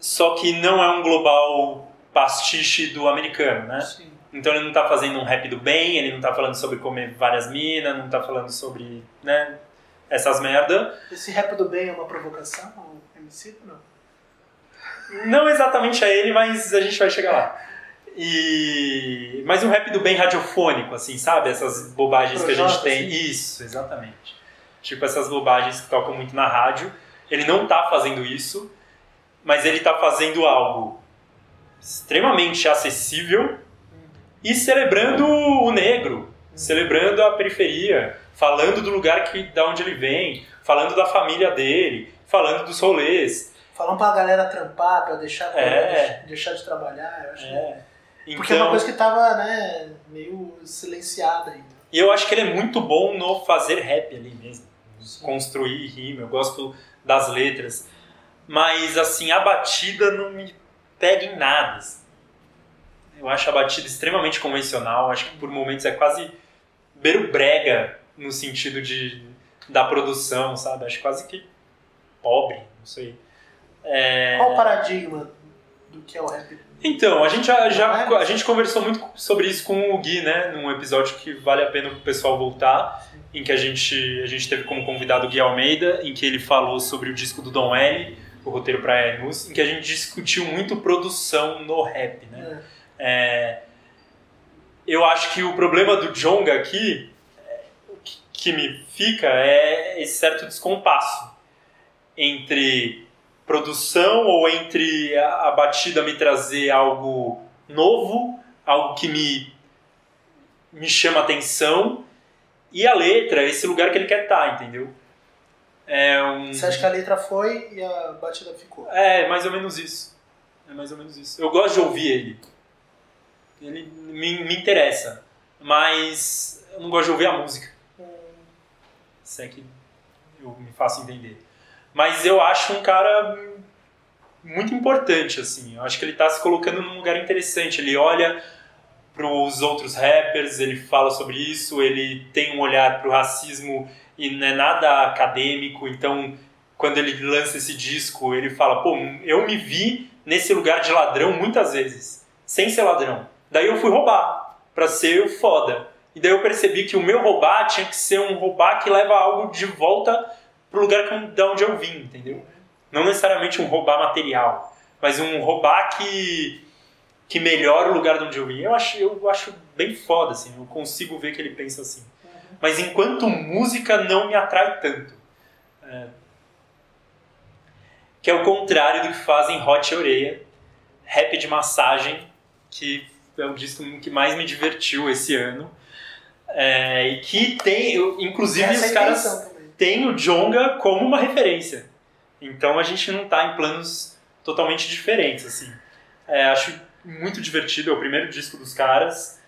só que não é um global pastiche do americano, né? Sim. Então ele não tá fazendo um rap do bem, ele não tá falando sobre comer várias minas, não tá falando sobre, né, essas merda. Esse rap do bem é uma provocação ao MC não? Não exatamente a ele, mas a gente vai chegar lá. E mas um rap do bem radiofônico, assim, sabe? Essas bobagens que a gente Projota, tem. assim. Isso, exatamente. Tipo essas bobagens que tocam muito na rádio. Ele não tá fazendo isso, mas ele tá fazendo algo extremamente acessível e celebrando o negro, celebrando a periferia, falando do lugar que da onde ele vem, falando da família dele, falando dos rolês. Falando pra galera trampar, pra deixar, pra É. deixar de trabalhar, eu acho. É. Porque é uma Então- coisa que tava, né, meio silenciada ainda. E eu acho que ele é muito bom no fazer rap ali mesmo. Construir rima, eu gosto das letras. Mas, assim, a batida não me pega em nada. assim. Eu acho a batida extremamente convencional. Acho que por momentos é quase beiro brega no sentido de, da produção, sabe? Acho quase que pobre, não sei. É... Qual o paradigma do que é o rap? Então, a gente já, já- é? a gente conversou muito sobre isso com o Gui, né? Num episódio que vale a pena o pessoal voltar, em que a gente, a gente teve como convidado o Gui Almeida, em que ele falou sobre o disco do Dom L, o roteiro para Emus, em que a gente discutiu muito produção no rap, né? É, eu acho que o problema do Jonga aqui, é, que, me fica, é esse certo descompasso entre produção ou entre a, a batida me trazer algo novo, algo que me, me chama atenção, e a letra, esse lugar que ele quer estar, entendeu? É um... Você acha que a letra foi e a batida ficou? É, mais ou menos isso. É mais ou menos isso. Eu gosto de ouvir ele. Ele me, me interessa. Mas eu não gosto de ouvir a música. Se é que eu me faço entender. Mas eu acho um cara muito importante, assim. Eu acho que ele tá se colocando num lugar interessante. Ele olha pros outros rappers, ele fala sobre isso, ele tem um olhar pro racismo e não é nada acadêmico, então quando ele lança esse disco, ele fala, pô, eu me vi nesse lugar de ladrão muitas vezes, sem ser ladrão. Daí eu fui roubar, pra ser o foda. E daí eu percebi que o meu roubar tinha que ser um roubar que leva algo de volta pro lugar da onde eu vim, entendeu? Não necessariamente um roubar material, mas um roubar que, que melhora o lugar de onde eu vim. Eu acho, eu acho bem foda, assim, eu consigo ver que ele pensa assim. Mas enquanto música não me atrai tanto. É, que é o contrário do que fazem Hot e Oreia, Rap de Massagem, que é o disco que mais me divertiu esse ano. É, e que tem, eu- inclusive, Essa é os a caras têm o Jonga como uma referência. Então a gente não está em planos totalmente diferentes, assim. É, acho muito divertido, é o primeiro disco dos caras.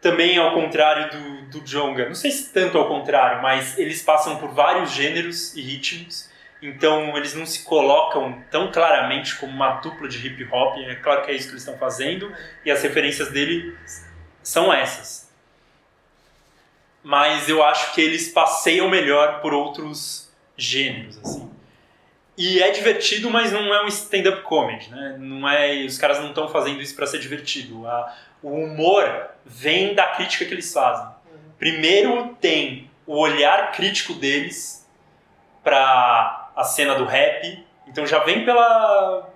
Também ao contrário do, do Jonga, não sei se tanto ao contrário, mas eles passam por vários gêneros e ritmos, então eles não se colocam tão claramente como uma dupla de hip hop, é claro que é isso que eles estão fazendo, e as referências dele são essas. Mas eu acho que eles passeiam melhor por outros gêneros, assim. E é divertido, mas não é um stand-up comedy, né? Não é, os caras não estão fazendo isso para ser divertido. A- o humor vem da crítica que eles fazem. Primeiro tem o olhar crítico deles para a cena do rap. Então já vem pela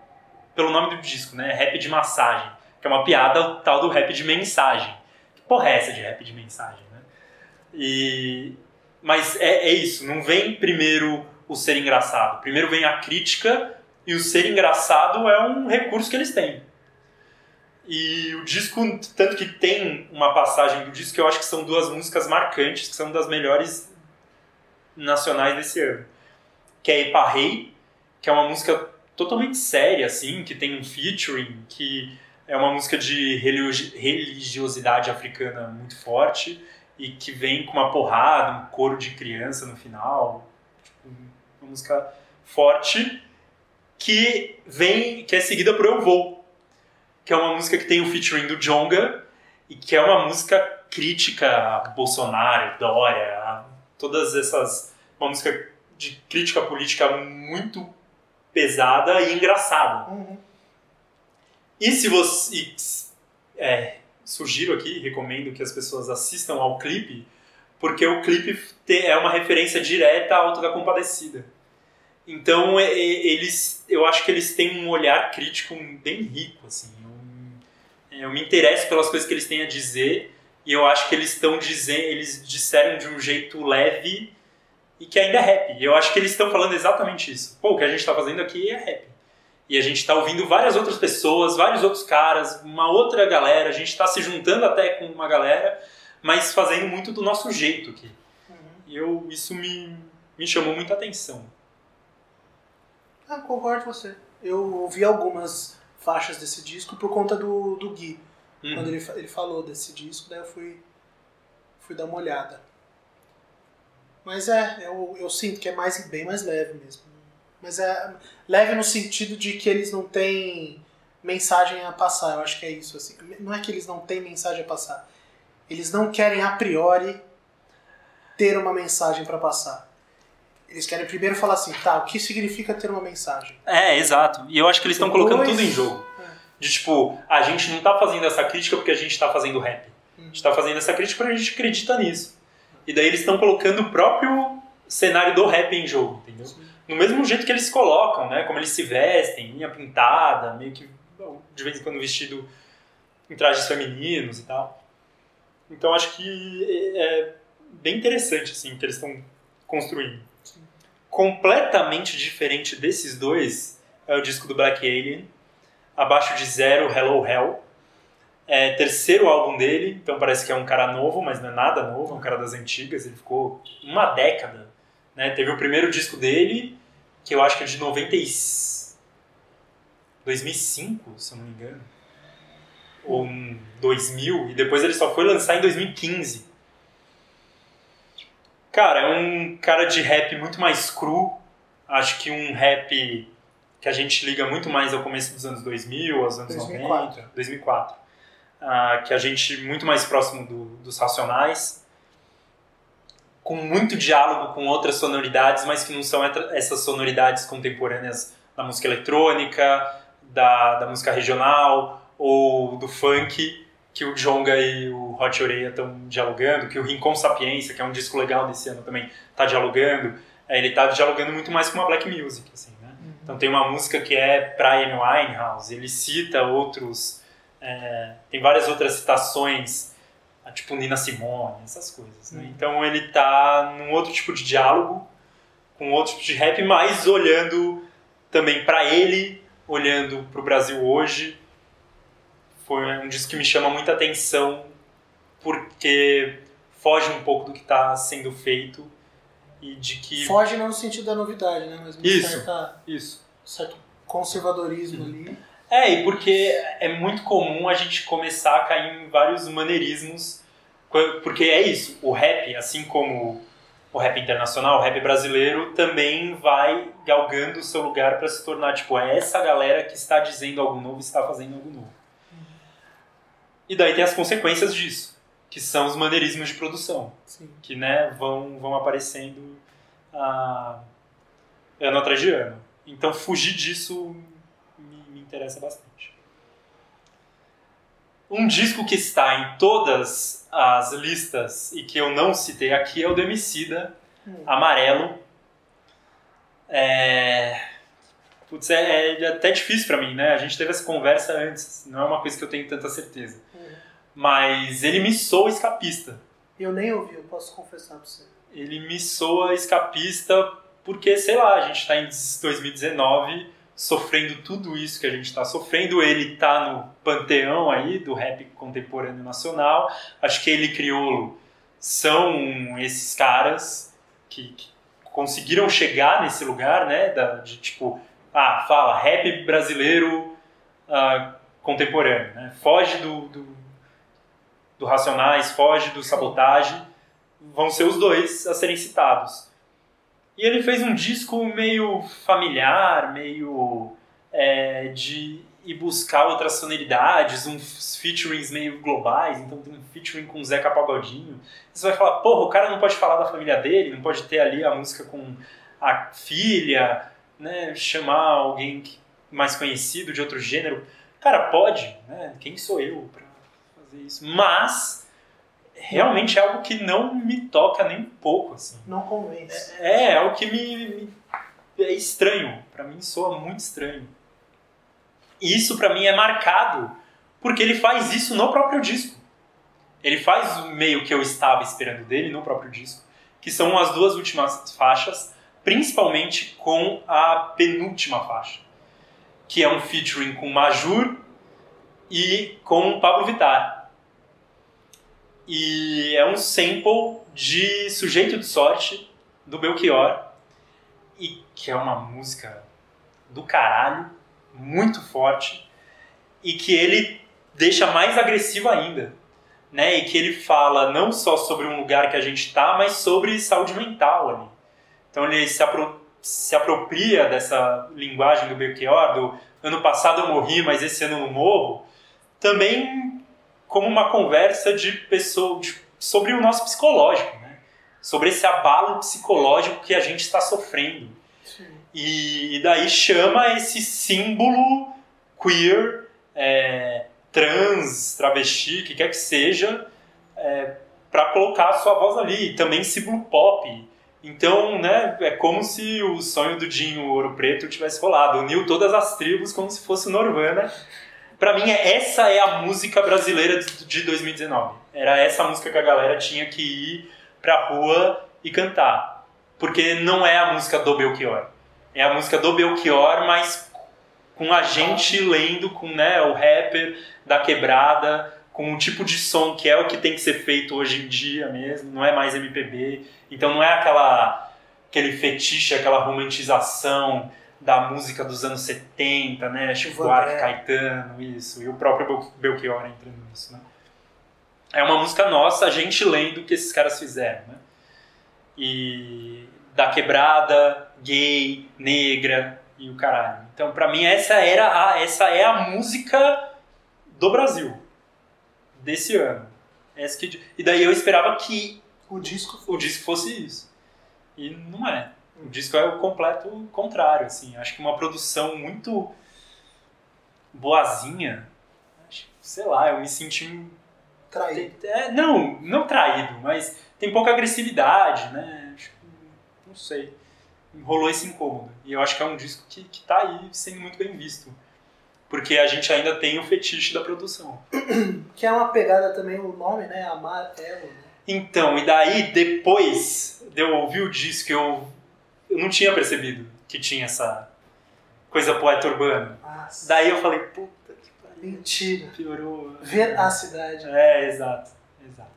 pelo nome do disco, né? Rap de massagem, que é uma piada tal do rap de mensagem. Que porra é essa de rap de mensagem, né? E mas é, é isso, não vem primeiro o ser engraçado. Primeiro vem a crítica e o ser engraçado é um recurso que eles têm. E o disco, tanto que tem uma passagem do disco que eu acho que são duas músicas marcantes, que são das melhores nacionais desse ano. Que é Eparrei, que é uma música totalmente séria, assim, que tem um featuring, que é uma música de religi- religiosidade africana muito forte e que vem com uma porrada, um coro de criança no final. Uma música forte que vem, que é seguida por Eu Vou, que é uma música que tem o featuring do Jonga e que é uma música crítica a Bolsonaro, Dória, a todas essas. Uma música de crítica política muito pesada e engraçada. Uhum. E se você. e, é, sugiro aqui, recomendo que as pessoas assistam ao clipe, porque o clipe é uma referência direta à Auto da Compadecida. Então, é- é- eles, eu acho que eles têm um olhar crítico bem rico, assim. Eu, eu me interesso pelas coisas que eles têm a dizer e eu acho que eles estão dizendo, eles disseram de um jeito leve e que ainda é rap. Eu acho que eles estão falando exatamente isso. Pô, o que a gente está fazendo aqui é rap. E a gente está ouvindo várias outras pessoas, vários outros caras, uma outra galera, a gente está se juntando até com uma galera, mas fazendo muito do nosso jeito aqui. E eu, isso me, me chamou muita atenção. Ah, concordo com você. Eu ouvi algumas faixas desse disco por conta do, do Gui. Uhum. Quando ele, ele falou desse disco, daí eu fui, fui dar uma olhada. Mas é, eu, eu sinto que é mais, bem mais leve mesmo. Mas é leve no sentido de que eles não têm mensagem a passar. Eu acho que é isso. Assim. Não é que eles não têm mensagem a passar. Eles não querem a priori ter uma mensagem para passar. Eles querem primeiro falar assim, tá, o que significa ter uma mensagem? É, exato. E eu acho que eles estão colocando tudo em jogo. É. De tipo, a gente não tá fazendo essa crítica porque a gente tá fazendo rap. A gente tá fazendo essa crítica porque a gente acredita nisso. E daí eles estão colocando o próprio cenário do rap em jogo, entendeu? No mesmo jeito que eles se colocam, né? Como eles se vestem, unha pintada, meio que de vez em quando vestido em trajes femininos e tal. Então acho que é bem interessante assim o que eles estão construindo. Completamente diferente desses dois é o disco do Black Alien, abaixo de zero, Hello Hell. É terceiro álbum dele, então parece que é um cara novo, mas não é nada novo, é um cara das antigas. Ele ficou uma década. Né? Teve o primeiro disco dele, que eu acho que é de 90 e... 2005, se eu não me engano. Ou um 2000, e depois ele só foi lançar em 2015. Cara, é um cara de rap muito mais cru. Acho que um rap que a gente liga muito mais ao começo dos anos 2000, aos anos 2004. 90. 2004. Ah, que a gente muito mais próximo do- dos Racionais. Com muito diálogo com outras sonoridades, mas que não são essas sonoridades contemporâneas da música eletrônica, da, da música regional ou do funk que o Jonga e o Hot Oreia estão dialogando, que o Rincon Sapiência, que é um disco legal desse ano também, está dialogando. É, ele está dialogando muito mais com uma black music, assim, né? Então tem uma música que é pra Amy Winehouse, ele cita outros... é, tem várias outras citações, tipo Nina Simone, essas coisas, né? Uhum. Então ele tá num outro tipo de diálogo, com outro tipo de rap, mas olhando também para ele, olhando para o Brasil hoje. Foi um disco que me chama muita atenção, porque foge um pouco do que está sendo feito e de que... Foge não no sentido da novidade, né? Mas Isso. certa, Isso. certo conservadorismo ali. É, e porque é muito comum a gente começar a cair em vários maneirismos, qu- porque é isso, o rap, assim como o rap internacional, o rap brasileiro, também vai galgando o seu lugar para se tornar, tipo, é essa galera que está dizendo algo novo, está fazendo algo novo. E daí tem as consequências disso, que são os maneirismos de produção Sim. que né, vão, vão aparecendo ah, ano atrás de ano. Então fugir disso me, me interessa bastante. Um disco que está em todas as listas e que eu não citei aqui é o do Emicida, Hum. Amarelo. É... Putz, é, é até difícil pra mim, né? A gente teve essa conversa antes, não é uma coisa que eu tenho tanta certeza. Mas ele me soa escapista. Eu nem ouvi, eu posso confessar pra você. ele me soa escapista porque, sei lá, a gente está em 2019 sofrendo tudo isso que a gente está sofrendo. Ele tá no panteão aí do rap contemporâneo nacional. Acho que ele Criolo são esses caras que, que conseguiram chegar nesse lugar, né? Da, de tipo, ah, fala, rap brasileiro ah, contemporâneo, né? Foge do, do, do Racionais, foge do Sabotagem vão ser os dois a serem citados. E ele fez um disco meio familiar, meio é, de ir buscar outras sonoridades, uns featurings meio globais, então tem um featuring com o Zeca Pagodinho. Você vai falar, porra, o cara não pode falar da família dele, não pode ter ali a música com a filha, né, chamar alguém mais conhecido de outro gênero. Cara, pode, né? Quem sou eu fazer isso? Mas realmente é algo que não me toca nem um pouco, assim. Não convence. É, é algo que me, me é estranho. Para mim soa muito estranho. E isso para mim é marcado porque ele faz isso no próprio disco. Ele faz o meio que eu estava esperando dele no próprio disco, que são as duas últimas faixas, principalmente com a penúltima faixa, que é um featuring com Majur e com Pablo Vittar. E é um sample de Sujeito de Sorte, do Belchior, e que é uma música do caralho, muito forte, e que ele deixa mais agressivo ainda. Né? E que ele fala não só sobre um lugar que a gente está, mas sobre saúde mental ali. Então ele se, apro se apropria dessa linguagem do Belchior, do ano passado eu morri, mas esse ano eu não morro, também como uma conversa de pessoa, de, sobre o nosso psicológico, né? sobre esse abalo psicológico que a gente está sofrendo. E, e, daí chama esse símbolo queer, é, trans, travesti, que quer que seja, é, para colocar a sua voz ali. E também símbolo pop. Então, né, é como se o sonho do Dinho Ouro Preto tivesse rolado. Uniu todas as tribos como se fosse Norvana. Pra mim, essa é a música brasileira de 2019. Era essa música que a galera tinha que ir pra rua e cantar. Porque não é a música do Belchior. É a música do Belchior, mas com a gente lendo, com né, o rapper da quebrada, com o tipo de som que é o que tem que ser feito hoje em dia mesmo, não é mais MPB. Então não é aquela aquele fetiche, aquela romantização da música dos anos 70, né? Chico Buarque, Caetano, isso, e o próprio Belchior entrando nisso, né? É uma música nossa, a gente lendo o que esses caras fizeram, né? E da quebrada, gay, negra e o caralho. Então, para mim essa era a, essa é a música do Brasil desse ano. Essa que, e daí eu esperava que o disco, o disco fosse isso. E não é. O disco é o completo contrário, assim. Acho que uma produção muito boazinha. Sei lá, eu me senti traído. É, não, não traído, mas tem pouca agressividade, né? Acho, não sei. Rolou esse incômodo. E eu acho que é um disco que, que tá aí sendo muito bem visto. Porque a gente ainda tem o fetiche da produção. Que é uma pegada também, o nome, né? Amar Elo, né? Então, e daí, depois de eu ouvir o disco, eu, eu não tinha percebido que tinha essa coisa poeta urbana. Nossa. Daí eu falei, puta que pariu. Mentira. Piorou. Ver a cidade. É, exato. Exato.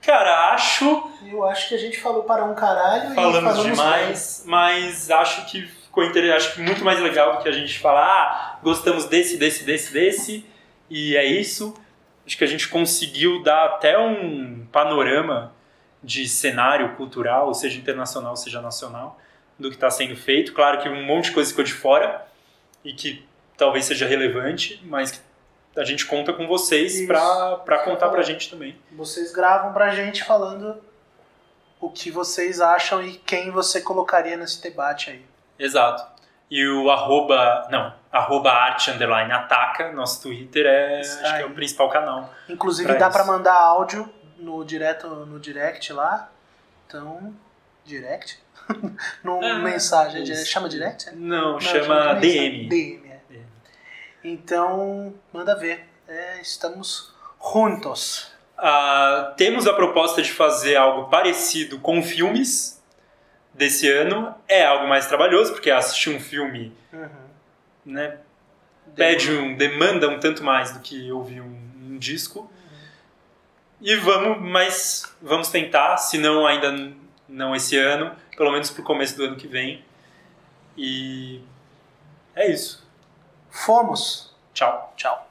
Cara, acho. Eu acho que a gente falou para um caralho Falamos e falamos demais, mas acho que ficou inter... acho que muito mais legal do que a gente falar, ah, gostamos desse, desse, desse, desse, e é isso. Acho que a gente conseguiu dar até um panorama de cenário cultural, seja internacional, seja nacional, do que está sendo feito. Claro que um monte de coisa ficou de fora e que talvez seja relevante, mas a gente conta com vocês para contar pra gente também. Vocês gravam pra gente falando o que vocês acham e quem você colocaria nesse debate aí. Exato. E o arroba, não, arroba arte underline ataca, nosso Twitter é, acho que é o principal canal. Inclusive dá pra mandar áudio no direto no direct lá. Então, direct? no Ah, mensagem, isso. chama direct? é? Não, Não, chama mensagem. DM. DM, é. DM. Então, manda ver. É, estamos juntos. Ah, temos a proposta de fazer algo parecido com filmes desse ano. É algo mais trabalhoso, porque assistir um filme Uhum. né, pede um, demanda um tanto mais do que ouvir um, um disco. E vamos, mas vamos tentar, se não ainda não esse ano, pelo menos pro começo do ano que vem. E é isso. Fomos. Tchau. Tchau.